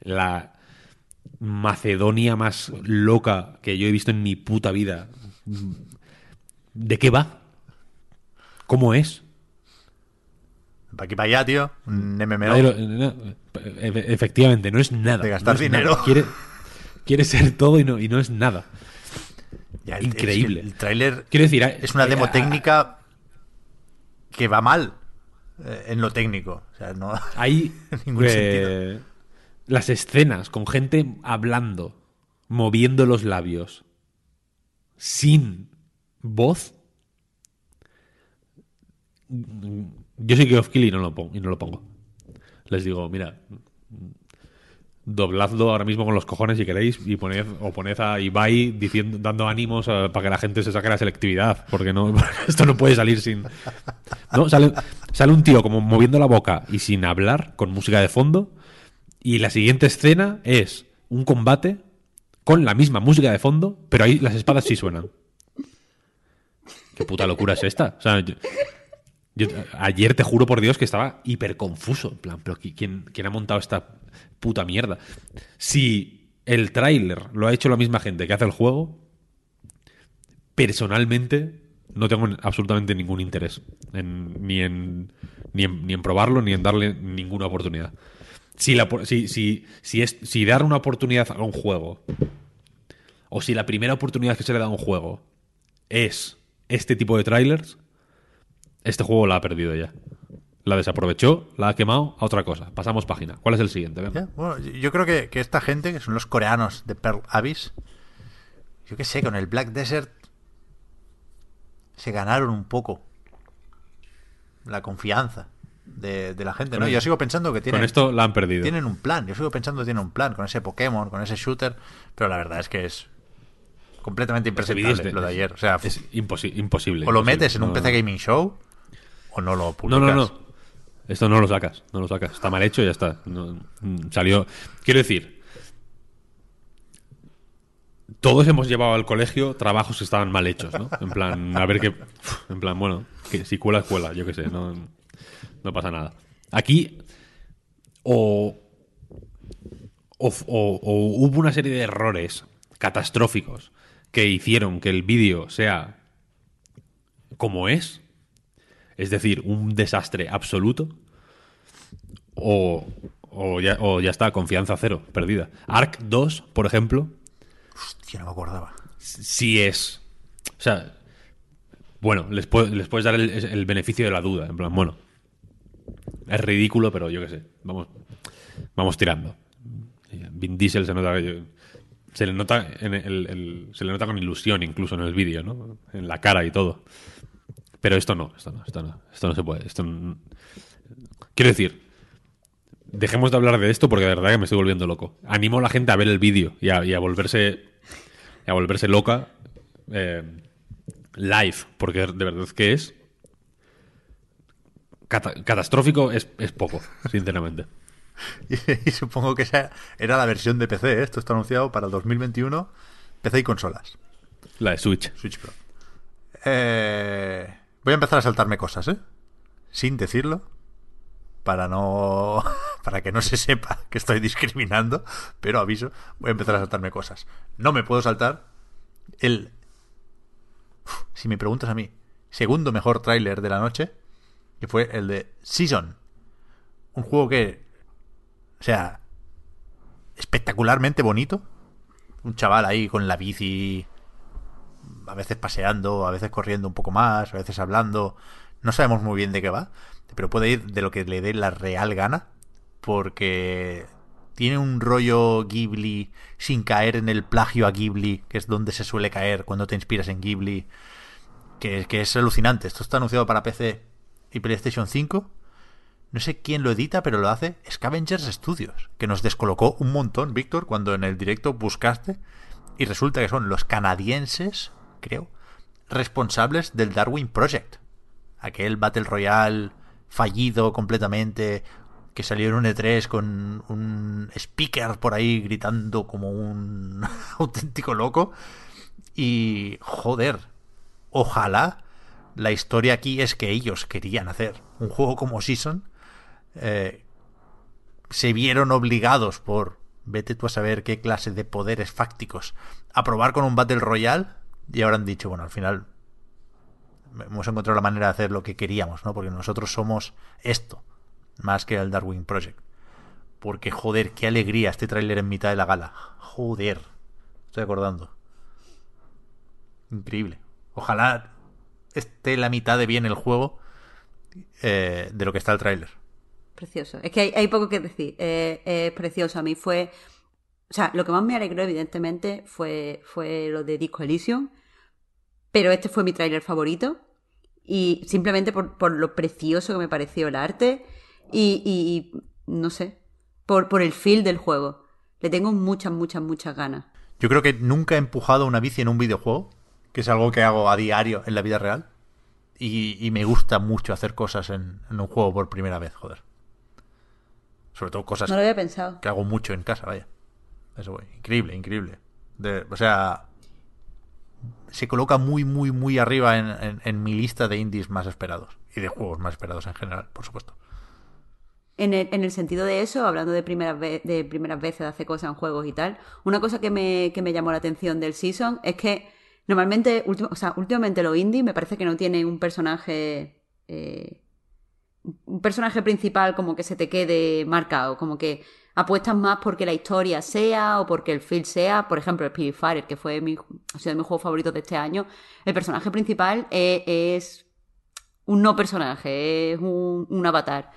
la Macedonia más loca que yo he visto en mi puta vida. ¿De qué va? ¿Cómo es? Para aquí para allá, tío. Un MMO. No, efe- efectivamente, no es nada. De gastar No dinero. Quiere, quiere ser todo y no, y no es nada. Ya, el- increíble. es que El, tráiler Quiero decir, es una demo hay- técnica que va mal eh, en lo técnico. O sea, no Hay ningún eh, las escenas con gente hablando, moviendo los labios, sin voz. Yo soy Geoff Keighley y no lo pongo, y no lo pongo. Les digo, mira, dobladlo ahora mismo con los cojones si queréis y poned o poned a Ibai diciendo dando ánimos eh, para que la gente se saque la selectividad porque no esto no puede salir sin no sale, sale un tío como moviendo la boca y sin hablar con música de fondo y la siguiente escena es un combate con la misma música de fondo pero ahí las espadas sí suenan qué puta locura es esta o sea yo- ayer te juro por Dios que estaba hiper confuso. En plan, pero ¿qui- ¿quién, quién ha montado esta puta mierda? Si el tráiler lo ha hecho la misma gente que hace el juego, personalmente no tengo absolutamente ningún interés en- ni, en, ni, en, ni en probarlo ni en darle ninguna oportunidad. Si, la, si, si, si, dar una oportunidad a un juego, o si la primera oportunidad que se le da a un juego es este tipo de trailers, este juego la ha perdido ya. La desaprovechó, la ha quemado a otra cosa. Pasamos página. ¿Cuál es el siguiente? Bueno, yo creo que, que esta gente, que son los coreanos de Pearl Abyss, yo qué sé, con el Black Desert se ganaron un poco la confianza de, de la gente, ¿no? Yo sigo pensando que tienen, Con esto la han perdido. tienen un plan, yo sigo pensando que tienen un plan con ese Pokémon, con ese shooter, pero la verdad es que es completamente impresentable lo de ayer. O sea, Es imposi- imposible. o lo imposible. metes en un No, PC Gaming Show o no lo No, publicas. no, no. Esto no lo sacas. No lo sacas. Está mal hecho y ya está. No- mm, salió. Quiero decir. Todos hemos llevado al colegio trabajos que estaban mal hechos, ¿no? En plan, a ver qué. En plan, bueno, que si cuela, cuela, yo qué sé, no, no pasa nada. Aquí, o, o, o- o hubo una serie de errores catastróficos que hicieron que el vídeo sea como es, es decir, un desastre absoluto, o, o, ya, o ya está, confianza cero, perdida. Arc 2, por ejemplo, Hostia, no me acordaba. sí es. O sea, bueno, les puedes dar el, el beneficio de la duda. En plan, bueno, es ridículo, pero yo qué sé, vamos, vamos tirando. Vin Diesel se nota le nota se le nota con ilusión incluso en el vídeo, ¿no? En la cara y todo. Pero esto no, esto no, esto no, esto no se puede. Esto Quiero decir, dejemos de hablar de esto porque de verdad que me estoy volviendo loco. Animo a la gente a ver el vídeo y a, y a volverse a volverse loca eh, live, porque de verdad que es cata- catastrófico es, es poco, sinceramente. Y, supongo que esa era la versión de PC. ¿eh? Esto está anunciado para el 2021, PC y consolas. La de Switch. Switch Pro. Eh, voy a empezar a saltarme cosas, ¿eh? Sin decirlo. Para no. Para que no se sepa que estoy discriminando. Pero aviso, voy a empezar a saltarme cosas. No me puedo saltar el. Uf, Si me preguntas a mí, segundo mejor tráiler de la noche. Que fue el de Season. Un juego que. O sea. Espectacularmente bonito. Un chaval ahí con la bici a veces paseando, a veces corriendo un poco más, a veces hablando. No sabemos muy bien de qué va, pero puede ir de lo que le dé la real gana, porque tiene un rollo Ghibli sin caer en el plagio a Ghibli, que es donde se suele caer cuando te inspiras en Ghibli, que, es alucinante. Esto está anunciado para PC y PlayStation 5. No sé quién lo edita, pero lo hace Scavengers Studios, que nos descolocó un montón, Víctor, cuando en el directo buscaste y resulta que son los canadienses, creo, responsables del Darwin Project. Aquel Battle Royale fallido completamente, que salió en un E3 con un speaker por ahí gritando como un auténtico loco. Y joder, ojalá la historia aquí es que ellos querían hacer un juego como Season. eh, se vieron obligados por vete tú a saber qué clase de poderes fácticos a probar con un Battle Royale y ahora han dicho, bueno, al final hemos encontrado la manera de hacer lo que queríamos, ¿no? Porque nosotros somos esto, más que el Darwin Project. Porque, joder, qué alegría este tráiler en mitad de la gala. Joder, estoy acordando. Increíble. Ojalá esté la mitad de bien el juego eh, de lo que está el tráiler. Precioso. Es que hay, hay poco que decir. Eh, es precioso. A mí fue. O sea, lo que más me alegró, evidentemente, fue, fue lo de Disco Elysium. Pero este fue mi tráiler favorito. Y simplemente por, por lo precioso que me pareció el arte. Y, y no sé. Por, por el feel del juego. Le tengo muchas, muchas, muchas ganas. Yo creo que nunca he empujado una bici en un videojuego, que es algo que hago a diario en la vida real. Y, y me gusta mucho hacer cosas en, en un juego por primera vez, joder. Sobre todo cosas No lo había pensado. que hago mucho en casa, vaya. Eso, güey. Increíble, increíble. De- o sea, se coloca muy, muy, muy arriba en, en- en mi lista de indies más esperados. Y de juegos más esperados en general, por supuesto. En el, en el sentido de eso, hablando de primeras, ve- de primeras veces de hacer cosas en juegos y tal, una cosa que me, que me llamó la atención del Season es que normalmente, último- o sea, últimamente los indie me parece que no tienen un personaje. eh, un personaje principal como que se te quede marcado, como que apuestas más porque la historia sea o porque el feel sea. Por ejemplo, el Purifier, que fue mi, ha sido de mis juegos favoritos de este año, el personaje principal eh, es un no personaje, es un, un avatar.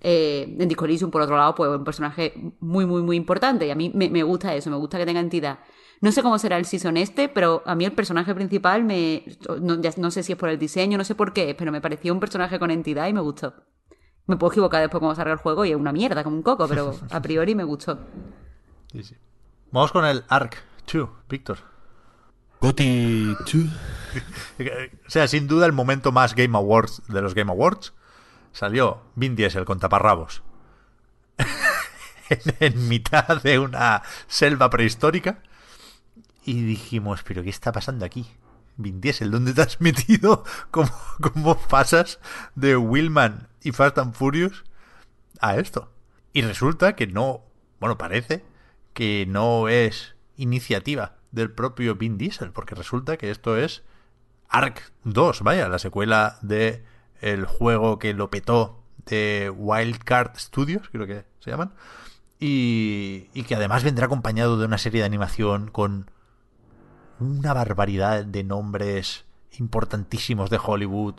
Eh, en Disco Elysium, por otro lado, pues un personaje muy, muy, muy importante. Y a mí me, me gusta eso, me gusta que tenga entidad. No sé cómo será el season este, pero a mí el personaje principal me. No, ya no sé si es por el diseño, no sé por qué, pero me pareció un personaje con entidad y me gustó. Me puedo equivocar después cuando salga el juego y es una mierda, como un coco, pero a priori me gustó. Sí, sí. Vamos con el Arc 2, Víctor. Goti 2. O sea, sin duda el momento más Game Awards de los Game Awards salió Vin Diesel con taparrabos en, en mitad de una selva prehistórica y dijimos, pero ¿qué está pasando aquí? Vin Diesel, ¿dónde te has metido? ¿Cómo, cómo pasas de Willman y Fast and Furious a esto? Y resulta que no, bueno, parece que no es iniciativa del propio Vin Diesel, porque resulta que esto es Ark 2, vaya, la secuela de el juego que lo petó de Wildcard Studios, creo que se llaman, y, y que además vendrá acompañado de una serie de animación con una barbaridad de nombres importantísimos de Hollywood.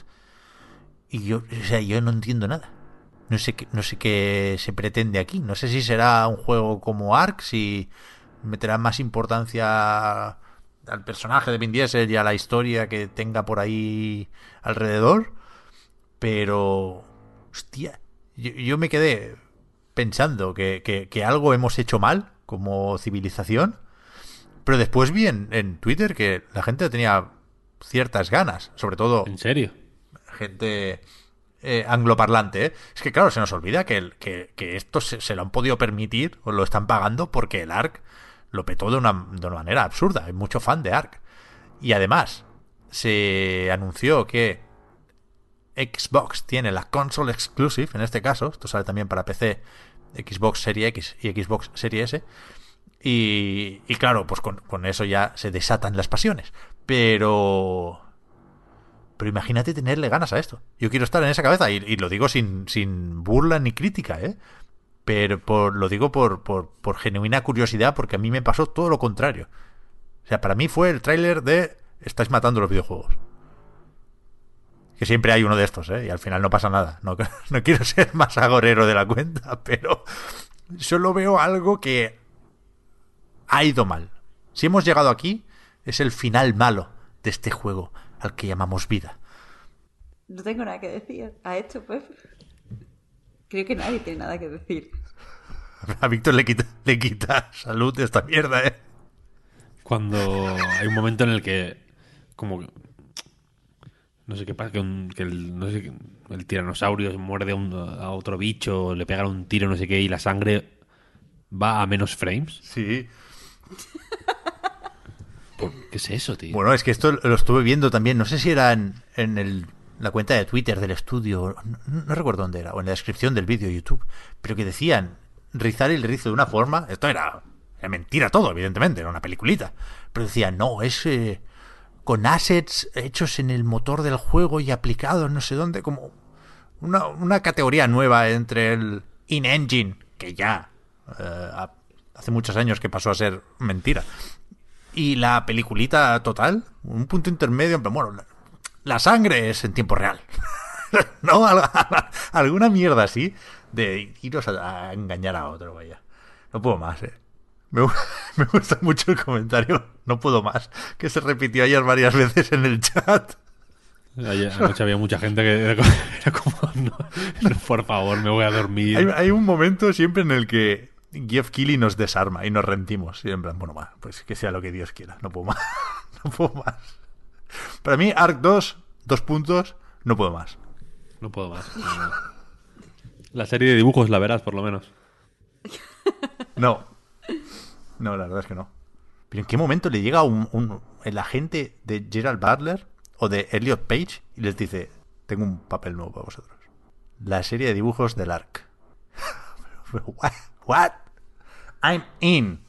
Y yo, o sea, yo no entiendo nada. No sé, qué, no sé qué se pretende aquí. No sé si será un juego como Ark, si meterá más importancia al personaje de Vin Diesel y a la historia que tenga por ahí alrededor. Pero, hostia, yo, yo me quedé pensando que, que, que algo hemos hecho mal como civilización. Pero después vi en, en Twitter que la gente tenía ciertas ganas, sobre todo ¿En serio? gente eh, angloparlante. ¿eh? Es que, claro, se nos olvida que, el- que, que esto se, se lo han podido permitir o lo están pagando porque el ARC lo petó de una, de una manera absurda. Hay mucho fan de ARC. Y además, se anunció que Xbox tiene la console exclusive, en este caso, esto sale también para PC, Xbox Series X y Xbox Series S. Y, y claro, pues con, eso ya se desatan las pasiones. Pero pero imagínate tenerle ganas a esto. Yo quiero estar en esa cabeza y, lo digo sin, sin burla ni crítica, ¿eh? Pero por, lo digo por, por, por genuina curiosidad porque a mí me pasó todo lo contrario. O sea, para mí fue el tráiler de estáis matando los videojuegos. Que siempre hay uno de estos, ¿eh? Y al final no pasa nada. No, no quiero ser más agorero de la cuenta, pero solo veo algo que ha ido mal. Si hemos llegado aquí, es el final malo de este juego al que llamamos vida. No tengo nada que decir a esto, pues. Creo que nadie tiene nada que decir. A Víctor le quita, le quita salud de esta mierda, ¿eh? Cuando hay un momento en el que, como que- no sé qué pasa, que, un- que el, no sé, el tiranosaurio muerde a, un- a otro bicho, le pegan un tiro, no sé qué, y la sangre va a menos frames. Sí. ¿Por- ¿Qué es eso, tío? Bueno, es que esto lo estuve viendo también, no sé si era en, la cuenta de Twitter del estudio, no, recuerdo dónde era, o en la descripción del vídeo de YouTube, pero que decían rizar el rizo de una forma, esto era, mentira todo, evidentemente, era una peliculita, pero decían, no, es eh, con assets hechos en el motor del juego y aplicados no sé dónde, como una, categoría nueva entre el in-engine, que ya eh, hace muchos años que pasó a ser mentira, y la peliculita total, un punto intermedio, bueno, la, la sangre es en tiempo real. no, Al- alguna mierda así de iros a, a engañar a otro, vaya. No puedo más, eh. Me, gu- me gusta mucho el comentario, no puedo más, que se repitió ayer varias veces en el chat. Ayer anoche había mucha gente que era como, era como, no, no, por favor, me voy a dormir. Hay, hay un momento siempre en el que Geoff Keighley nos desarma y nos rentimos. Y en plan, bueno, va, pues que sea lo que Dios quiera, no puedo más. no puedo más. Para mí, Arc 2, dos puntos, no puedo más. No puedo más. no, no. La serie de dibujos la verás, por lo menos. No. No, la verdad es que no. Pero ¿en qué momento le llega un, un- el agente de Gerald Butler o de Elliot Page y les dice, tengo un papel nuevo para vosotros? La serie de dibujos del ARC. What? What? I'm in.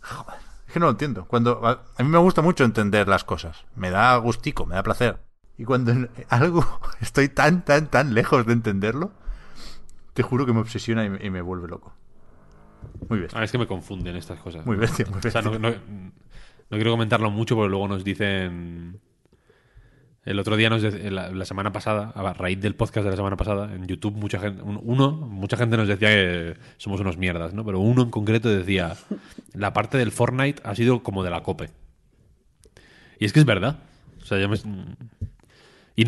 Joder, es que no lo entiendo. Cuando a, a mí me gusta mucho entender las cosas. Me da gustico, me da placer. Y cuando en algo estoy tan, tan, tan lejos de entenderlo, te juro que me obsesiona y me, y me vuelve loco. Muy bestia. Ah, es que me confunden estas cosas. Muy bestia, muy O sea, no- no quiero comentarlo mucho porque luego nos dicen... El otro día, nos la, semana pasada, a raíz del podcast de la semana pasada, en YouTube, mucha gente, un- uno, mucha gente nos decía que somos unos mierdas, ¿no? Pero uno en concreto decía, la parte del Fortnite ha sido como de la cope. Y es que es verdad. O sea, yo me... Y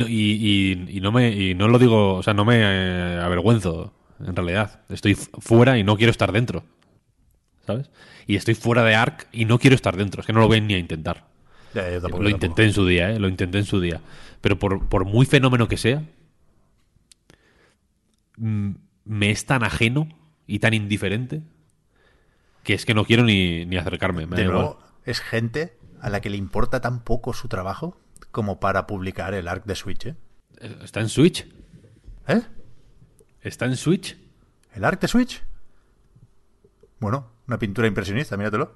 no, me y no lo digo, o sea, no me eh, avergüenzo, en realidad. Estoy fu- fuera y no quiero estar dentro. ¿Sabes? Y estoy fuera de ARC y no quiero estar dentro. Es que no lo voy ni a intentar. Ya, yo tampoco, lo intenté en su día, ¿eh? Lo intenté en su día. Pero por, por muy fenómeno que sea, mm, me es tan ajeno y tan indiferente que es que no quiero ni, ni acercarme. Me De da igual. nuevo, es gente a la que le importa tan poco su trabajo como para publicar el ARC de Switch, ¿eh? ¿Está en Switch? ¿Eh? ¿Está en Switch? ¿El ARC de Switch? Bueno, una pintura impresionista, míratelo.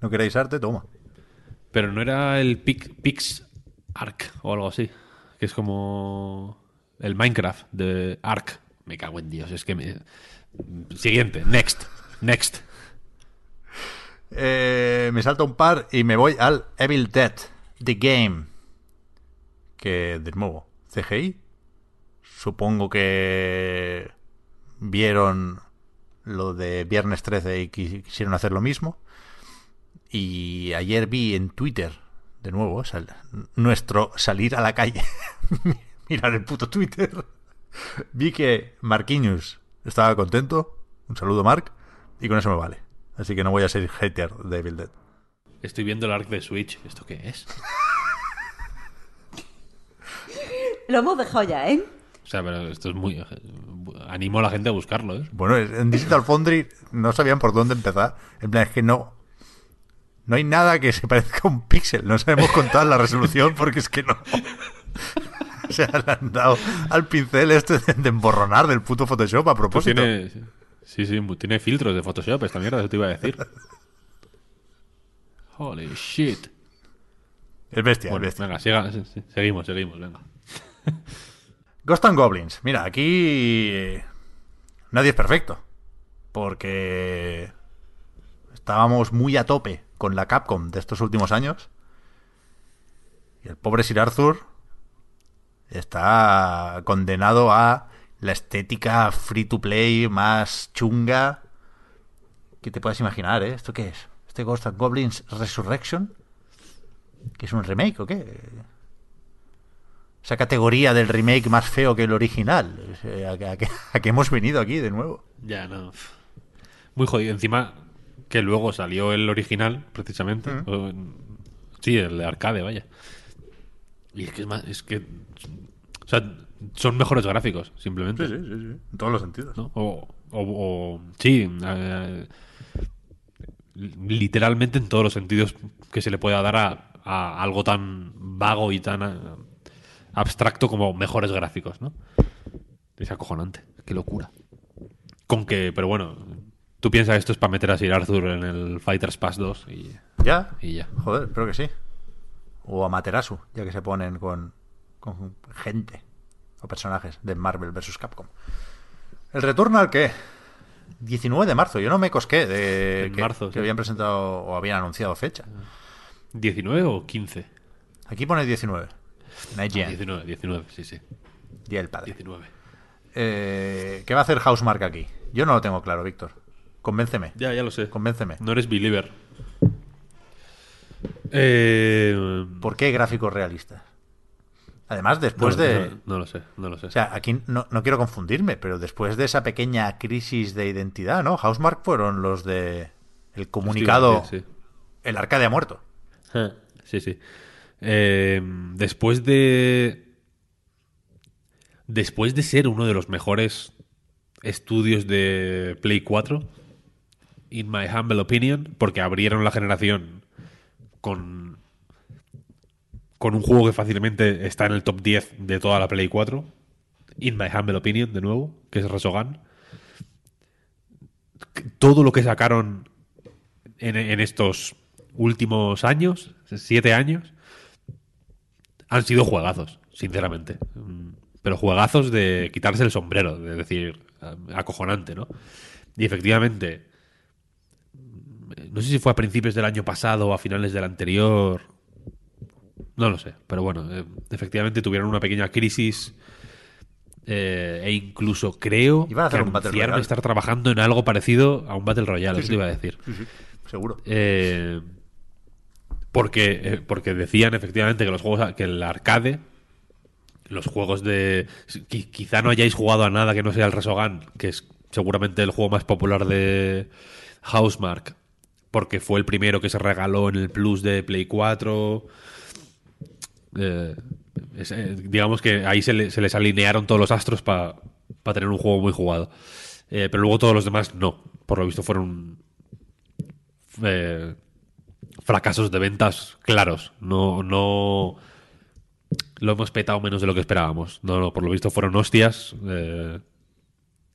¿No queréis arte? Toma. Pero no era el Pix, Arc o algo así. Que es como el Minecraft de Arc. Me cago en Dios, es que me... Siguiente, next, next. Eh, me salta un par y me voy al Evil Dead, The Game. Que, de nuevo, CGI. Supongo que vieron lo de Viernes 13 y quis- quisieron hacer lo mismo. Y ayer vi en Twitter, de nuevo, sal- nuestro salir a la calle. Mirar el puto Twitter. Vi que Marquinhos estaba contento. Un saludo, Mark. Y con eso me vale. Así que no voy a ser hater de Evil Dead. Estoy viendo el Arc de Switch. ¿Esto qué es? Lo hemos dejado ya, ¿eh? O sea, pero esto es muy... Animo a la gente a buscarlo, ¿eh? Bueno, en Digital Foundry no sabían por dónde empezar. En plan, es que no. No hay nada que se parezca a un píxel. No sabemos contar la resolución porque es que no. O sea, le han dado al pincel este de, emborronar del puto Photoshop a Pues propósito. tiene... Sí, sí, tiene filtros de Photoshop esta mierda, eso te iba a decir. Holy shit. Es bestia, Bueno, es bestia. venga, siga- seguimos, seguimos, venga. Ghost and Goblins. Mira, aquí nadie es perfecto. Porque estábamos muy a tope con la Capcom de estos últimos años. Y el pobre Sir Arthur está condenado a la estética free to play más chunga que te puedas imaginar, ¿eh? ¿Esto qué es? ¿Este Ghost and Goblins Resurrection? ¿Que es un remake o qué? esa categoría del remake más feo que el original. ¿A, qué hemos venido aquí de nuevo? Ya, no. Muy jodido. Encima que luego salió el original, precisamente. O- sí, el de arcade, vaya. Y es que es más, es que... O sea, son mejores gráficos, simplemente. sí, sí. En todos los sentidos. ¿no? O, o- o- sí, eh, literalmente en todos los sentidos que se le pueda dar a, a algo tan vago y tan eh, abstracto como mejores gráficos, ¿no? Es acojonante, qué locura. Con que, pero bueno, tú piensas que esto es para meter a Sir Arthur en el Fighters Pass 2 y, ¿Ya? y ya. Joder, espero que sí. O a Materasu, ya que se ponen con, con gente o personajes de Marvel vs. Capcom. ¿El Returnal qué? 19 de marzo. Yo no me cosqué de En que, marzo, que sí. habían presentado o habían anunciado fecha. ¿19 o 15? Aquí pone 19. En IGN. 19, 19, sí, sí. Día del padre. 19. Eh, ¿Qué va a hacer Housemark aquí? Yo no lo tengo claro, Víctor. Convénceme. Ya, ya lo sé. Convénceme. No eres believer. Eh, ¿Por qué gráficos realistas? Además, después no, de... no- no lo sé, no lo sé. O sea, aquí no, no quiero confundirme, pero después de esa pequeña crisis de identidad, ¿no? Housemark fueron los de el comunicado Sí, sí. El arcade ha muerto. Ah, Sí, sí. Eh, después de. Después de ser uno de los mejores estudios de Play 4, in my humble opinion, porque abrieron la generación con. con un juego que fácilmente está en el top 10 de toda la Play 4. In my humble opinion, de nuevo, que es Resogan. Todo lo que sacaron en, en estos últimos años, siete años, han sido juegazos, sinceramente. Pero juegazos de quitarse el sombrero, de decir, acojonante, ¿no? Y efectivamente, no sé si fue a principios del año pasado o a finales del anterior, no lo sé, pero bueno, eh, efectivamente tuvieron una pequeña crisis eh, e incluso creo Iban a hacer que anunciaron estar trabajando en algo parecido a un Battle Royale, eso te iba a decir. Sí, sí, seguro. Eh, porque, porque decían efectivamente que los juegos, que el arcade, los juegos de. qui- Quizá no hayáis jugado a nada que no sea el Resogan, que es seguramente el juego más popular de Housemark, porque fue el primero que se regaló en el Plus de Play 4. Eh, eh, digamos que ahí se, le- se les alinearon todos los astros para tener un juego muy jugado. Eh, pero luego todos los demás no. Por lo visto fueron fracasos de ventas claros. No, no lo hemos petado menos de lo que esperábamos. No, no, por lo visto fueron hostias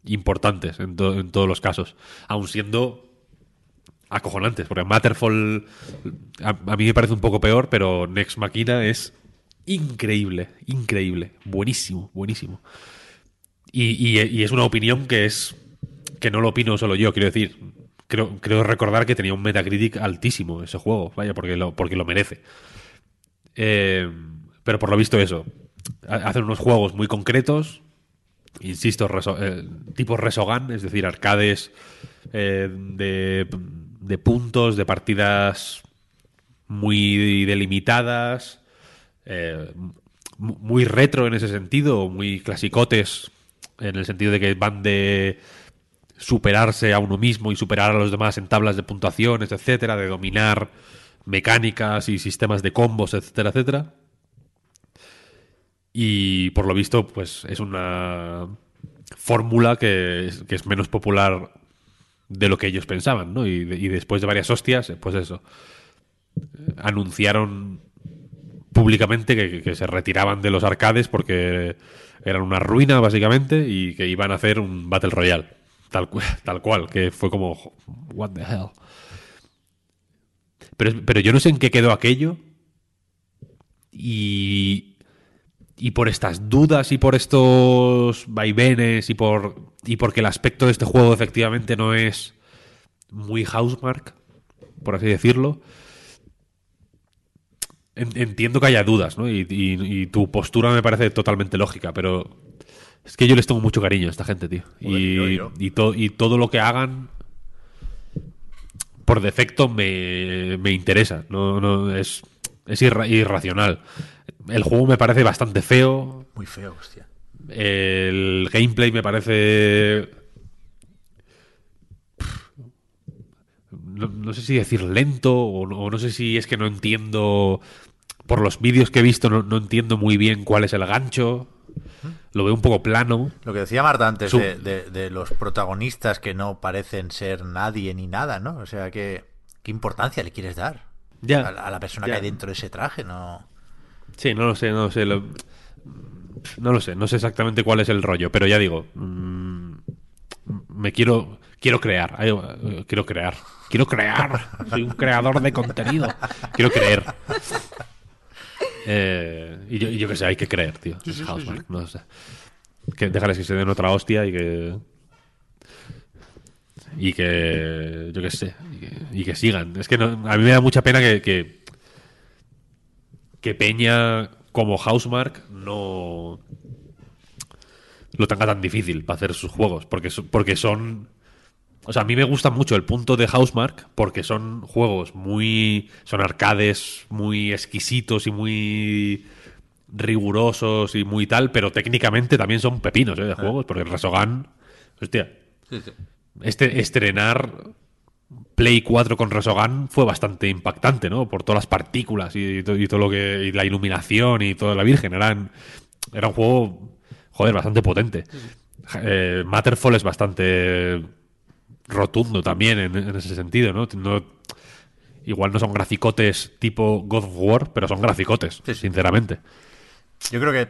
importantes en, en todos los casos. Aun siendo acojonantes, porque Matterfall a, mí me parece un poco peor, pero Next Machina es increíble, increíble, buenísimo, buenísimo. Y, y- es una opinión que es que no lo opino solo yo, quiero decir, creo, creo recordar que tenía un Metacritic altísimo ese juego, vaya, porque lo, porque lo merece. Eh, pero por lo visto eso, ha- hacen unos juegos muy concretos, insisto, reso- eh, tipo Resogan, es decir, arcades eh, de, de puntos, de partidas muy delimitadas, eh, mu- muy retro en ese sentido, muy clasicotes en el sentido de que van de superarse a uno mismo y superar a los demás en tablas de puntuaciones, etcétera, de dominar mecánicas y sistemas de combos, etcétera, etcétera. Y por lo visto, pues es una fórmula que que es menos popular de lo que ellos pensaban, ¿no? Y, de- y después de varias hostias, eh, pues eso, eh, anunciaron públicamente que, que se retiraban de los arcades porque eran una ruina, básicamente, y que iban a hacer un Battle Royale. Tal, tal cual, que fue como, what the hell. Pero, pero yo no sé en qué quedó aquello. Y, y por estas dudas y por estos vaivenes y por y porque el aspecto de este juego efectivamente no es muy housemark, por así decirlo. en- Entiendo que haya dudas, ¿no? Y, y- y tu postura me parece totalmente lógica, pero es que yo les tengo mucho cariño a esta gente, tío. Joder, y, yo- yo. y to- y todo lo que hagan por defecto me, me interesa. No, no, es, es irra- irracional. El juego me parece bastante feo. Muy feo, hostia. El gameplay me parece. No, no sé si decir lento o no, o no sé si es que no entiendo. Por los vídeos que he visto, no, no entiendo muy bien cuál es el gancho. Lo veo un poco plano. Lo que decía Marta antes de, de- de los protagonistas que no parecen ser nadie ni nada, ¿no? O sea, ¿qué, qué importancia le quieres dar Ya. a, la- a la persona Ya. que hay dentro de ese traje? No. Sí, no lo sé, no lo sé. lo- No lo sé, no sé exactamente cuál es el rollo, pero ya digo, mm, me quiero quiero crear, eh, quiero crear, quiero crear, soy un creador de contenido, quiero creer. Eh, y, yo, yo qué sé, hay que creer, tío. Housemarque, no sé. Que déjales que se den otra hostia y que y que yo qué sé y que, y que sigan. Es que no- a mí me da mucha pena que, que que Peña como Housemark no lo tenga tan difícil para hacer sus juegos, porque, porque son... O sea, a mí me gusta mucho el punto de Housemark porque son juegos muy... Son arcades muy exquisitos y muy rigurosos y muy tal, pero técnicamente también son pepinos ¿eh? de juegos, porque el Resogun... Hostia, este estrenar Play 4 con Resogun fue bastante impactante, ¿no? Por todas las partículas y, to- y todo lo que. y la iluminación y toda la Virgen. Eran, era un juego, joder, bastante potente. Eh, Matterfall es bastante rotundo también en, en ese sentido, ¿no? No- Igual no son graficotes tipo God of War, pero son graficotes, sí. sinceramente. Yo creo que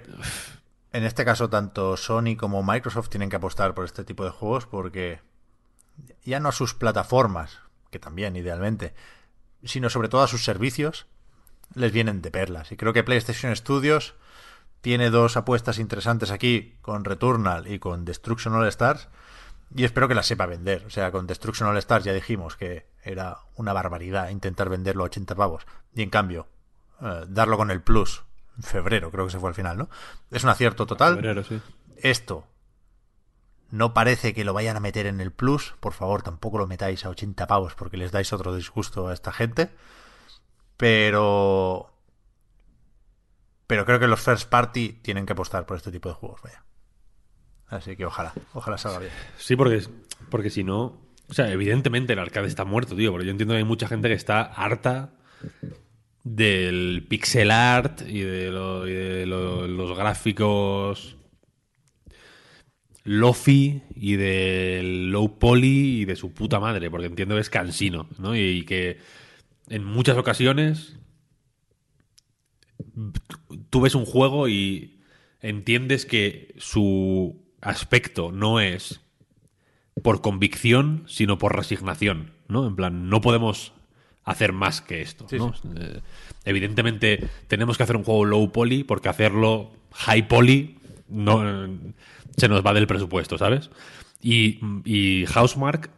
en este caso tanto Sony como Microsoft tienen que apostar por este tipo de juegos porque ya no a sus plataformas, que también idealmente, sino sobre todo a sus servicios, les vienen de perlas. Y creo que PlayStation Studios tiene dos apuestas interesantes aquí con Returnal y con Destruction All Stars. Y espero que las sepa vender. O sea, con Destruction All Stars ya dijimos que era una barbaridad intentar venderlo a 80 pavos. Y en cambio, eh, darlo con el Plus en febrero, creo que se fue al final, ¿no? Es un acierto total. Febrero, sí. Esto no parece que lo vayan a meter en el Plus. Por favor, tampoco lo metáis a 80 pavos porque les dais otro disgusto a esta gente. Pero. Pero creo que los first party tienen que apostar por este tipo de juegos, vaya. Así que ojalá, ojalá salga bien. Sí, porque, porque si no. O sea, evidentemente el arcade está muerto, tío. Porque yo entiendo que hay mucha gente que está harta del pixel art y de, los gráficos lofi y del low poly y de su puta madre. Porque entiendo que es cansino, ¿no? Y que en muchas ocasiones tú ves un juego y entiendes que su aspecto no es por convicción, sino por resignación, ¿no? En plan, no podemos hacer más que esto, ¿no? Eh, evidentemente tenemos que hacer un juego low poly porque hacerlo high poly no se nos va del presupuesto, ¿sabes? Y, y Housemark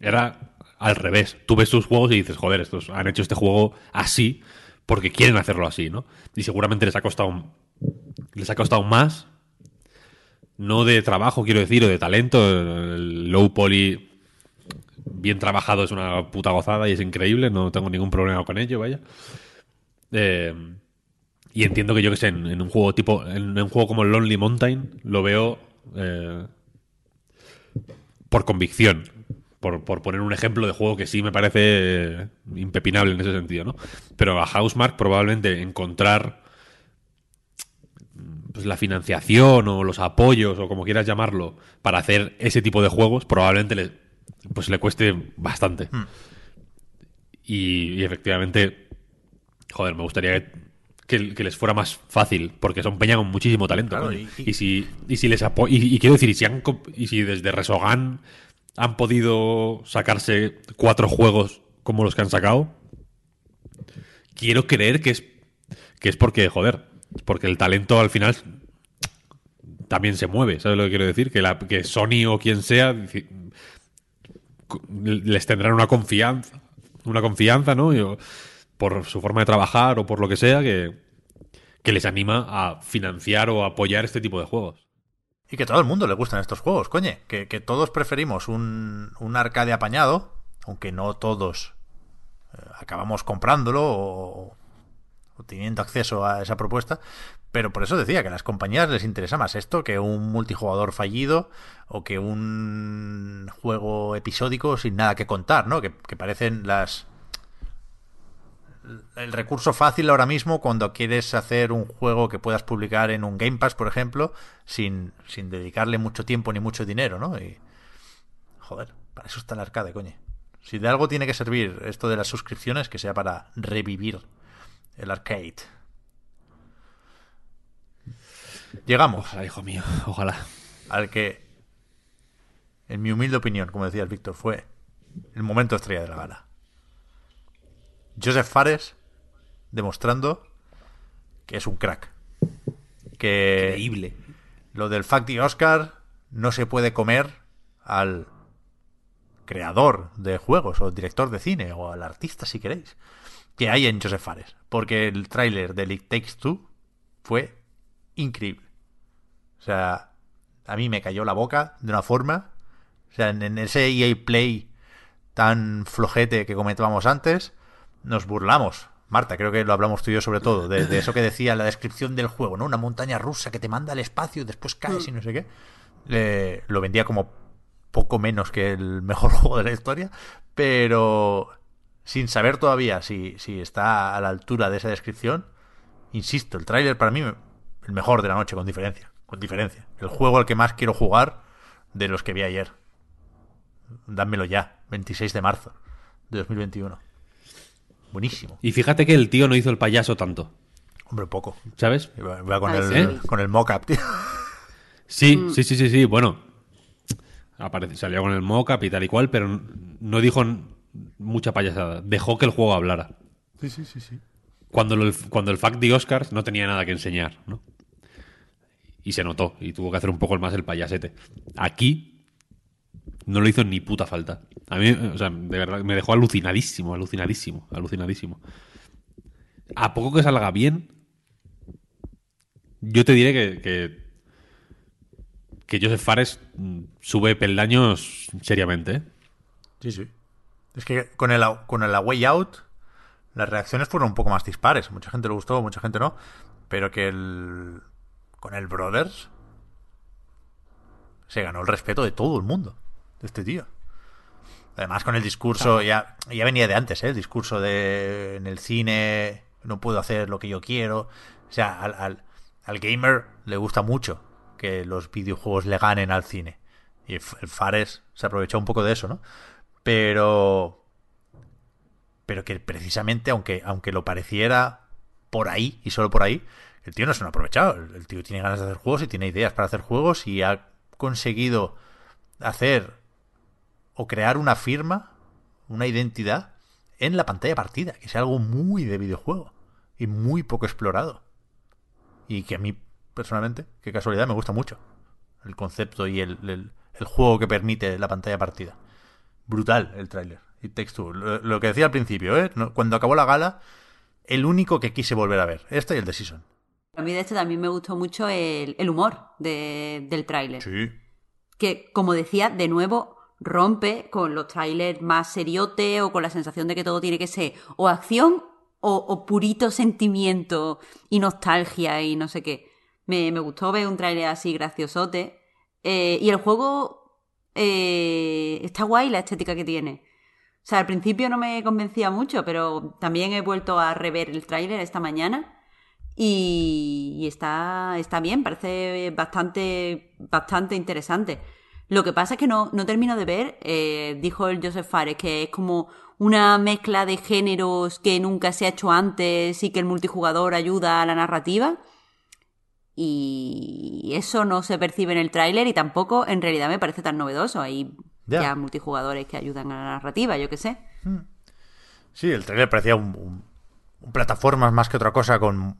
era al revés. Tú ves sus juegos y dices, joder, estos han hecho este juego así porque quieren hacerlo así, ¿no? Y seguramente les ha costado les ha costado más no de trabajo, quiero decir, o de talento. El low poly bien trabajado es una puta gozada y es increíble, no tengo ningún problema con ello, vaya. Eh, y entiendo que yo que sé, en, en un juego tipo, en un juego como Lonely Mountain, lo veo eh, por convicción. Por, por poner un ejemplo de juego que sí me parece impepinable en ese sentido, ¿no? Pero a Housemark probablemente encontrar pues, la financiación o los apoyos o como quieras llamarlo para hacer ese tipo de juegos probablemente le, pues le cueste bastante. Y, y efectivamente, joder, me gustaría que, que- que les fuera más fácil porque son peña con muchísimo talento. Claro, y- si, y si les apo- y, y quiero decir, y si, han, y si desde Resogan han podido sacarse cuatro juegos como los que han sacado, quiero creer que es que es porque, joder, porque el talento al final también se mueve, ¿sabes lo que quiero decir? Que, la, que Sony o quien sea les tendrán una confianza, una confianza, ¿no? Por su forma de trabajar o por lo que sea, que, que les anima a financiar o apoyar este tipo de juegos. Y que a todo el mundo le gustan estos juegos, coño. Que, que todos preferimos un, un arcade apañado, aunque no todos eh, acabamos comprándolo o, o teniendo acceso a esa propuesta. Pero por eso decía que a las compañías les interesa más esto que un multijugador fallido o que un juego episódico sin nada que contar, ¿no? Que, que parecen las el recurso fácil ahora mismo cuando quieres hacer un juego que puedas publicar en un Game Pass, por ejemplo, sin, sin dedicarle mucho tiempo ni mucho dinero, ¿no? Y, joder, para eso está el arcade, coño. Si de algo tiene que servir esto de las suscripciones, que sea para revivir el arcade. Llegamos Ojalá, hijo mío, ojalá. al que, en mi humilde opinión, como decía el Víctor, fue el momento estrella de la gala. Joseph Fares demostrando que es un crack. Que Increíble. lo del Facti Oscar no se puede comer al creador de juegos o director de cine o al artista si queréis que hay en Joseph Fares porque el tráiler de It Takes Two fue increíble. O sea, a mí me cayó la boca de una forma. O sea, en ese EA Play tan flojete que comentábamos antes, nos burlamos. Marta, creo que lo hablamos tú y yo sobre todo, de, eso que decía la descripción del juego, ¿no? Una montaña rusa que te manda al espacio y después caes y no sé qué. Eh, lo vendía como poco menos que el mejor juego de la historia, pero sin saber todavía si, si está a la altura de esa descripción, insisto, el tráiler para mí el mejor de la noche, con diferencia. Con diferencia. El juego al que más quiero jugar de los que vi ayer. Dámelo ya, 26 de marzo de 2021. Buenísimo. Y fíjate que el tío no hizo el payaso tanto, Hombre, poco. ¿sabes? Iba con el, con el mock-up, tío. Sí, sí, sí, sí, sí. Bueno, apareció, salió con el mockup y tal y cual, pero no dijo mucha payasada. Dejó que el juego hablara. Sí, sí, sí, sí. Cuando el, cuando el fact de Oscars no tenía nada que enseñar, ¿no? Y se notó, y tuvo que hacer un poco más el payasete. Aquí no lo hizo ni puta falta. A mí, o sea, de verdad, me dejó alucinadísimo, alucinadísimo, alucinadísimo. A poco que salga bien, yo te diré que, que, que Joseph Fares mm, sube peldaños seriamente, ¿eh? Sí, sí. Es que con el, con el A Way Out, las reacciones fueron un poco más dispares. Mucha gente le gustó, mucha gente no. Pero que el. Con el Brothers. Se ganó el respeto de todo el mundo. De este tío. Además, con el discurso. Ya, ya venía de antes, ¿eh? El discurso de. En el cine. No puedo hacer lo que yo quiero. O sea, al, al, al gamer le gusta mucho que los videojuegos le ganen al cine. Y el Fares se aprovechó un poco de eso, ¿no? Pero. Pero que precisamente, aunque, aunque lo pareciera por ahí y solo por ahí, el tío no se lo ha aprovechado. El, el tío tiene ganas de hacer juegos y tiene ideas para hacer juegos y ha conseguido hacer o crear una firma, una identidad en la pantalla partida, que es algo muy de videojuego y muy poco explorado. Y que a mí, personalmente, qué casualidad, me gusta mucho el concepto y el, el- el juego que permite la pantalla partida. Brutal el tráiler. Y Takes Two. Lo, lo que decía al principio, ¿eh? Cuando acabó la gala, el único que quise volver a ver. Este y el de Season. A mí de esto también me gustó mucho el, el humor de- del tráiler. Sí. Que, como decía, de nuevo rompe con los trailers más seriote o con la sensación de que todo tiene que ser o acción o, purito sentimiento y nostalgia y no sé qué. Me, me gustó ver un tráiler así graciosote. Eh, y el juego eh, está guay la estética que tiene. O sea, al principio no me convencía mucho, pero también he vuelto a rever el tráiler esta mañana y, y está, está bien, parece bastante, bastante interesante. Lo que pasa es que no, no termino de ver, eh, dijo el Joseph Fares, que es como una mezcla de géneros que nunca se ha hecho antes y que el multijugador ayuda a la narrativa. Y eso no se percibe en el tráiler y tampoco en realidad me parece tan novedoso. Hay Ya. ya multijugadores que ayudan a la narrativa, yo qué sé. Sí, el trailer parecía un, un- un plataformas más que otra cosa con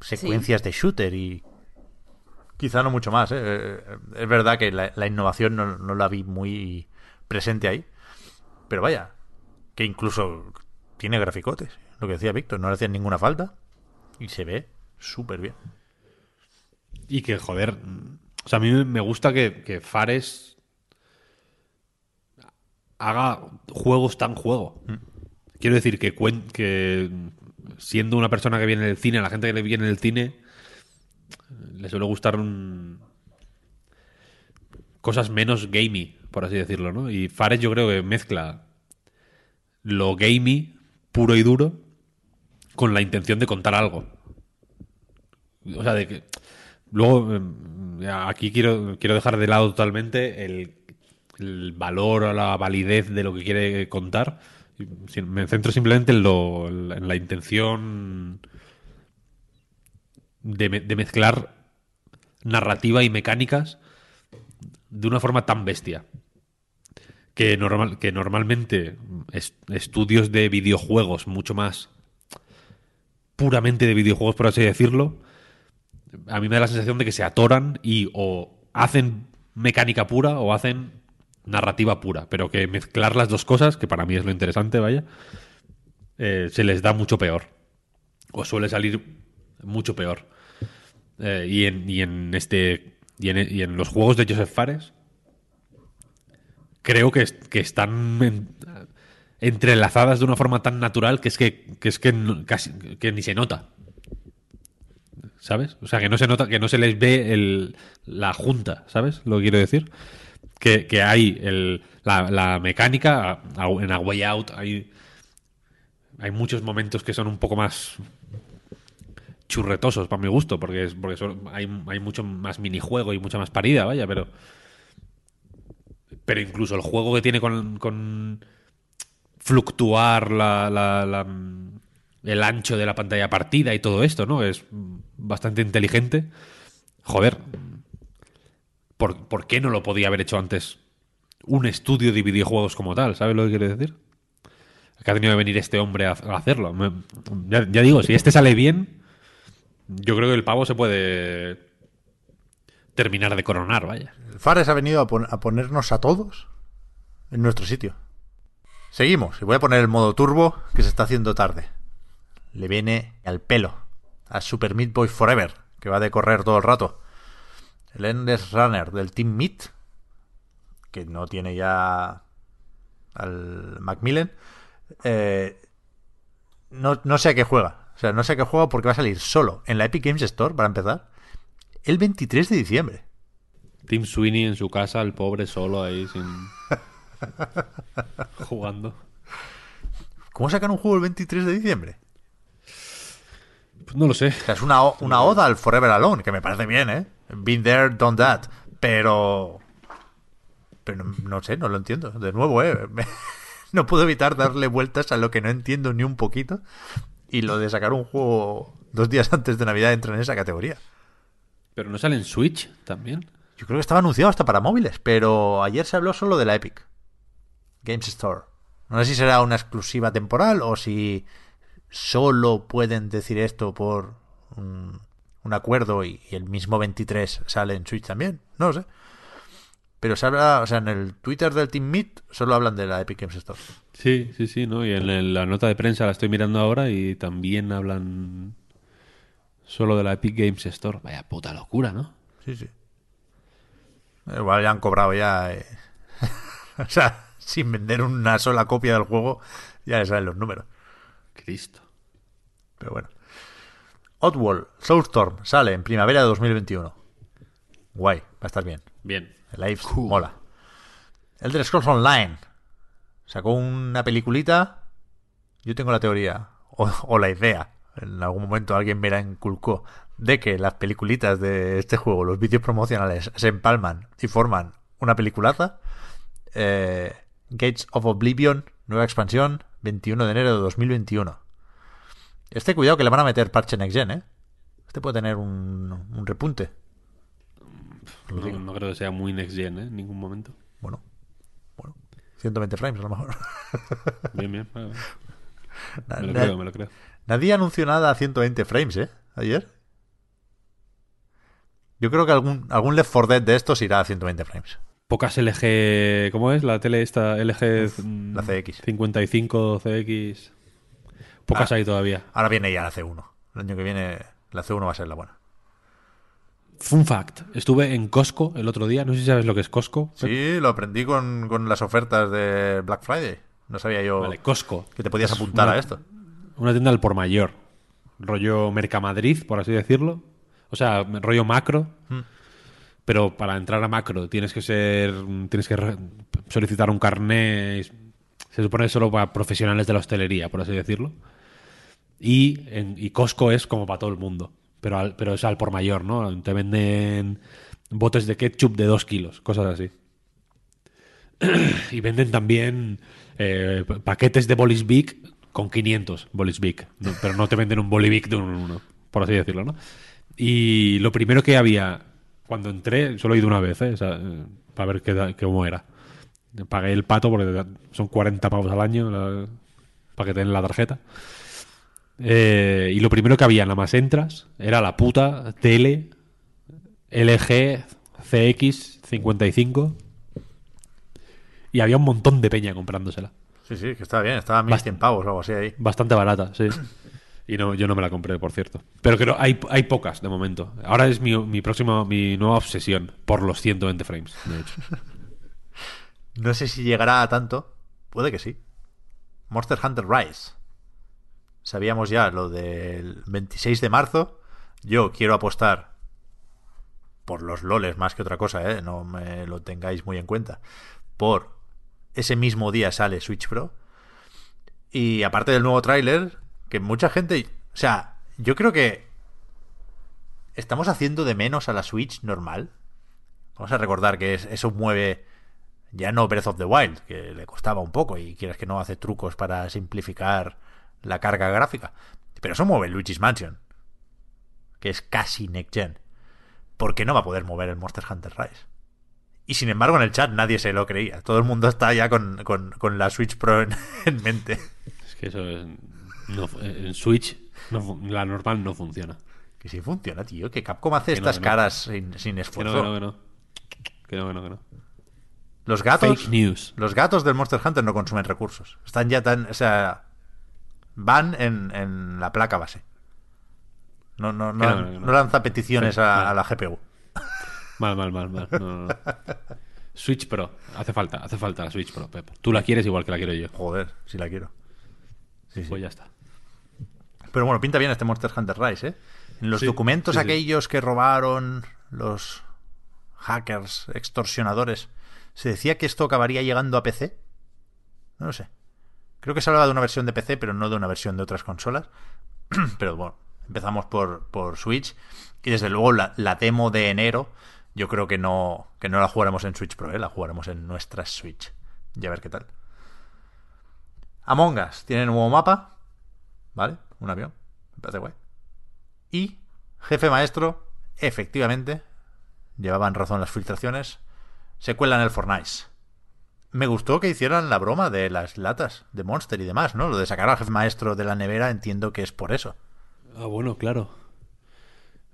secuencias de shooter y quizá no mucho más. ¿eh? Eh, Es verdad que la, la innovación no, no la vi muy presente ahí. Pero vaya, que incluso tiene graficotes. Lo que decía Víctor, no le hacían ninguna falta y se ve súper bien. Y que, joder, o sea, a mí me gusta que, que Fares haga juegos tan juego. Quiero decir que, que siendo una persona que viene del cine, la gente que le viene del cine, le suele gustar un- cosas menos gamey, por así decirlo, ¿no? Y Fares yo creo que mezcla lo gamey, puro y duro, con la intención de contar algo. O sea, de que. Luego, eh, aquí quiero, quiero dejar de lado totalmente el, valor o la validez de lo que quiere contar. Me centro simplemente en, lo, en la intención de mezclar narrativa y mecánicas de una forma tan bestia. Que, normal, que normalmente es- estudios de videojuegos mucho más puramente de videojuegos, por así decirlo, a mí me da la sensación de que se atoran y o hacen mecánica pura o hacen narrativa pura, pero que mezclar las dos cosas, que para mí es lo interesante, vaya, eh, se les da mucho peor. O suele salir mucho peor. Eh, y, en, y en este y en, y en los juegos de Joseph Fares creo que, que están en- entrelazadas de una forma tan natural que es que, que es que casi que ni se nota. ¿Sabes? O sea, que no se nota, que no se les ve el, la junta, ¿sabes? Lo que quiero decir. Que, que hay el, la, la mecánica, en A Way Out hay, hay muchos momentos que son un poco más churretosos para mi gusto, porque porque hay, hay mucho más minijuego y mucha más parida, vaya, pero pero incluso el juego que tiene con, fluctuar la, la- la- el ancho de la pantalla partida y todo esto, ¿no? Es bastante inteligente. Joder, ¿por, por qué no lo podía haber hecho antes un estudio de videojuegos como tal? ¿Sabes lo que quiero decir? Que ha tenido que venir este hombre a, hacerlo. Ya digo, si este sale bien, yo creo que el pavo se puede terminar de coronar, vaya. Fares ha venido a, a ponernos a todos en nuestro sitio. Seguimos. Y voy a poner el modo turbo, que se está haciendo tarde. Le viene al pelo a Super Meat Boy Forever, que va de correr todo el rato. El Endless Runner del Team Meat, que no tiene ya al Macmillan. Eh, no, no sé a qué juega. Sea, no sé qué juega porque va a salir solo en la Epic Games Store, para empezar, el 23 de diciembre. Tim Sweeney en su casa, el pobre solo ahí sin. jugando. ¿Cómo sacan un juego el 23 de diciembre? Pues no lo sé. O sea, es una, una oda al Forever Alone, que me parece bien, ¿eh? Been there, done that. Pero... Pero no, no sé, no lo entiendo. De nuevo, ¿eh? Me- no puedo evitar darle vueltas a lo que no entiendo ni un poquito. Y lo de sacar un juego dos días antes de Navidad entra en esa categoría. Pero no sale en Switch también. Yo creo que estaba anunciado hasta para móviles, pero ayer se habló solo de la Epic Games Store. No sé si será una exclusiva temporal o si solo pueden decir esto por un, un acuerdo y, y el mismo 23 sale en Switch también. No lo sé. Pero se habla, o sea, en el Twitter del Team Meet solo hablan de la Epic Games Store. Sí, sí, sí, ¿no? Y en el- la nota de prensa la estoy mirando ahora y también hablan solo de la Epic Games Store. Vaya puta locura, ¿no? Sí, sí. Igual ya han cobrado ya. eh. o sea, sin vender una sola copia del juego, ya les salen los números. Cristo. Pero bueno. Oddworld Soulstorm sale en primavera de 2021. Guay, va a estar bien. Bien. El Live mola. Elder Scrolls Online sacó una peliculita. Yo tengo la teoría, o, o la idea, en algún momento alguien me la inculcó, de que las peliculitas de este juego, los vídeos promocionales, se empalman y forman una peliculaza. Eh, Gates of Oblivion, nueva expansión, 21 de enero de 2021. Este cuidado que le van a meter parche Next Gen, ¿eh? Este puede tener un, un repunte. No, no creo que sea muy next gen, ¿eh? En ningún momento. Bueno, bueno, 120 frames a lo mejor. Bien, bien. vale. Me lo creo, me lo creo. Nadie anunció nada a 120 frames, ¿eh? Ayer. Yo creo que algún, algún Left 4 Dead de estos irá a 120 frames. Pocas LG. ¿Cómo es? La tele esta LG. mm, la CX. 55 CX. Pocas Ah. hay todavía. Ahora viene ya la C1. El año que viene la C1 va a ser la buena. Fun fact. Estuve en Costco el otro día. No sé si sabes lo que es Costco. Sí, lo aprendí con, con las ofertas de Black Friday. No sabía yo Vale, Costco. que te podías Es apuntar una- a esto. Una tienda al por mayor. Rollo Mercamadrid, por así decirlo. O sea, rollo macro. Hmm. Pero para entrar a macro tienes que ser. Tienes que solicitar un carnet. Se supone solo para profesionales de la hostelería, por así decirlo. Y, en, y Costco es como para todo el mundo. Pero, al- pero es al por mayor, ¿no? Te venden botes de ketchup de dos kilos, cosas así. y venden también eh, pa- paquetes de bolis Big con 500 bolis Big. Pero no te venden un boli Big de en uno, por así decirlo, ¿no? Y lo primero que había cuando entré, solo he ido una vez, ¿eh? Para ver qué, cómo era. Pagué el pato porque son 40 pavos al año la- para que te den la tarjeta. Eh, y lo primero que había, nada más entras, era la puta tele LG CX 55 y había un montón de peña comprándosela. Sí, sí, que estaba bien. Estaba a 1100 pavos o algo así ahí. Bastante barata, sí. Y no, yo no me la compré, por cierto. Pero creo hay, hay pocas de momento. Ahora es mi, mi próxima, mi nueva obsesión por los 120 frames, de hecho. No sé si llegará a tanto. Puede que sí. Monster Hunter Rise. Sabíamos ya lo del 26 de marzo. Yo quiero apostar por los loles más que otra cosa, ¿eh? no me lo tengáis muy en cuenta. Por ese mismo día sale Switch Pro. Y aparte del nuevo tráiler, que mucha gente, o sea, yo creo que estamos haciendo de menos a la Switch normal. Vamos a recordar que eso mueve ya no Breath of the Wild, que le costaba un poco y quieres que no hace trucos para simplificar la carga gráfica. Pero eso mueve Luigi's Mansion, que es casi next gen. ¿Por qué no va a poder mover el Monster Hunter Rise? Y sin embargo, en el chat nadie se lo creía. Todo el mundo está ya con, la Switch Pro en, mente. Es que eso es, en Switch la normal no funciona. Que sí funciona, tío. Que Capcom hace estas caras sin, esfuerzo. Que no, que no, que no. Que no, Los gatos. News. Los gatos del Monster Hunter no consumen recursos. Están ya tan. O sea. Van en, la placa base. No, no, no, lanza peticiones a, la GPU. Mal, mal, mal, mal. Switch Pro. Hace falta, hace falta la Switch Pro, Pep. Tú la quieres igual que la quiero yo. Joder, si la quiero. Pues ya está. Pero bueno, pinta bien este Monster Hunter Rise, ¿eh? En los documentos aquellos que robaron los hackers, extorsionadores, se decía que esto acabaría llegando a PC. No lo sé. Creo que se hablaba de una versión de PC, pero no de una versión de otras consolas. pero bueno, empezamos por, por Switch. Y desde luego la, demo de enero, yo creo que no, que no la jugaremos en Switch Pro, ¿eh? la jugaremos en nuestra Switch. Ya ver qué tal. Among Us tiene nuevo mapa. ¿Vale? Un avión. Me parece guay. Y Jefe Maestro, efectivamente, llevaban razón las filtraciones, se cuela en el Fortnite. Me gustó que hicieran la broma de las latas de Monster y demás, ¿no? Lo de sacar al jefe maestro de la nevera entiendo que es por eso. Ah, bueno, claro.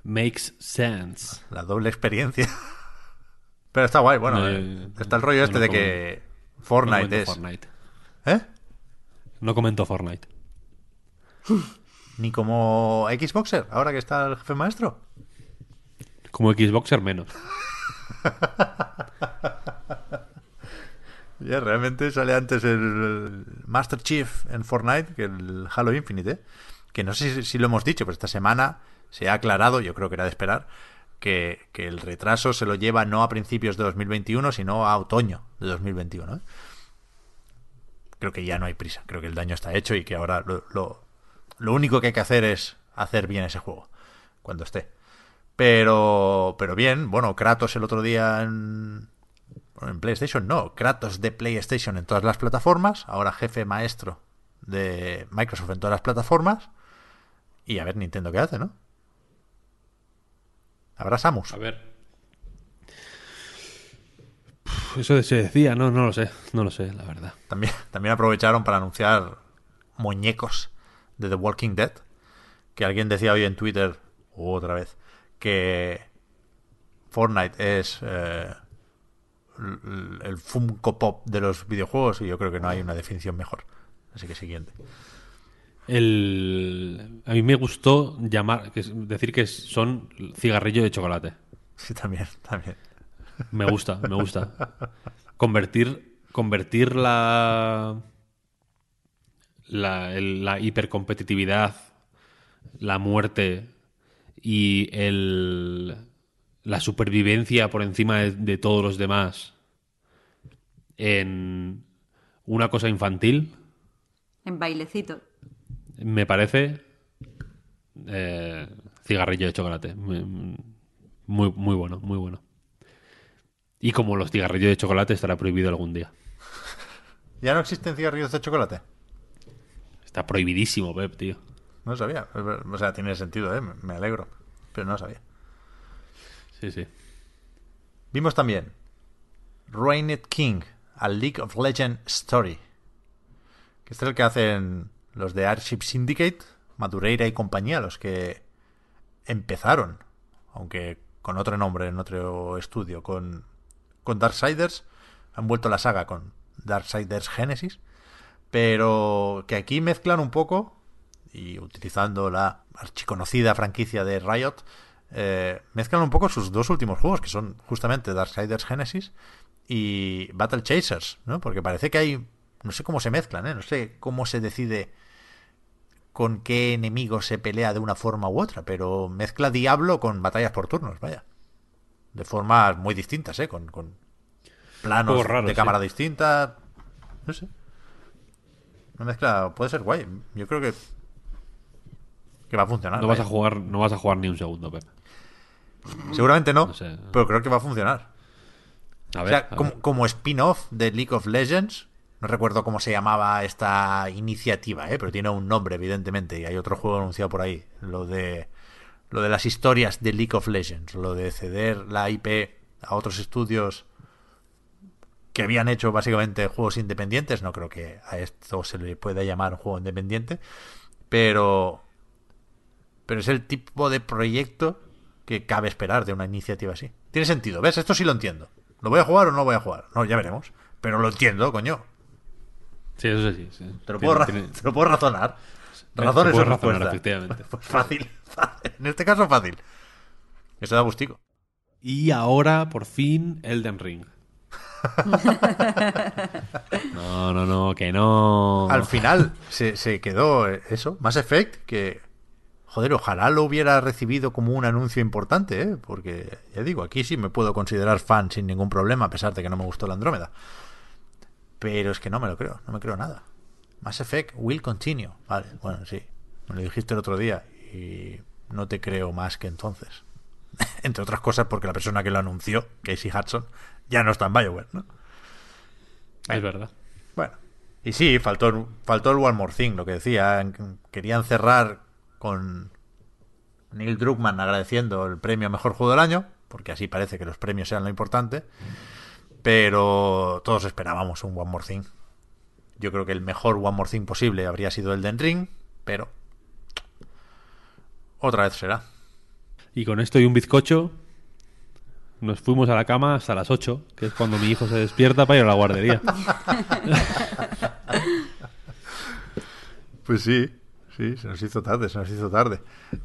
Makes sense. La doble experiencia. Pero está guay, bueno. Eh, está el rollo este de que Fortnite es. Fortnite. ¿Eh? No comento Fortnite. Ni como Xboxer, ahora que está el jefe maestro. Como Xboxer menos. ya realmente sale antes el Master Chief en Fortnite que el Halo Infinite. ¿eh? Que no sé si, lo hemos dicho, pero esta semana se ha aclarado, yo creo que era de esperar, que, el retraso se lo lleva no a principios de 2021, sino a otoño de 2021. ¿eh? creo que ya no hay prisa. Creo que el daño está hecho y que ahora lo, lo, único que hay que hacer es hacer bien ese juego cuando esté. Pero, pero bien, bueno, Kratos el otro día en, en PlayStation, no, Kratos de PlayStation en todas las plataformas, ahora jefe maestro de Microsoft en todas las plataformas. Y a ver Nintendo qué hace, ¿no? Habrá Samus. A ver, eso se decía, no, no lo sé, no lo sé, la verdad. También, también aprovecharon para anunciar muñecos de The Walking Dead. Que alguien decía hoy en Twitter, otra vez, que Fortnite es eh, el Funko Pop de los videojuegos y yo creo que no hay una definición mejor. Así que siguiente. El... A mí me gustó llamar, decir que son cigarrillo de chocolate. Sí, también, también. Me gusta, me gusta. Convertir, convertir la, la, hipercompetitividad, la muerte y el, la supervivencia por encima de, todos los demás en una cosa infantil. En bailecito. Me parece eh, cigarrillo de chocolate. Muy, muy bueno, muy bueno. Y como los cigarrillos de chocolate estará prohibido algún día. ¿Ya no existen cigarrillos de chocolate? Está prohibidísimo, Pep, tío. No sabía. O sea, tiene sentido, ¿eh? Me alegro. Pero no sabía. Sí, sí. Vimos también Rained King, a League of Legends Story. Que este es el que hacen los de Airship Syndicate, Madureira y compañía, los que empezaron, aunque con otro nombre en otro estudio, con con Darksiders. Han vuelto la saga con Darksiders Genesis. Pero que aquí mezclan un poco y utilizando la archiconocida franquicia de Riot, eh, mezclan un poco sus dos últimos juegos, que son justamente Darksiders Genesis y Battle Chasers, ¿no? Porque parece que hay, no sé cómo se mezclan, ¿eh? No sé cómo se decide con qué enemigo se pelea de una forma u otra, pero mezcla Diablo con batallas por turnos, vaya. De formas muy distintas, ¿eh? Con, con planos raro, de sí. cámara distintas. No sé. Una mezcla puede ser guay. Yo creo que que va a funcionar. No vas a jugar, no vas a jugar ni un segundo, Pep. Seguramente no, No sé. pero creo que va a funcionar. A O sea, a como, como spin-off de League of Legends, no recuerdo cómo se llamaba esta iniciativa, ¿eh? pero tiene un nombre, evidentemente, y hay otro juego anunciado por ahí. Lo de, lo de las historias de League of Legends, lo de ceder la IP a otros estudios que habían hecho básicamente juegos independientes. No creo que a esto se le pueda llamar un juego independiente, pero, pero es el tipo de proyecto que cabe esperar de una iniciativa así. Tiene sentido, ¿ves? Esto sí lo entiendo. ¿Lo voy a jugar o no lo voy a jugar? No, ya veremos. Pero lo entiendo, coño. Sí, eso sí. sí. Te lo, Tiene- puedo, ra- tiene- te lo puedo razonar. Razones o razonar, respuesta. efectivamente. Pues fácil, fácil. En este caso, fácil. Eso da gustico. Y ahora, por fin, Elden Ring. no, no, no, que no. Al final se, se quedó eso, Mass Effect, que, joder, ojalá lo hubiera recibido como un anuncio importante, ¿eh? porque ya digo, aquí sí me puedo considerar fan sin ningún problema, a pesar de que no me gustó la Andrómeda. Pero es que no me lo creo, no me creo nada. Mass Effect will continue. Vale, bueno, sí, me lo dijiste el otro día y no te creo más que entonces. Entre otras cosas porque la persona que lo anunció, Casey Hudson, ya no está en Bioware, ¿no? Es verdad. Bueno, y sí, faltó, faltó el One More Thing, lo que decía. Querían cerrar con Neil Druckmann agradeciendo el premio a Mejor Juego del Año, porque así parece que los premios sean lo importante. Pero todos esperábamos un One More Thing. Yo creo que el mejor One More Thing posible habría sido el Den Ring, pero otra vez será. Y con esto y un bizcocho, nos fuimos a la cama hasta las 8, que es cuando mi hijo se despierta para ir a la guardería. Pues sí, sí, se nos hizo tarde, se nos hizo tarde.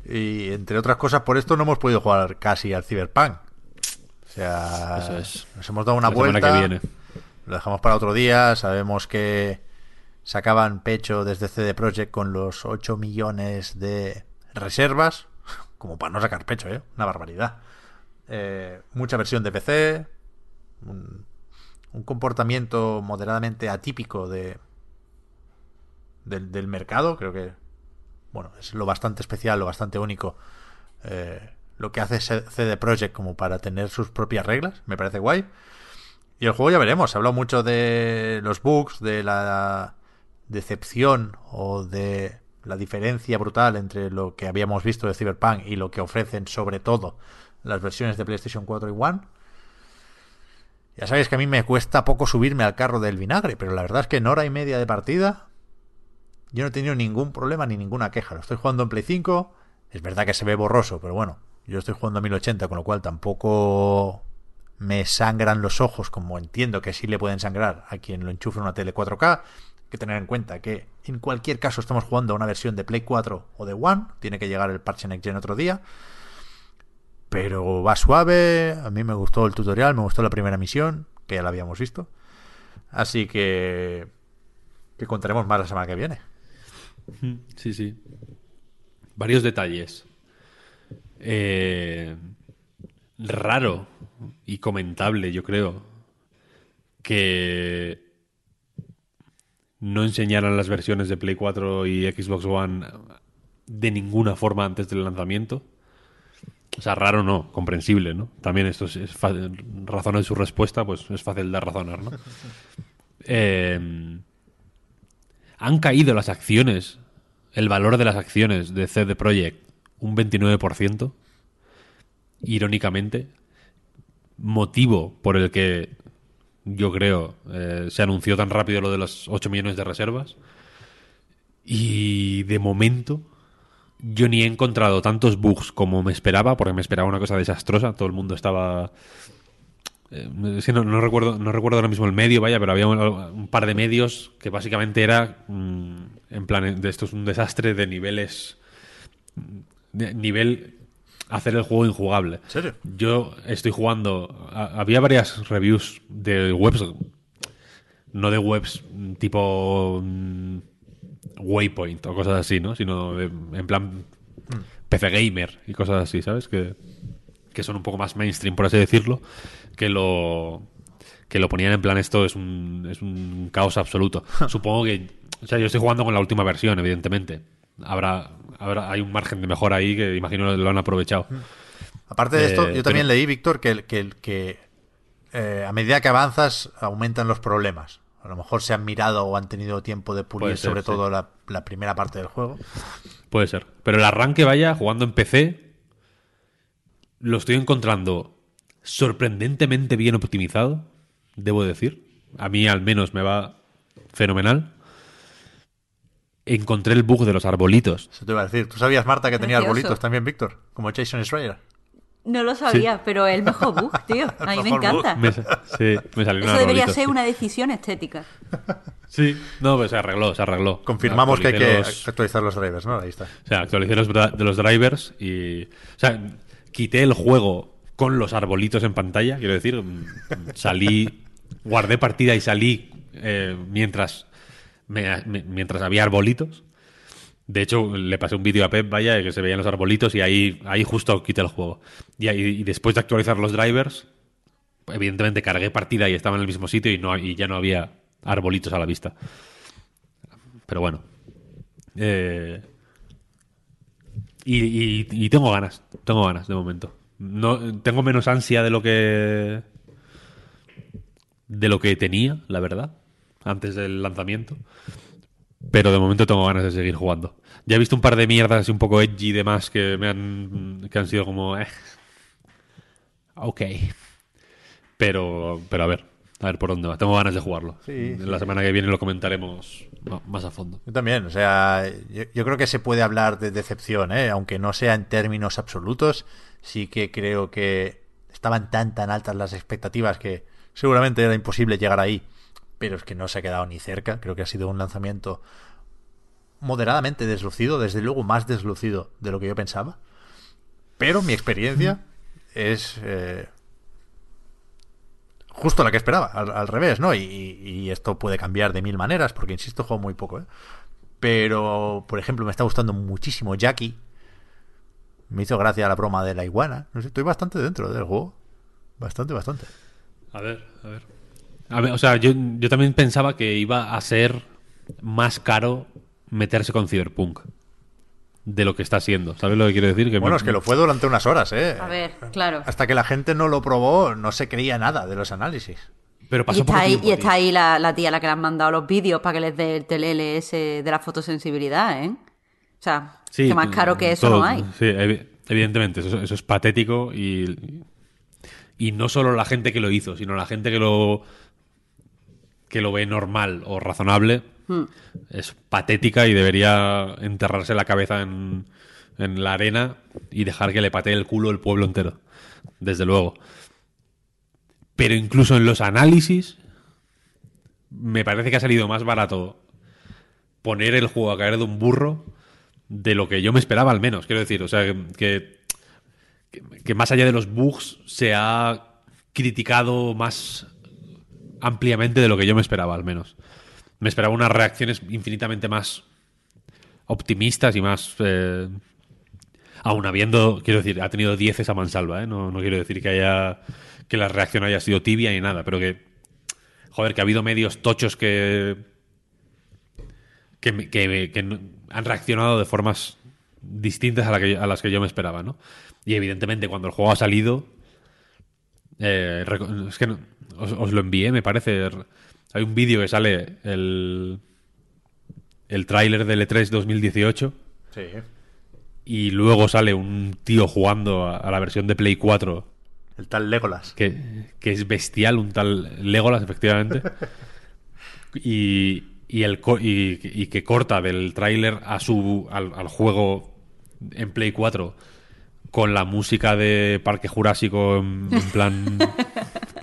Y entre otras cosas, por esto no hemos podido jugar casi al Cyberpunk. O sea, Eso es. nos hemos dado una La semana vuelta. que viene. Lo dejamos para otro día. Sabemos que sacaban pecho desde CD Projekt con los 8 millones de reservas. Como para no sacar pecho, ¿eh? Una barbaridad. Eh, mucha versión de PC. Un, un comportamiento moderadamente atípico de, del, del mercado. Creo que bueno, es lo bastante especial, lo bastante único. eh, lo que hace CD Projekt como para tener sus propias reglas. Me parece guay. Y el juego ya veremos. Se ha hablado mucho de los bugs, de la decepción o de la diferencia brutal entre lo que habíamos visto de Cyberpunk y lo que ofrecen sobre todo las versiones de PlayStation 4 y One. Ya sabéis que a mí me cuesta poco subirme al carro del vinagre, pero la verdad es que en hora y media de partida yo no he tenido ningún problema ni ninguna queja. Lo estoy jugando en Play 5. Es verdad que se ve borroso, pero bueno, yo estoy jugando a 1080, con lo cual tampoco me sangran los ojos, como entiendo que sí le pueden sangrar a quien lo enchufe en una tele 4K. Hay que tener en cuenta que en cualquier caso estamos jugando a una versión de Play 4 o de One. Tiene que llegar el parche Next Gen otro día. Pero va suave. A mí me gustó el tutorial, me gustó la primera misión, que ya la habíamos visto. Así que. que contaremos más la semana que viene. Sí, sí. Varios detalles. Eh, raro y comentable, yo creo, que no enseñaran las versiones de Play 4 y Xbox One de ninguna forma antes del lanzamiento. O sea, raro no, comprensible, ¿no? También esto es, es en su respuesta, pues es fácil de razonar, ¿no? Eh, han caído las acciones, el valor de las acciones de CD Projekt un 29%, irónicamente, motivo por el que yo creo eh, se anunció tan rápido lo de los 8 millones de reservas. Y de momento yo ni he encontrado tantos bugs como me esperaba, porque me esperaba una cosa desastrosa, todo el mundo estaba... eh, no, no recuerdo, no recuerdo ahora mismo el medio, vaya, pero había un, un par de medios que básicamente era mm, En plan, de esto es un desastre de niveles. de nivel hacer el juego injugable. ¿En serio? Yo estoy jugando. a- había varias reviews de webs. No de webs tipo. mm, Waypoint o cosas así, ¿no? Sino de- en plan. PC Gamer y cosas así, ¿sabes? Que, que son un poco más mainstream, por así decirlo. Que lo. Que lo ponían en plan, esto es un, es un caos absoluto. Supongo que. O sea, yo estoy jugando con la última versión, evidentemente. Habrá, habrá, hay un margen de mejora ahí que imagino lo han aprovechado. Aparte de esto, Eh, yo también pero- leí, Víctor, que, que, que eh, a medida que avanzas aumentan los problemas. A lo mejor se han mirado o han tenido tiempo de pulir ser, sobre sí. todo la, la primera parte del juego. Puede ser. Pero el arranque, vaya, jugando en PC, lo estoy encontrando sorprendentemente bien optimizado, debo decir. A mí al menos me va fenomenal. Encontré el bug de los arbolitos. Eso te iba a decir. ¿Tú sabías, Marta, que tenía arbolitos también, Víctor? Como Jason Schreier. No lo sabía, pero el mejor bug, tío. A mí me encanta. Me, sí, me salió un Eso debería ser sí. una decisión estética. Sí, no, pues se arregló, se arregló. Confirmamos que hay que los- actualizar los drivers, ¿no? Ahí está. O sea, actualicé los de los drivers y. O sea, quité el juego con los arbolitos en pantalla, quiero decir. mm, Salí, guardé partida y salí eh, mientras, mientras había arbolitos. De hecho, le pasé un vídeo a Pep, vaya, que se veían los arbolitos y ahí, ahí justo quité el juego. Y, ahí- y después de actualizar los drivers, evidentemente cargué partida y estaba en el mismo sitio y, no, y ya no había arbolitos a la vista. Pero bueno. Eh, y, y- y tengo ganas, tengo ganas de momento. No, tengo menos ansia de lo que de lo que tenía, la verdad, antes del lanzamiento. Pero de momento tengo ganas de seguir jugando. Ya he visto un par de mierdas así un poco edgy y demás que me han que han sido como eh, ok. Pero pero a ver, a ver por dónde va. Tengo ganas de jugarlo. Sí, La semana que viene lo comentaremos más a fondo. Yo también, o sea, yo, creo que se puede hablar de decepción, ¿eh? aunque no sea en términos absolutos, sí que creo que estaban tan tan altas las expectativas que seguramente era imposible llegar ahí, pero es que no se ha quedado ni cerca, creo que ha sido un lanzamiento moderadamente deslucido, desde luego más deslucido de lo que yo pensaba, pero mi experiencia es eh, justo la que esperaba, al, revés, ¿no? Y, y esto puede cambiar de mil maneras, porque insisto, juego muy poco, ¿eh? Pero, por ejemplo, me está gustando muchísimo Jackie. Me hizo gracia la broma de la iguana. No sé, estoy bastante dentro del juego. Bastante, bastante. A ver, a ver. A ver, o sea, yo, yo también pensaba que iba a ser más caro meterse con Cyberpunk de lo que está siendo. ¿Sabes lo que quiero decir? Que Bueno, me- es que lo fue durante unas horas, ¿eh? A ver, claro. Hasta que la gente no lo probó, no se creía nada de los análisis. Pero Y pasó está poco ahí, tiempo, y está tío. ahí la, la tía a la que le han mandado los vídeos para que les dé el TLS de la fotosensibilidad, ¿eh? O sea, Sí, que más caro que eso todo. no hay. Sí, evi- evidentemente, eso, eso es patético y, y no solo la gente que lo hizo, sino la gente que lo que lo ve normal o razonable Hmm. es patética y debería enterrarse la cabeza en, en la arena y dejar que le patee el culo el pueblo entero, desde luego. Pero incluso en los análisis me parece que ha salido más barato poner el juego a caer de un burro de lo que yo me esperaba al menos. Quiero decir, o sea, que, que, que más allá de los bugs se ha criticado más ampliamente de lo que yo me esperaba al menos. Me esperaba unas reacciones infinitamente más optimistas y más... eh, aún habiendo, quiero decir, ha tenido 10 a mansalva, ¿eh? no, no quiero decir que haya que la reacción haya sido tibia ni nada, pero que, joder, que ha habido medios tochos que que, que que han reaccionado de formas distintas a, la que- a las que yo me esperaba, ¿no? Y evidentemente cuando el juego ha salido, eh, es que no- os lo envié, me parece. Hay un vídeo que sale el el tráiler del E3 2018 Sí. y luego sale un tío jugando a, a la versión de Play 4 El tal Legolas. que, que es bestial, un tal Legolas, efectivamente. y, y, el, y, y que corta del tráiler a su al, al juego en Play 4 con la música de Parque Jurásico en, en plan...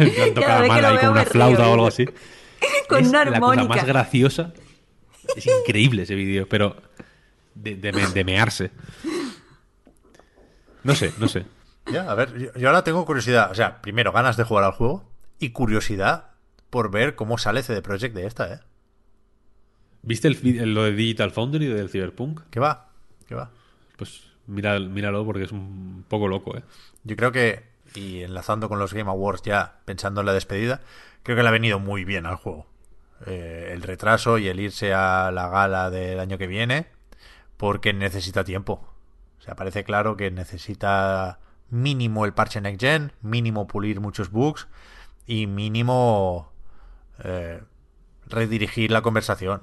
en plan que mal lo ahí con una flauta o algo así. Con Es una La cosa armónica. más graciosa Es increíble ese vídeo, pero de, de me- de mearse. No sé, no sé. Ya, a ver, yo, yo ahora tengo curiosidad. O sea, primero, ganas de jugar al juego y curiosidad por ver cómo sale CD Projekt de esta, ¿eh? ¿Viste el, lo de Digital Foundry del Cyberpunk? ¿Qué va? ¿Qué va? Pues mira, míralo porque es un poco loco, ¿eh? Yo creo que, y enlazando con los Game Awards ya, pensando en la despedida, creo que le ha venido muy bien al juego. Eh, el retraso y el irse a la gala del año que viene, porque necesita tiempo. O sea, parece claro que necesita mínimo el parche Next Gen, mínimo pulir muchos bugs y mínimo eh, redirigir la conversación.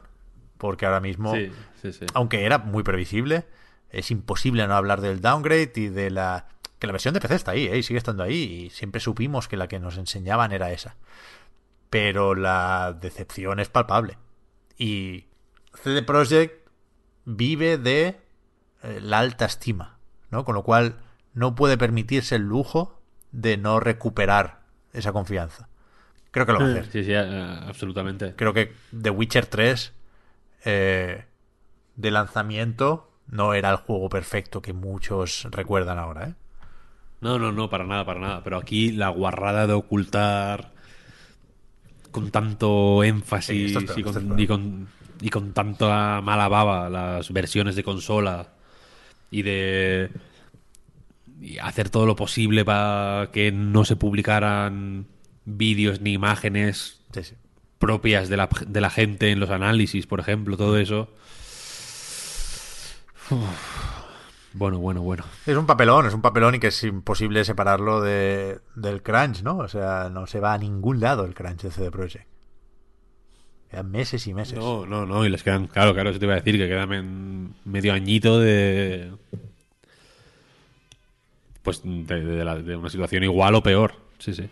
Porque ahora mismo Sí, sí, sí. aunque era muy previsible, es imposible no hablar del downgrade y de la... Que la versión de PC está ahí, ¿eh? y sigue estando ahí, y siempre supimos que la que nos enseñaban era esa. Pero la decepción es palpable. Y CD Projekt vive de eh, la alta estima, ¿no? Con lo cual no puede permitirse el lujo de no recuperar esa confianza. Creo que lo va a hacer. Sí, sí, eh, absolutamente. Creo que The Witcher 3 eh, de lanzamiento no era el juego perfecto que muchos recuerdan ahora, ¿eh? No, no, no, para nada, para nada. Pero aquí la guarrada de ocultar con tanto énfasis esto es peor, y, con, y, con, y con tanta mala baba las versiones de consola y de y hacer todo lo posible para que no se publicaran vídeos ni imágenes Sí, sí. propias de la, de la gente en los análisis, por ejemplo, todo eso. Uf. Bueno, bueno, bueno. Es un papelón, es un papelón y que es imposible separarlo de, del crunch, ¿no? O sea, no se va a ningún lado el crunch de CD Projekt. Quedan meses y meses. No, no, no, y les quedan, claro, claro, eso te iba a decir, que quedan en medio añito de. Pues de, de la- de una situación igual o peor. Sí, sí.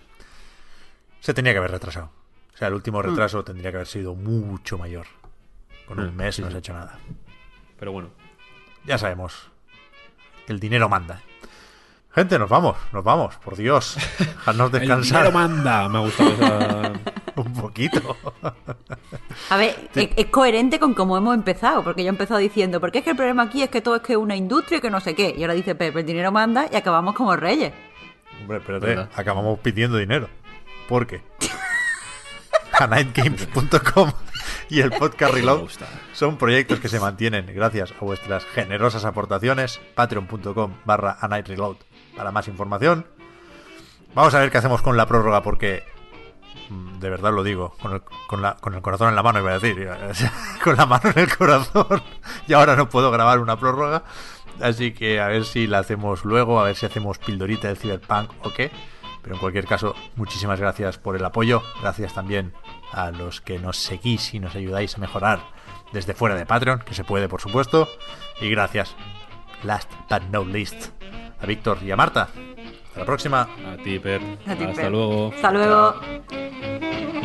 Se tenía que haber retrasado. O sea, el último retraso tendría que haber sido mucho mayor. Con un Mm, mes sí, no sí. se ha hecho nada. Pero bueno. Ya sabemos el dinero manda. Gente, nos vamos, nos vamos, por Dios. Dejadnos El descansar dinero manda. Me ha gustado esa. un poquito. A ver, es, es coherente con cómo hemos empezado, porque yo he empezado diciendo, porque es que el problema aquí es que todo es que una industria y que no sé qué. Y ahora dice Pepe, el dinero manda y acabamos como reyes. Hombre, espérate, ¿Verdad? acabamos pidiendo dinero. ¿Por qué? A nightgames.com y el podcast Reload son proyectos que se mantienen gracias a vuestras generosas aportaciones. Patreon.com barra a night reload para más información. Vamos a ver qué hacemos con la prórroga porque mm, de verdad lo digo, con el, con, la- con el corazón en la mano iba a decir, con la mano en el corazón. Y ahora no puedo grabar una prórroga, así que a ver si la hacemos luego, a ver si hacemos pildorita del Cyberpunk o qué, pero en cualquier caso, muchísimas gracias por el apoyo, gracias también a los que nos seguís y nos ayudáis a mejorar desde fuera de Patreon, que se puede por supuesto, y gracias, last but not least, a Víctor y a Marta. Hasta la próxima. A ti, Per. A ti, Hasta luego. Hasta luego.